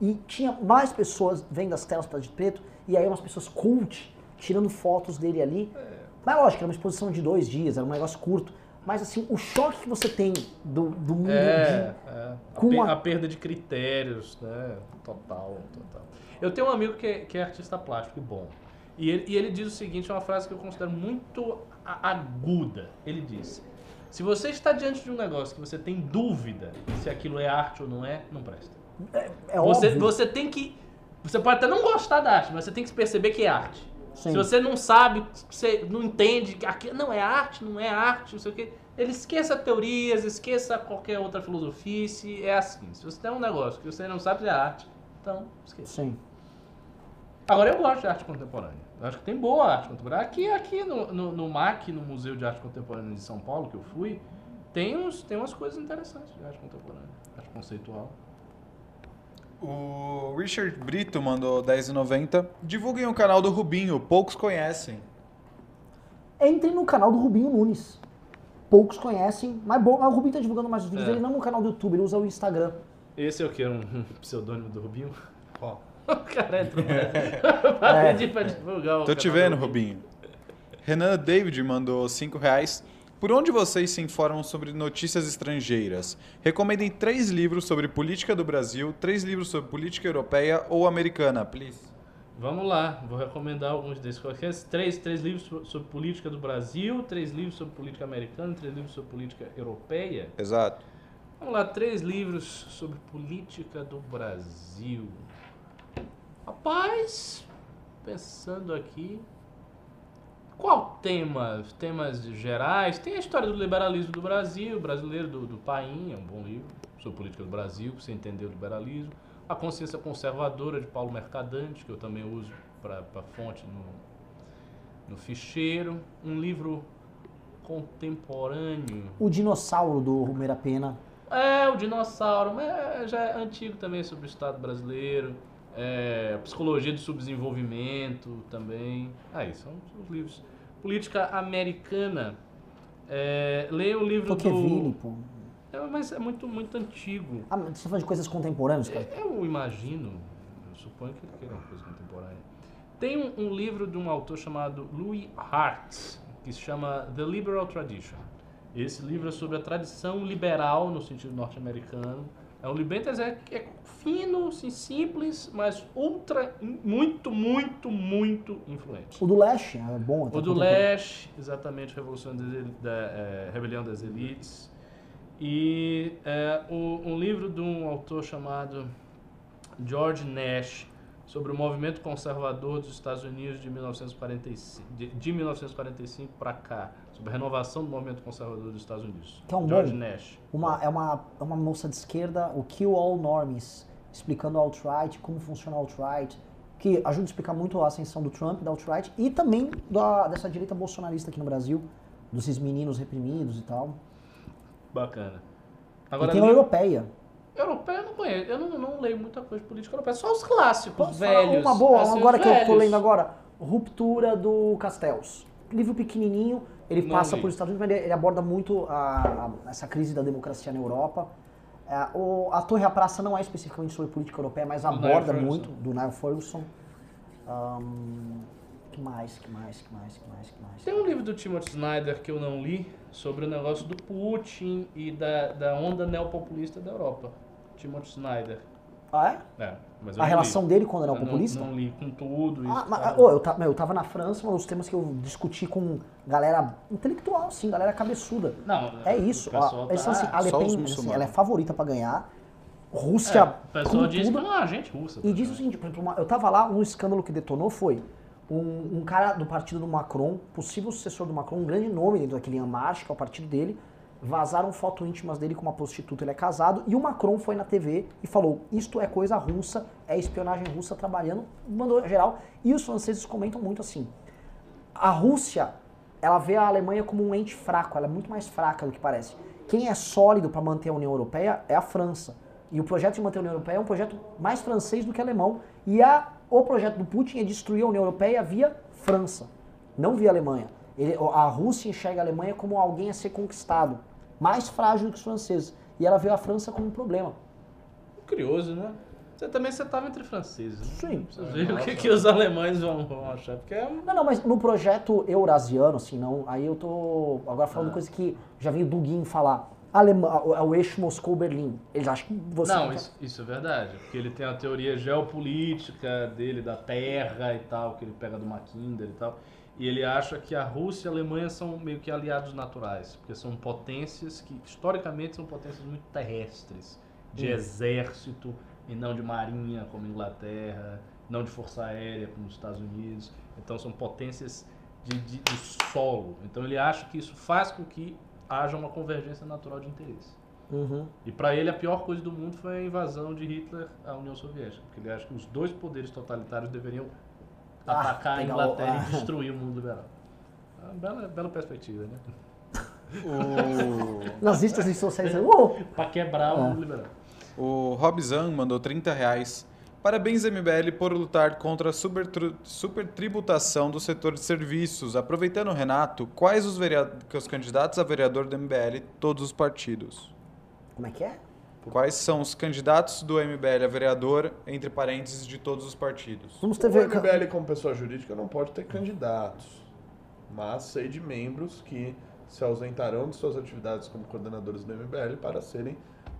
E tinha mais pessoas vendo as telas pintadas de preto, e aí umas pessoas cult tirando fotos dele ali. Mas lógico, era uma exposição de dois dias, era um negócio curto. Mas assim, o choque que você tem do, do mundo É, de... é. A, Com per- a- a perda de critérios, né? Total, total. Eu tenho um amigo que é, que é artista plástico e bom. E ele, e ele diz o seguinte, é uma frase que eu considero muito a- aguda. Ele diz: Se você está diante de um negócio que você tem dúvida se aquilo é arte ou não é, não presta. É você, óbvio. você tem que. Você pode até não gostar da arte, mas você tem que perceber que é arte. Sim. Se você não sabe, você não entende aquilo não é arte, não é arte, não sei o quê. Ele esqueça teorias, esqueça qualquer outra filosofia, se é assim. Se você tem um negócio que você não sabe se é arte, então esqueça. Sim. Agora eu gosto de arte contemporânea. Eu acho que tem boa arte contemporânea. Aqui, aqui no, no, no MAC, no Museu de Arte Contemporânea de São Paulo, que eu fui, tem, uns, tem umas coisas interessantes de arte contemporânea, arte conceitual. O Richard Brito mandou 10,90. Divulguem o canal do Rubinho, poucos conhecem. Entrem no canal do Rubinho Nunes. Poucos conhecem, mas bom, mas o Rubinho tá divulgando mais os vídeos É. dele não no canal do YouTube, ele usa o Instagram. Esse é o que? Um, um pseudônimo do Rubinho? Ó. O cara entrou É. pra pedir pra divulgar o Tô te vendo, do Rubinho. Renan David mandou 5 reais. Por onde vocês se informam sobre notícias estrangeiras? Recomendem três livros sobre política do Brasil, três livros sobre política europeia ou americana, please. Vamos lá, vou recomendar alguns desses. Três, três livros so- sobre política do Brasil, três livros sobre política americana, três livros sobre política europeia. Exato. Vamos lá, três livros sobre política do Brasil. Rapaz, pensando aqui. Qual tema? Temas gerais? Tem a história do liberalismo do Brasil, brasileiro do, do Paim, é um bom livro sobre política do Brasil, pra você entender o liberalismo. A Consciência Conservadora de Paulo Mercadante, que eu também uso para fonte no, no ficheiro. Um livro contemporâneo. O dinossauro do Romero Pena. É, o dinossauro, mas é- já é antigo também sobre o Estado brasileiro. É, psicologia do subdesenvolvimento também. Aí, são os livros. Política americana. É, leia o livro Tocqueville, do. pô. É, mas é muito, muito antigo. Ah, mas você tá falando de coisas contemporâneas, cara? Eu imagino, eu suponho que ele queira uma coisa contemporânea. Tem um, um livro de um autor chamado Louis Hart, que se chama The Liberal Tradition. Esse livro é sobre a tradição liberal no sentido norte-americano. É livro bem é, é fino, assim, simples, mas ultra, muito, muito, muito influente. O do Leste é bom. O do. Leste, exatamente, Revolução da, eh, Rebelião das Elites. E eh, um, um livro de um autor chamado George Nash sobre o movimento conservador dos Estados Unidos de 1945, de, de 1945 para cá, sobre a renovação do movimento conservador dos Estados Unidos. Que é um George bom. Nash. Uma, é, uma, é uma moça de esquerda, o Kill All Normies, explicando o alt-right, como funciona o alt-right, que ajuda a explicar muito a ascensão do Trump, da alt-right, e também da, dessa direita bolsonarista aqui no Brasil, desses meninos reprimidos e tal. Bacana. e Agora, tem a europeia. europeia eu não conheço. Eu não, não leio muita coisa de política europeia, só os clássicos, Posso velhos. uma boa, assim, agora que eu tô velhos. lendo agora. Ruptura do Castells. Livro pequenininho, ele Não passa li. por Estados Unidos, mas ele, ele aborda muito a, a- essa crise da democracia na Europa. É, o, a Torre e a Praça não é especificamente sobre política europeia, mas Do aborda muito, do Niall Ferguson. Ahn, que mais, que mais, que mais, que mais, que mais? Tem um livro do Timothy Snyder que eu não li sobre o negócio do Putin e da, da onda neopopulista da Europa. Timothy Snyder. Ah, é? É, mas A relação li. dele com o Eu neopopulista? Não, não li com tudo. e Ah, mas, ô, eu, ta- meu, eu tava na França, um dos temas que eu discuti com galera intelectual, sim, galera cabeçuda. Não, É isso. ó, eles tá- assim, a Le Pen, assim, ela é favorita pra ganhar. É, Rússia. o pessoal diz que tudo. não é agente russa. E diz o seguinte, por exemplo, uma- eu tava lá, um escândalo que detonou foi um, um cara do partido do Macron, possível sucessor do Macron, um grande nome dentro daquele En Marche, que é o partido dele, vazaram fotos íntimas dele com uma prostituta, ele é casado, e o Macron foi na TV e falou, isto é coisa russa, é espionagem russa trabalhando, mandou geral, e os franceses comentam muito assim, a Rússia, ela vê a Alemanha como um ente fraco, ela é muito mais fraca do que parece. Quem é sólido para manter a União Europeia é a França. E o projeto de manter a União Europeia é um projeto mais francês do que alemão. E a, o projeto do Putin é destruir a União Europeia via França, não via Alemanha. Ele- a Rússia enxerga a Alemanha como alguém a ser conquistado, mais frágil que os franceses. E ela vê a França como um problema. Curioso, né? Você também você tava entre franceses. Né? Sim. Você vê o que, que os alemães vão, vão achar. Porque é um... Não, não, mas no projeto eurasiano, assim, não. Aí eu tô agora Ah. falando coisa que já vi o Dugin falar. Alemã, o, o eixo Moscou-Berlim. Eles acham que você. Não, isso, isso é verdade. Porque ele tem a teoria geopolítica dele, da terra e tal, que ele pega do Mackinder e tal. E ele acha que a Rússia e a Alemanha são meio que aliados naturais. Porque são potências que, historicamente, são potências muito terrestres. De Hum. exército e não de marinha, como a Inglaterra. Não de força aérea, como os Estados Unidos. Então, são potências de, de, de solo. Então, ele acha que isso faz com que haja uma convergência natural de interesse. Uhum. E para ele a pior coisa do mundo foi a invasão de Hitler à União Soviética, porque ele acha que os dois poderes totalitários deveriam Ah, atacar a pegar o- Inglaterra ah. e destruir o mundo liberal. É uma bela, bela perspectiva, né? O, Nazistas e socialistas. Uh! Para quebrar o Ah. mundo liberal. o Robzan mandou 30 reais. Parabéns, MBL, por lutar contra a supertributação do setor de serviços. Aproveitando o Renato, quais os, os candidatos a vereador do MBL, todos os partidos? Como é que é? Quais são os candidatos do MBL a vereador, entre parênteses, de todos os partidos? Vamos O ter ver. MBL como pessoa jurídica não pode ter candidatos, mas sei de membros que se ausentarão de suas atividades como coordenadores do MBL para serem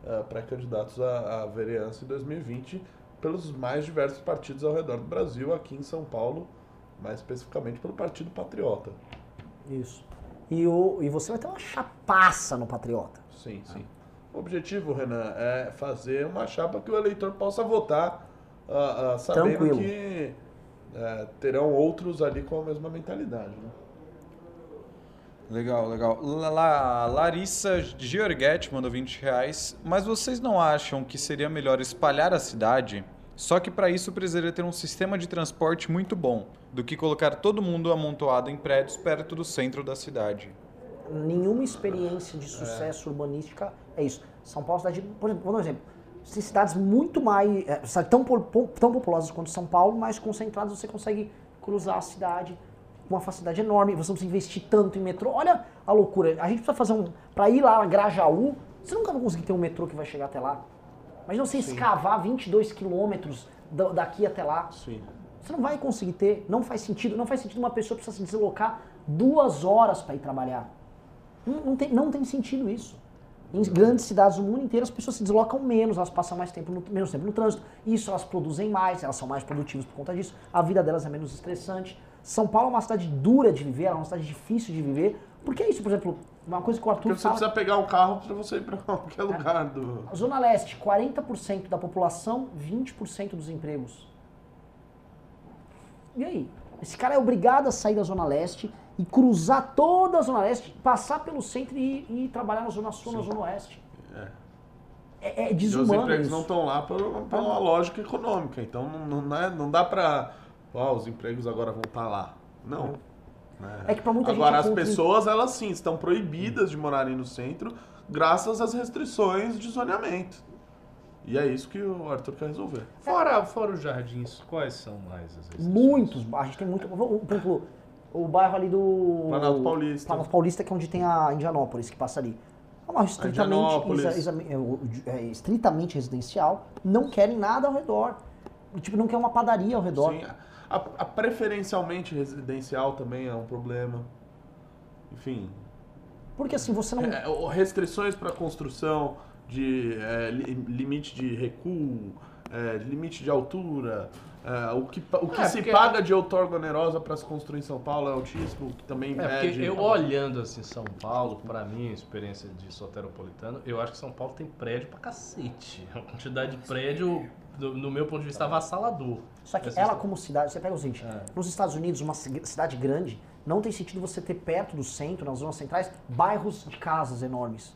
ah, pré-candidatos à, à vereança em 2020 pelos mais diversos partidos ao redor do Brasil, aqui em São Paulo, mais especificamente pelo Partido Patriota. Isso. E, o, e você vai ter uma chapaça no Patriota. Sim, sim. O objetivo, Renan, é fazer uma chapa que o eleitor possa votar ah, ah, sabendo Tranquilo. que eh, terão outros ali com a mesma mentalidade. Né? Legal, legal. La- La- Larissa Giorgetti mandou 20 reais. Mas vocês não acham que seria melhor espalhar a cidade? Só que para isso precisaria ter um sistema de transporte muito bom, do que colocar todo mundo amontoado em prédios perto do centro da cidade. Nenhuma experiência de sucesso urbanística é isso. São Paulo é uma cidade, por exemplo, vou dar um exemplo. Tem cidades muito mais, é, tão, tão populosas quanto São Paulo, mas concentradas você consegue cruzar a cidade com uma facilidade enorme. Você não precisa investir tanto em metrô. Olha a loucura. A gente precisa fazer um. Para ir lá a Grajaú, você nunca vai conseguir ter um metrô que vai chegar até lá. Imagina você escavar 22 quilômetros da- daqui até lá. Sim. Você não vai conseguir ter, não faz sentido. Não faz sentido uma pessoa precisar se deslocar duas horas para ir trabalhar. Não, não tem, não tem sentido isso. Em grandes cidades do mundo inteiro, as pessoas se deslocam menos, elas passam mais tempo no, menos tempo no trânsito. Isso, elas produzem mais, elas são mais produtivas por conta disso. A vida delas é menos estressante. São Paulo é uma cidade dura de viver, é uma cidade difícil de viver. Por que isso, por exemplo, uma coisa que o Arthur Porque você fala... precisa pegar um carro para você ir para qualquer lugar do. Zona Leste, 40% da população, 20% dos empregos. E aí? Esse cara é obrigado a sair da Zona Leste e cruzar toda a Zona Leste, passar pelo centro e, e trabalhar na Zona Sul, na Zona Oeste. É. É, é E os desumano empregos isso. não estão lá por, por uma lógica econômica. Então não, não, é- não dá para. Ah, os empregos agora vão estar lá. Não. né? É que pra muita gente Agora, é as pessoas, elas sim, estão proibidas de morarem no centro graças às restrições de zoneamento. E é isso que o Arthur quer resolver. Fora, fora os jardins, quais são mais as restrições? Muitos. A gente tem muito. Por exemplo, o bairro ali do. Planalto Paulista. Planalto Paulista, que é onde tem a Indianópolis, que passa ali. É um bairro estritamente, é, é, estritamente residencial. Não querem nada ao redor. Tipo, não quer uma padaria ao redor. Sim, a, a preferencialmente residencial também é um problema. Enfim, Porque assim, você não. É, restrições para construção de é, li- limite de recuo, é, limite de altura, é, o que, o que É, se porque- paga de outorga onerosa para se construir em São Paulo é altíssimo, que também É, porque mede... eu olhando assim São Paulo, pra mim, experiência de soteropolitano, eu acho que São Paulo tem prédio pra cacete. A quantidade de prédio, do- no meu ponto de vista, avassalador. Só que Essa ela, como cidade, você pega o seguinte: É. nos Estados Unidos, uma ci- cidade grande, não tem sentido você ter perto do centro, nas zonas centrais, bairros de casas enormes.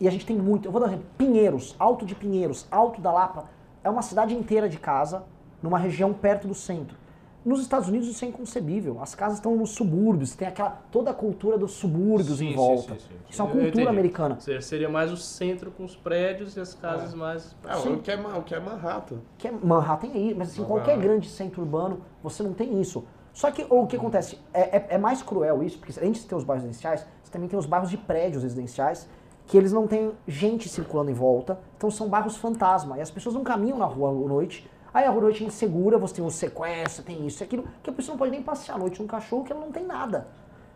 E a gente tem muito. Eu vou dar um exemplo: Pinheiros, Alto de Pinheiros, Alto da Lapa, é uma cidade inteira de casa, numa região perto do centro. Nos Estados Unidos isso é inconcebível. As casas estão nos subúrbios, tem aquela toda a cultura dos subúrbios Sim, em sim, volta. sim, sim. Isso é uma cultura americana. Ser- Seria mais o centro com os prédios e as casas mais. É, o, que é, o que é Manhattan. que é Manhattan aí, mas assim, qualquer grande centro urbano, você não tem isso. Só que o que acontece? É, é- é mais cruel isso, porque além de ter os bairros residenciais, você também tem os bairros de prédios residenciais, que eles não têm gente circulando em volta, então são bairros fantasma, e as pessoas não caminham na rua à noite, aí a rua noite é insegura, você tem um sequestro, tem isso e aquilo, que a pessoa não pode nem passear à noite num cachorro, que ela não tem nada.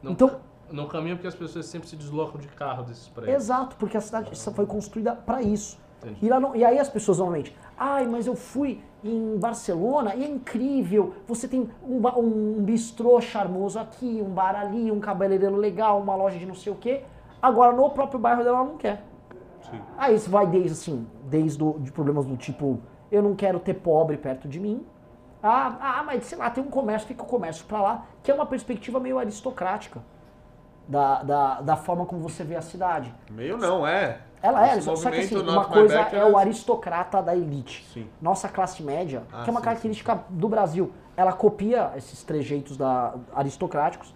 Não, Então- não caminha porque as pessoas sempre se deslocam de carro desses prédios. Exato, porque a cidade foi construída para isso. E, lá não- e aí as pessoas normalmente, ai, mas eu fui em Barcelona e é incrível. Você tem um, ba- um bistrô charmoso aqui, um bar ali, um cabeleireiro legal, uma loja de não sei o quê. Agora no próprio bairro dela ela não quer. Sim. Aí isso vai desde assim, desde do, de problemas do tipo, eu não quero ter pobre perto de mim. Ah, ah, mas sei lá, tem um comércio, fica o comércio pra lá, que é uma perspectiva meio aristocrática da, da, da forma como você vê a cidade. Meio não, é. Ela é, só, só que assim, uma coisa é era- o aristocrata da elite. Sim. Nossa classe média, Ah, que é uma sim, característica do Brasil, ela copia esses trejeitos da, aristocráticos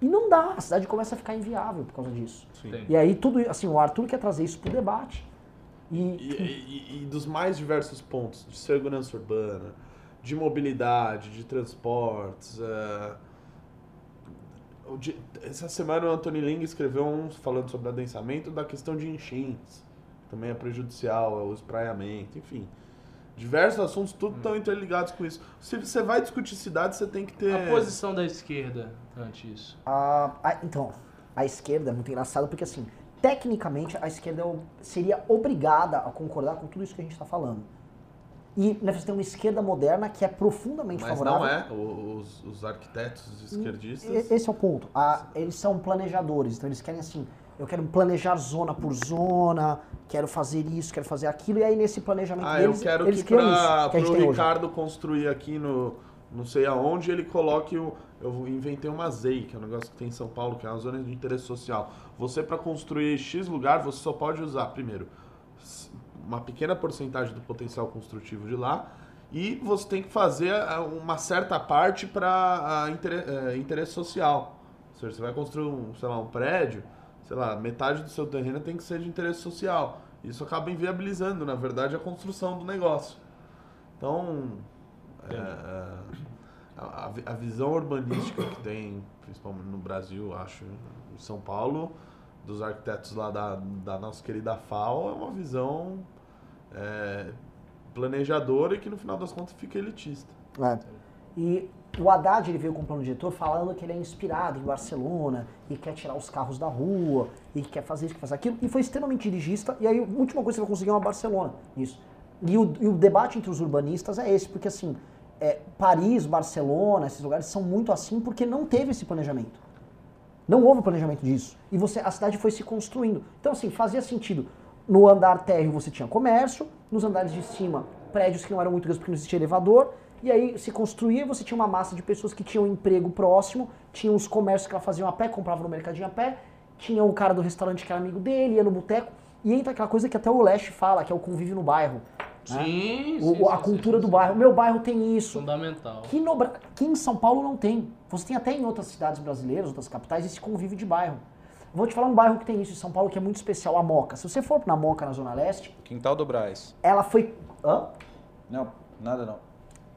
e não dá, a cidade começa a ficar inviável por causa disso. Sim. E aí tudo, assim, o Arthur quer trazer isso pro debate. E, E, e- e dos mais diversos pontos, de segurança urbana, de mobilidade, de transportes. o de- essa semana o Anthony Ling escreveu um falando sobre adensamento da questão de enchentes. Também é prejudicial, é o espraiamento, enfim. Diversos assuntos, tudo estão interligados com isso. Se você vai discutir cidade, você tem que ter. A posição da esquerda ante isso. a- a- então, a esquerda é muito engraçado porque, assim, tecnicamente a esquerda seria obrigada a concordar com tudo isso que a gente está falando. E né, você tem uma esquerda moderna que é profundamente Mas favorável. não é. Os, os arquitetos esquerdistas. Esse é o ponto. A- eles são planejadores, então eles querem assim, eu quero planejar zona por zona, quero fazer isso, quero fazer aquilo, e aí nesse planejamento Ah, eu deles, quero eles que criam isso que o tem hoje. Ricardo construir aqui no não sei aonde, ele coloque o. Eu inventei uma ZEI, que é um negócio que tem em São Paulo, que é uma zona de interesse social. Você, para construir X lugar, você só pode usar, primeiro, uma pequena porcentagem do potencial construtivo de lá. E você tem que fazer uma certa parte para interesse social. Ou seja, você vai construir um, sei lá, um prédio, sei lá, metade do seu terreno tem que ser de interesse social. Isso acaba inviabilizando, na verdade, a construção do negócio. Então, é, é, a, a vi- a visão urbanística que tem, principalmente no Brasil, acho, em São Paulo, dos arquitetos lá da, da nossa querida FAO, é uma visão é, planejadora e que no final das contas fica elitista. É. E o Haddad ele veio com um plano diretor falando que ele é inspirado em Barcelona e quer tirar os carros da rua e que quer fazer isso, quer fazer aquilo. E foi extremamente dirigista. E aí a última coisa que você vai conseguir é uma Barcelona. Isso. E o, e o debate entre os urbanistas é esse, porque assim, é, Paris, Barcelona, esses lugares são muito assim porque não teve esse planejamento. Não houve planejamento disso. E você, a cidade foi se construindo. Então, assim, fazia sentido. No andar térreo você tinha comércio, nos andares de cima, prédios que não eram muito grandes porque não existia elevador. E aí se construía, você tinha uma massa de pessoas que tinham emprego próximo, tinha os comércios que elas faziam a pé, compravam no mercadinho a pé, tinha o cara do restaurante que era amigo dele, ia no boteco. E entra aquela coisa que até o Leste fala, que é o convívio no bairro. Né? Sim, O- sim, a sim, cultura sim, do sim. bairro. Meu bairro tem isso. Fundamental. Que, no, que em São Paulo não tem. Você tem até em outras cidades brasileiras, outras capitais, esse convívio de bairro. Vou te falar um bairro que tem isso em São Paulo que é muito especial, a Moca. Se você for na Moca, na Zona Leste, Quintal do Braz. ela foi... Hã? Não, nada não.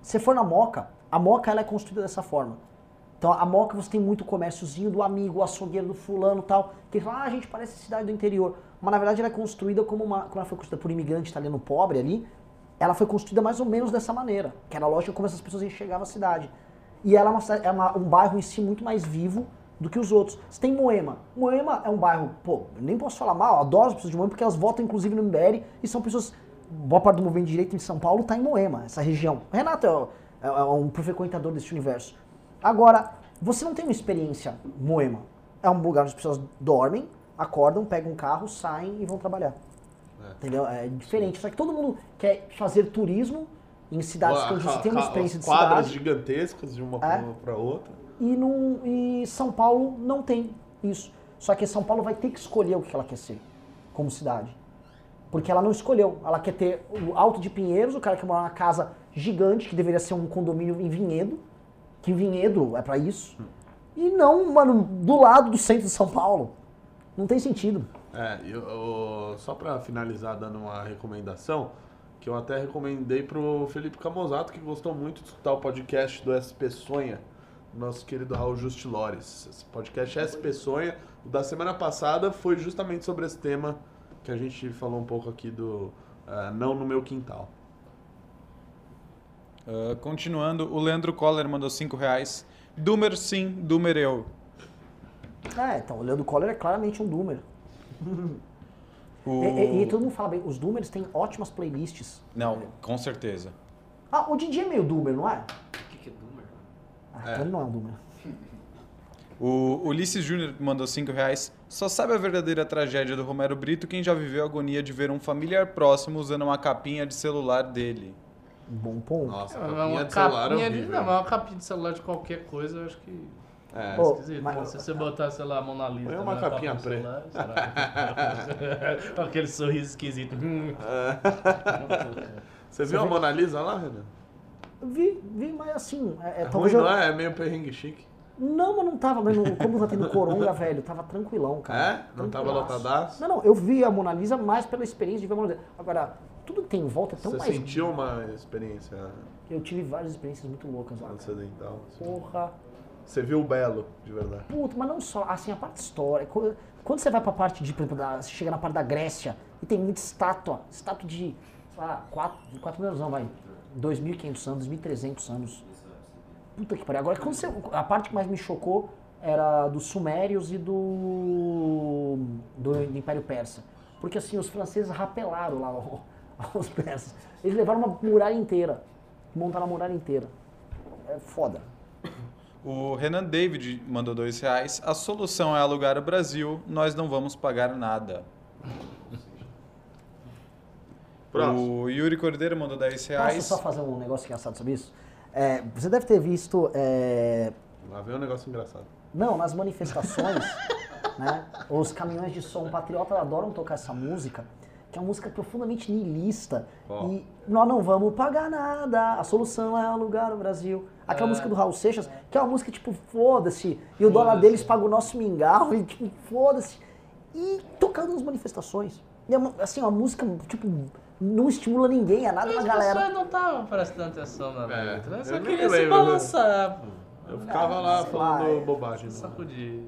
Se for na Moca, a Moca ela é construída dessa forma. Então a Moca você tem muito comérciozinho do amigo, o açougueiro do fulano e tal, que fala, ah, a gente parece cidade do interior. Mas na verdade ela é construída como uma. Como ela foi construída por imigrante italiano pobre ali, ela foi construída mais ou menos dessa maneira. Que era a lógica como essas pessoas enxergavam a cidade. E ela é, uma, é uma- um bairro em si muito mais vivo do que os outros. Você tem Moema. Moema é um bairro, pô, nem posso falar mal, adoro as pessoas de Moema porque elas votam inclusive no MBL e são pessoas. Boa parte do movimento de direito em São Paulo está em Moema, essa região. Renato é, é- é um frequentador desse universo. Agora, você não tem uma experiência Moema. É um lugar onde as pessoas dormem, acordam, pegam um carro, saem e vão trabalhar. É. Entendeu? É diferente. Só que todo mundo quer fazer turismo em cidades você a- tem uma experiência de quadras cidade. gigantescas de uma É. para outra. E, não, e São Paulo não tem isso. Só que São Paulo vai ter que escolher o que ela quer ser como cidade. Porque ela não escolheu. Ela quer ter o Alto de Pinheiros, o cara que mora numa casa gigante, que deveria ser um condomínio em Vinhedo, que Vinhedo é pra isso. E não, mano, do lado do centro de São Paulo. Não tem sentido. É, eu, eu- só pra finalizar dando uma recomendação, que eu até recomendei pro Felipe Camozato, que gostou muito de escutar o podcast do SP Sonha, nosso querido Raul Justilores. Esse podcast SP Sonha O da semana passada foi justamente sobre esse tema que a gente falou um pouco aqui do ah, Não no Meu Quintal. Ah, continuando, o Leandro Coller mandou 5 reais. Doomer sim, Doomer eu. É, então, o Leandro Coller é claramente um Doomer. O... E, e- e todo mundo fala bem, os Doomers têm ótimas playlists. Não, com certeza. Ah, o Didi é meio Doomer, não é? O que, que é Doomer? Ah, então ele não é um Doomer. O Ulisses Júnior mandou 5 reais. Só sabe a verdadeira tragédia do Romero Brito quem já viveu a agonia de ver um familiar próximo usando uma capinha de celular dele. Um bom ponto. Nossa, É, capinha uma de celular é capinha de, não, mas uma capinha de celular de qualquer coisa, eu acho que É, é esquisito. mas- né? Se você botar, sei lá, a Mona Lisa Põe uma na capinha preta. celular, será? Com aquele sorriso esquisito. Hum. Você viu a Mona Lisa lá, Renan? Vi, vi, mas assim, é, é, É ruim, eu... não é? É meio perrengue chique. Não, mas não tava, mas não- como tá tendo coronga, velho, tava tranquilão, cara. É? Não tava lotadaço? Não, não, eu vi a Mona Lisa mais pela experiência de ver a Mona Lisa. Agora, tudo que tem em volta é tão Você mais... sentiu uma experiência Eu tive várias experiências muito loucas lá. transcendental? assim? Porra. Você viu o Belo, de verdade. Puta, mas não só, assim, a parte histórica. Quando, você vai pra parte de, por exemplo, da, você chega na parte da Grécia e tem muita estátua, estátua de, sei lá, 4, 4 mil anos, não, vai, 2.500 anos, 2.300 anos. Puta que pariu. Agora, quando você, a parte que mais me chocou era dos Sumérios e do, do Império Persa. Porque, assim, os franceses rapelaram lá os persas. Eles levaram uma muralha inteira, montaram a muralha inteira. É foda. O Renan David mandou 2 reais. A solução é alugar o Brasil, nós não vamos pagar nada. Próximo. O Yuri Cordeiro mandou 10 Posso reais. só fazer um negócio engraçado sobre isso? É, você deve ter visto, é, Lá vem um negócio engraçado. não, nas manifestações, né, os caminhões de som patriota adoram tocar essa música, que é uma música profundamente niilista. Ó. E nós não vamos pagar nada, a solução é alugar o Brasil. Aquela É. música do Raul Seixas, que é uma música tipo, foda-se, e o dólar deles paga o nosso mingau, e tipo, foda-se. E tocando nas manifestações. E é uma, assim, uma música, tipo, não estimula ninguém, é nada As na galera. pessoas não estavam prestando atenção na É, letra. né? eu Só queria se né? balançar, pô. Eu ficava lá falando é- bobagem. Sacudir.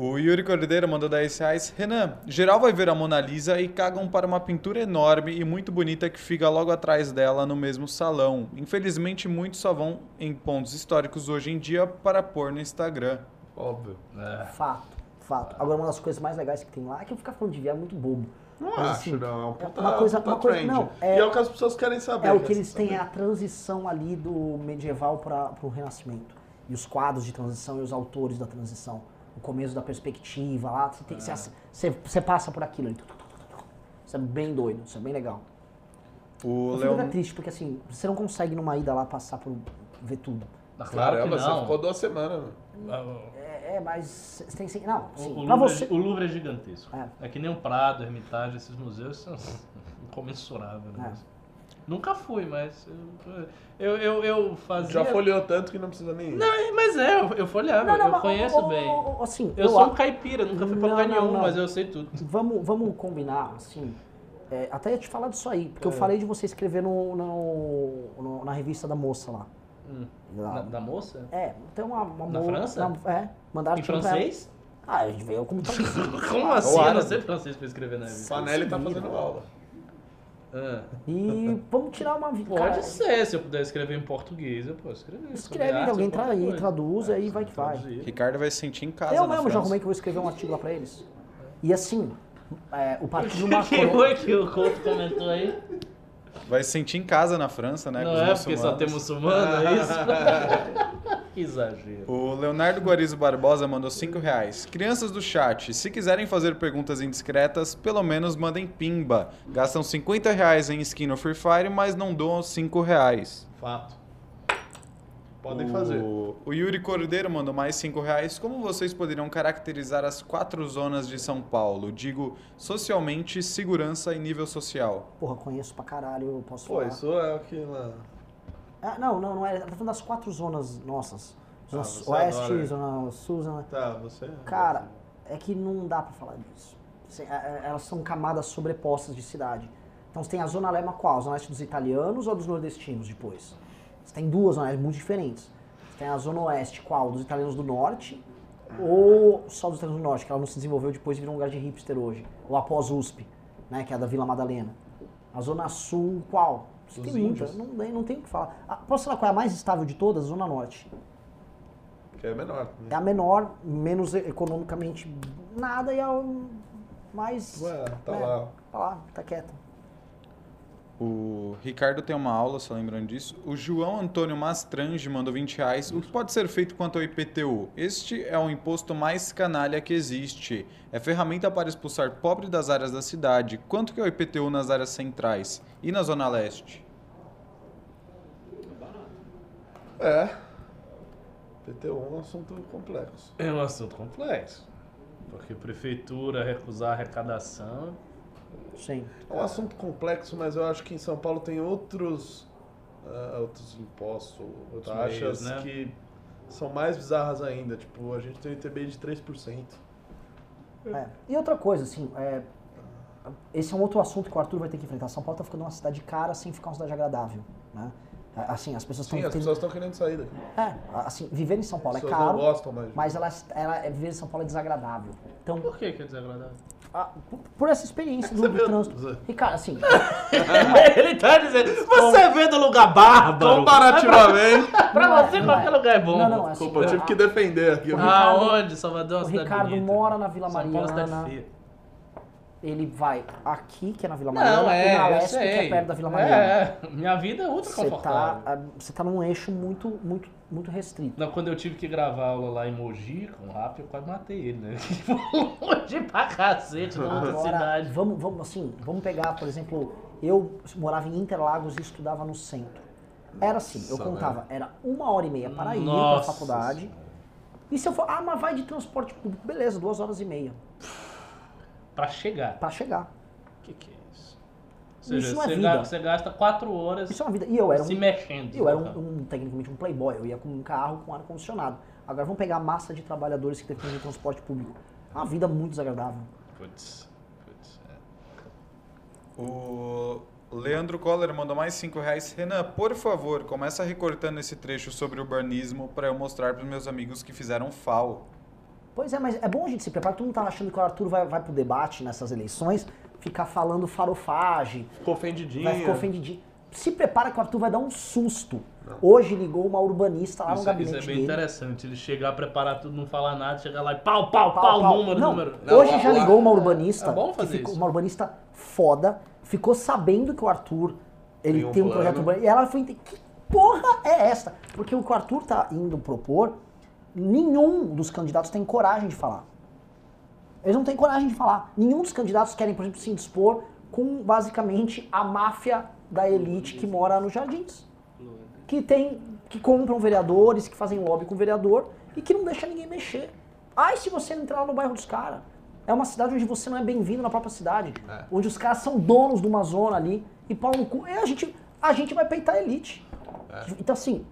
O Yuri Cordeiro mandou 10 reais. Renan, geral vai ver a Mona Lisa e cagam para uma pintura enorme e muito bonita que fica logo atrás dela no mesmo salão. Infelizmente, muitos só vão em pontos históricos hoje em dia para pôr no Instagram. Óbvio. É. Fato, fato. Agora, uma das coisas mais legais que tem lá é que eu ficar falando de viagem é muito bobo. Não Mas, acho, assim, não. É um puta, uma coisa- puta uma coisa- trend. não, é- e é o que as pessoas querem saber. É o que eles têm, é a transição ali do medieval para o renascimento. E os quadros de transição e os autores da transição. O começo da perspectiva lá, você, tem- você- você- você passa por aquilo ali. Isso é bem doido, isso é bem legal. O Eu fico Leon... triste, porque assim, você não consegue numa ida lá passar por ver tudo. Ah, Claro Caramba, você não. ficou duas semanas. meu. É, é, mas você tem que. Não, O, sim. o Pra Louvre, você. é, o Louvre é gigantesco. É. É. que nem o Prado, Hermitage, esses museus são incomensuráveis. É. Nunca fui, mas eu, eu, eu, eu fazia... Já folheou tanto que não precisa nem ir. Não, é- mas é, eu, eu folhava, eu mas, conheço ô, ô, bem. Assim, Eu sou a- um caipira, nunca fui pra Não, lugar não, nenhum, não. mas eu sei tudo. Vamos, vamos combinar, assim. é, até ia te falar disso aí, É. porque eu falei de você escrever no, no- no- na revista da moça lá. Hum. Lá. Da, da moça? É, tem uma, uma Na mo- França? na- é, mandaram Em francês? Ah, a gente veio como traduzido. Como assim? Eu não sei francês pra escrever na revista. Panelli tá fazendo aula. Ah. E vamos tirar uma. Pode cara, ser, se eu puder escrever em português, eu posso escrever. Escreve, arte, alguém tra- aí traduz, aí vai que vai. Ricardo vai se sentir em casa Eu mesmo já arrumei que eu vou escrever um artigo lá pra eles. E assim, é, o partido Macron. foi que o Couto comentou aí? Vai se sentir em casa na França, né? Não com os é porque só tem muçulmano, é isso? que exagero. O Leonardo Guarizo Barbosa mandou 5 reais. Crianças do chat, se quiserem fazer perguntas indiscretas, pelo menos mandem pimba. Gastam 50 reais em skin no Free Fire, mas não doam 5 reais. Fato. Podem o... fazer. O Yuri Cordeiro mandou mais 5 reais. Como vocês poderiam caracterizar as quatro zonas de São Paulo? Digo, socialmente, segurança e nível social. Porra, conheço pra caralho, eu posso Pô, falar. isso é aquela. Ah, não, não, não é. Ela tá falando das quatro zonas nossas. Zona Ah, Oeste, adora. Zona Sul, Zona. Tá, você. Cara, é que não dá pra falar disso. Assim, é- é- Elas são camadas sobrepostas de cidade. Então você tem a Zona Lema qual? A Zona Leste dos italianos ou dos nordestinos depois? Você tem duas zonas muito diferentes. Você tem a Zona Oeste qual? Dos italianos do norte Ou só dos Estados do Norte, que ela não se desenvolveu depois e virou um lugar de hipster hoje. Ou após USP, né, que é a da Vila Madalena. A Zona Sul, qual? Dos tem muita, índios. não, tem- não tem o que falar. Ah, posso falar qual é a mais estável de todas? A Zona Norte. Que é menor. É Né? a menor, menos economicamente nada e é a mais... Ué, tá né, lá. Tá lá, tá quieta. O Ricardo tem uma aula, só lembrando disso. O João Antônio Mastrange mandou 20 reais. O que pode ser feito quanto ao IPTU? Este é o imposto mais canalha que existe. É ferramenta para expulsar pobre das áreas da cidade. Quanto que é o IPTU nas áreas centrais e na Zona Leste? É. PTU é um assunto complexo. É um assunto complexo. Porque prefeitura recusar arrecadação. Sim. É um assunto complexo, mas eu acho que em São Paulo tem outros, ah, outros impostos, Outros taxas meios, né? que são mais bizarras ainda. Tipo, a gente tem um ITB de 3%. É. E outra coisa, assim, é, esse é um outro assunto que o Arthur vai ter que enfrentar. São Paulo tá ficando uma cidade cara sem ficar uma cidade agradável, né? É, Assim, as pessoas Sim, estão... as pessoas estão querendo sair daqui. É, assim, viver em São Paulo As é caro, não gostam mais. mas ela, ela, é- viver em São Paulo é desagradável. Então, Por que que é desagradável? ah, por- por essa experiência do, do trânsito. E, cara, assim, Ele tá dizendo, você vê do lugar bárbaro. Comparativamente. Pra Não é, você, qualquer é. lugar é bom. Não, não, assim, Desculpa, eu tive que defender aqui. Ah, Aonde? Salvador é o Ricardo bonita. mora na Vila São Paulo é Mariana. feia. Ele vai aqui, que é na Vila Mariana, Não, e é, na eu Lespe, que é perto da Vila Mariana. É, minha vida é ultra Você tá, confortável. ah, você tá num eixo muito, muito, muito restrito. Não, quando eu tive que gravar aula lá em Mogi, com o Rap, eu quase matei ele, né? Mogi pra cacete, na outra cidade. vamos, vamos, assim, vamos pegar, por exemplo, eu morava em Interlagos e estudava no centro. Era assim, eu Nossa, contava, era uma hora e meia para ir para a Nossa faculdade. E se eu for, ah, mas vai de transporte público, beleza, duas horas e meia Pra chegar. para chegar. O que, que é isso? Ou seja, Isso não é você, vida. gasta, você gasta quatro horas Isso é uma vida. E eu era se um, mexendo. eu era um, um, tecnicamente um playboy, eu ia com um carro com ar condicionado. Agora vamos pegar a massa de trabalhadores que dependem de transporte público. É uma vida muito desagradável. Putz, putz. é. O Leandro Coller mandou mais 5 reais. Renan, por favor, começa recortando esse trecho sobre urbanismo para eu mostrar para os meus amigos que fizeram FAO. Pois é, mas é bom a gente se preparar. Todo mundo tá achando que o Arthur vai, vai pro debate nessas eleições, ficar falando farofagem, Ficou ofendidinho. vai ficar ofendidinho. Se prepara que o Arthur vai dar um susto. Hoje ligou uma urbanista lá no Isso, é- gabinete isso é bem dele. interessante. Ele chegar, preparar tudo, não falar nada, chegar lá e pau, pau, pau, Pau, pau. número, Não, número. Hoje Não, já ligou uma urbanista, É bom fazer ficou, isso. uma urbanista foda, ficou sabendo que o Arthur ele Tem um tem um projeto urbano. E ela foi que porra é essa? Porque o que o Arthur tá indo propor, nenhum dos candidatos tem coragem de falar. Eles não têm coragem de falar. Nenhum dos candidatos querem, por exemplo, se dispor com basicamente a máfia da elite que mora nos jardins. Que tem. que compram vereadores, que fazem lobby com o vereador e que não deixa ninguém mexer. Ai, se você entrar lá no bairro dos caras. É uma cidade onde você não é bem-vindo na própria cidade. É. Onde os caras são donos de uma zona ali e pau no cu. E a gente, a gente vai peitar a elite. Então, assim,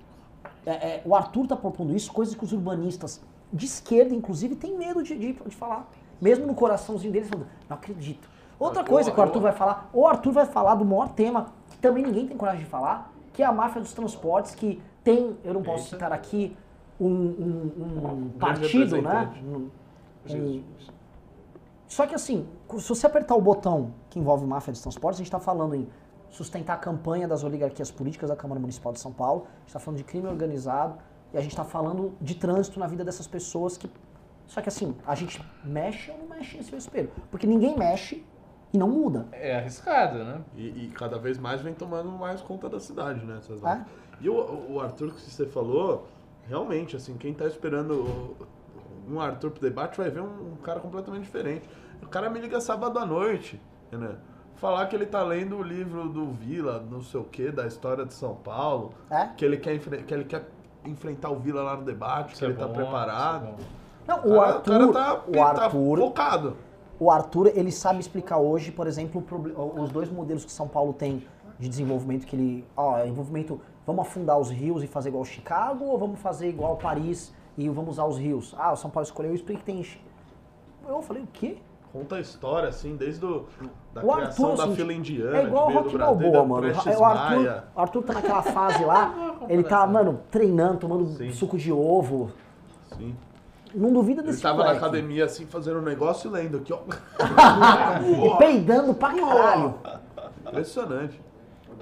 é, é, o Arthur tá propondo isso, coisas que os urbanistas de esquerda, inclusive, têm medo de, de, de falar. Mesmo no coraçãozinho deles, falando, não acredito. Outra Eu- coisa que o eu- Arthur vai falar, o Arthur vai falar do maior tema, que também ninguém tem coragem de falar, que é a máfia dos transportes, que tem, eu não posso Eita. citar aqui, um, um- um partido, né? Um- só que assim, se você apertar o botão que envolve máfia dos transportes, a gente está falando em sustentar a campanha das oligarquias políticas da Câmara Municipal de São Paulo, a gente está falando de crime organizado e a gente está falando de trânsito na vida dessas pessoas que. Só que assim, a gente mexe ou não mexe nesse espelho? Porque ninguém mexe e não muda. É arriscado, né? E, e cada vez mais vem tomando mais conta da cidade, né? É? E o, o Arthur que você falou, realmente, assim, quem tá esperando um Arthur pro debate vai ver um, um cara completamente diferente. O cara me liga sábado à noite, né? Falar que ele tá lendo o livro do Vila, não sei o que, da história de São Paulo, É? que ele quer, enfre- que ele quer enfrentar o Vila lá no debate, Isso que é ele tá bom, preparado. isso é. Não, O Arthur, o cara tá, o tá Arthur, focado. o Arthur, ele sabe explicar hoje, por exemplo, os dois modelos que São Paulo tem de desenvolvimento, que ele, ó, é envolvimento, vamos afundar os rios e fazer igual Chicago, ou vamos fazer igual Paris e vamos usar os rios? Ah, o São Paulo escolheu isso porque tem... Eu falei, o quê? Conta a história, assim, desde o, da O criação Arthur, da assim, fila indiana. É igual o Rock do Balboa, mano. Prestes O Arthur, o Arthur tá naquela fase lá, ele tá, mano, treinando, tomando Sim. suco de ovo. Sim. Não duvida Ele desse tava na moleque. academia assim, fazendo um negócio e lendo aqui, ó. E peidando pra caralho. Impressionante.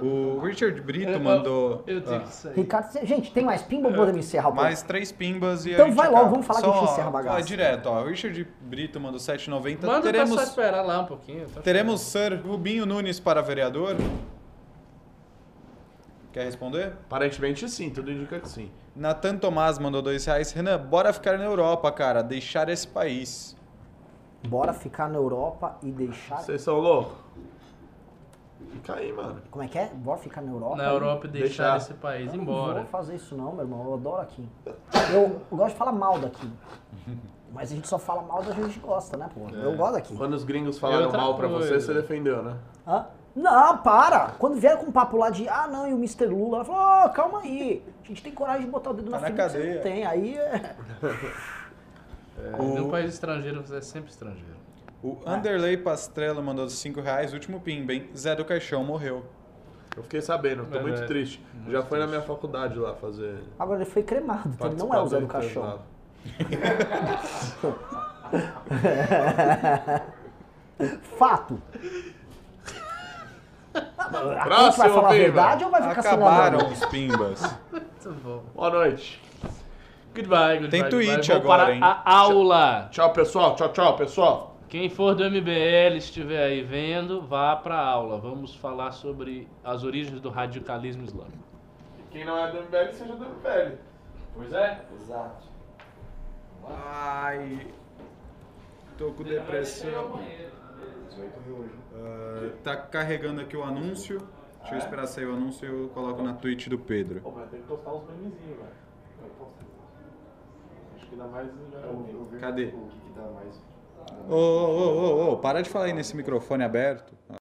O Richard Brito Eu- mandou Eu tenho ah, que sair. Ricardo, gente, tem mais pimba ou podemos encerrar o mais três pimbas e Então a gente vai logo, acaba. vamos falar que a gente encerra a bagaça. Ó, direto, ó. O Richard Brito mandou 7,90. Manda teremos pessoal esperar lá um pouquinho. tá teremos Sir Rubinho Nunes para vereador? Quer responder? Aparentemente sim, tudo indica que sim. Nathan Tomás mandou dois reais. Renan, bora ficar na Europa, cara. Deixar esse país. Bora ficar na Europa e deixar. Vocês são loucos? Fica aí, mano. Como é que é? Bora ficar na Europa? Na Europa e deixar, Deixar. esse país Eu não embora. vou fazer isso não, meu irmão. Eu adoro aqui. Eu gosto de falar mal daqui. Mas a gente só fala mal da gente que gosta, né, pô? Eu gosto daqui. Quando os gringos falaram mal pra você, coisa. você defendeu, né? Hã? Não, para! Quando vieram com um papo lá de, ah, não, e o Mr. Lula, ela falou, oh, calma aí. A gente tem coragem de botar o dedo Tá na na ferida que você cadeia. não tem. Aí é... No país estrangeiro, você é sempre estrangeiro. O Anderley Pastrello mandou 5 reais. Último pimba, hein? Zé do Caixão morreu. Eu fiquei sabendo, tô É, muito é. triste. Já foi na minha faculdade lá fazer. Agora ele foi cremado, então ele não é o Zé do Caixão. Fato. A gente Próximo, vai falar a Pimba. verdade ou vai ficar Acabaram os pimbas. Muito bom. Boa noite. Goodbye, goodbye. Tem goodbye. tweet agora, para hein? a aula. Tchau, pessoal. Tchau, tchau, pessoal. Quem for do MBL, estiver aí vendo, vá para a aula. Vamos falar sobre as origens do radicalismo islâmico. Quem não é do MBL, seja do MBL. Pois é. Exato. Ai. Tô com depressão. Ah, tá carregando aqui o anúncio. Deixa eu esperar sair o anúncio e eu coloco na tweet do Pedro. Pô, mas tem que postar uns memezinhos, velho. Acho que dá mais. Cadê? Ô, ô, ô, ô, ô, para de falar aí nesse microfone aberto.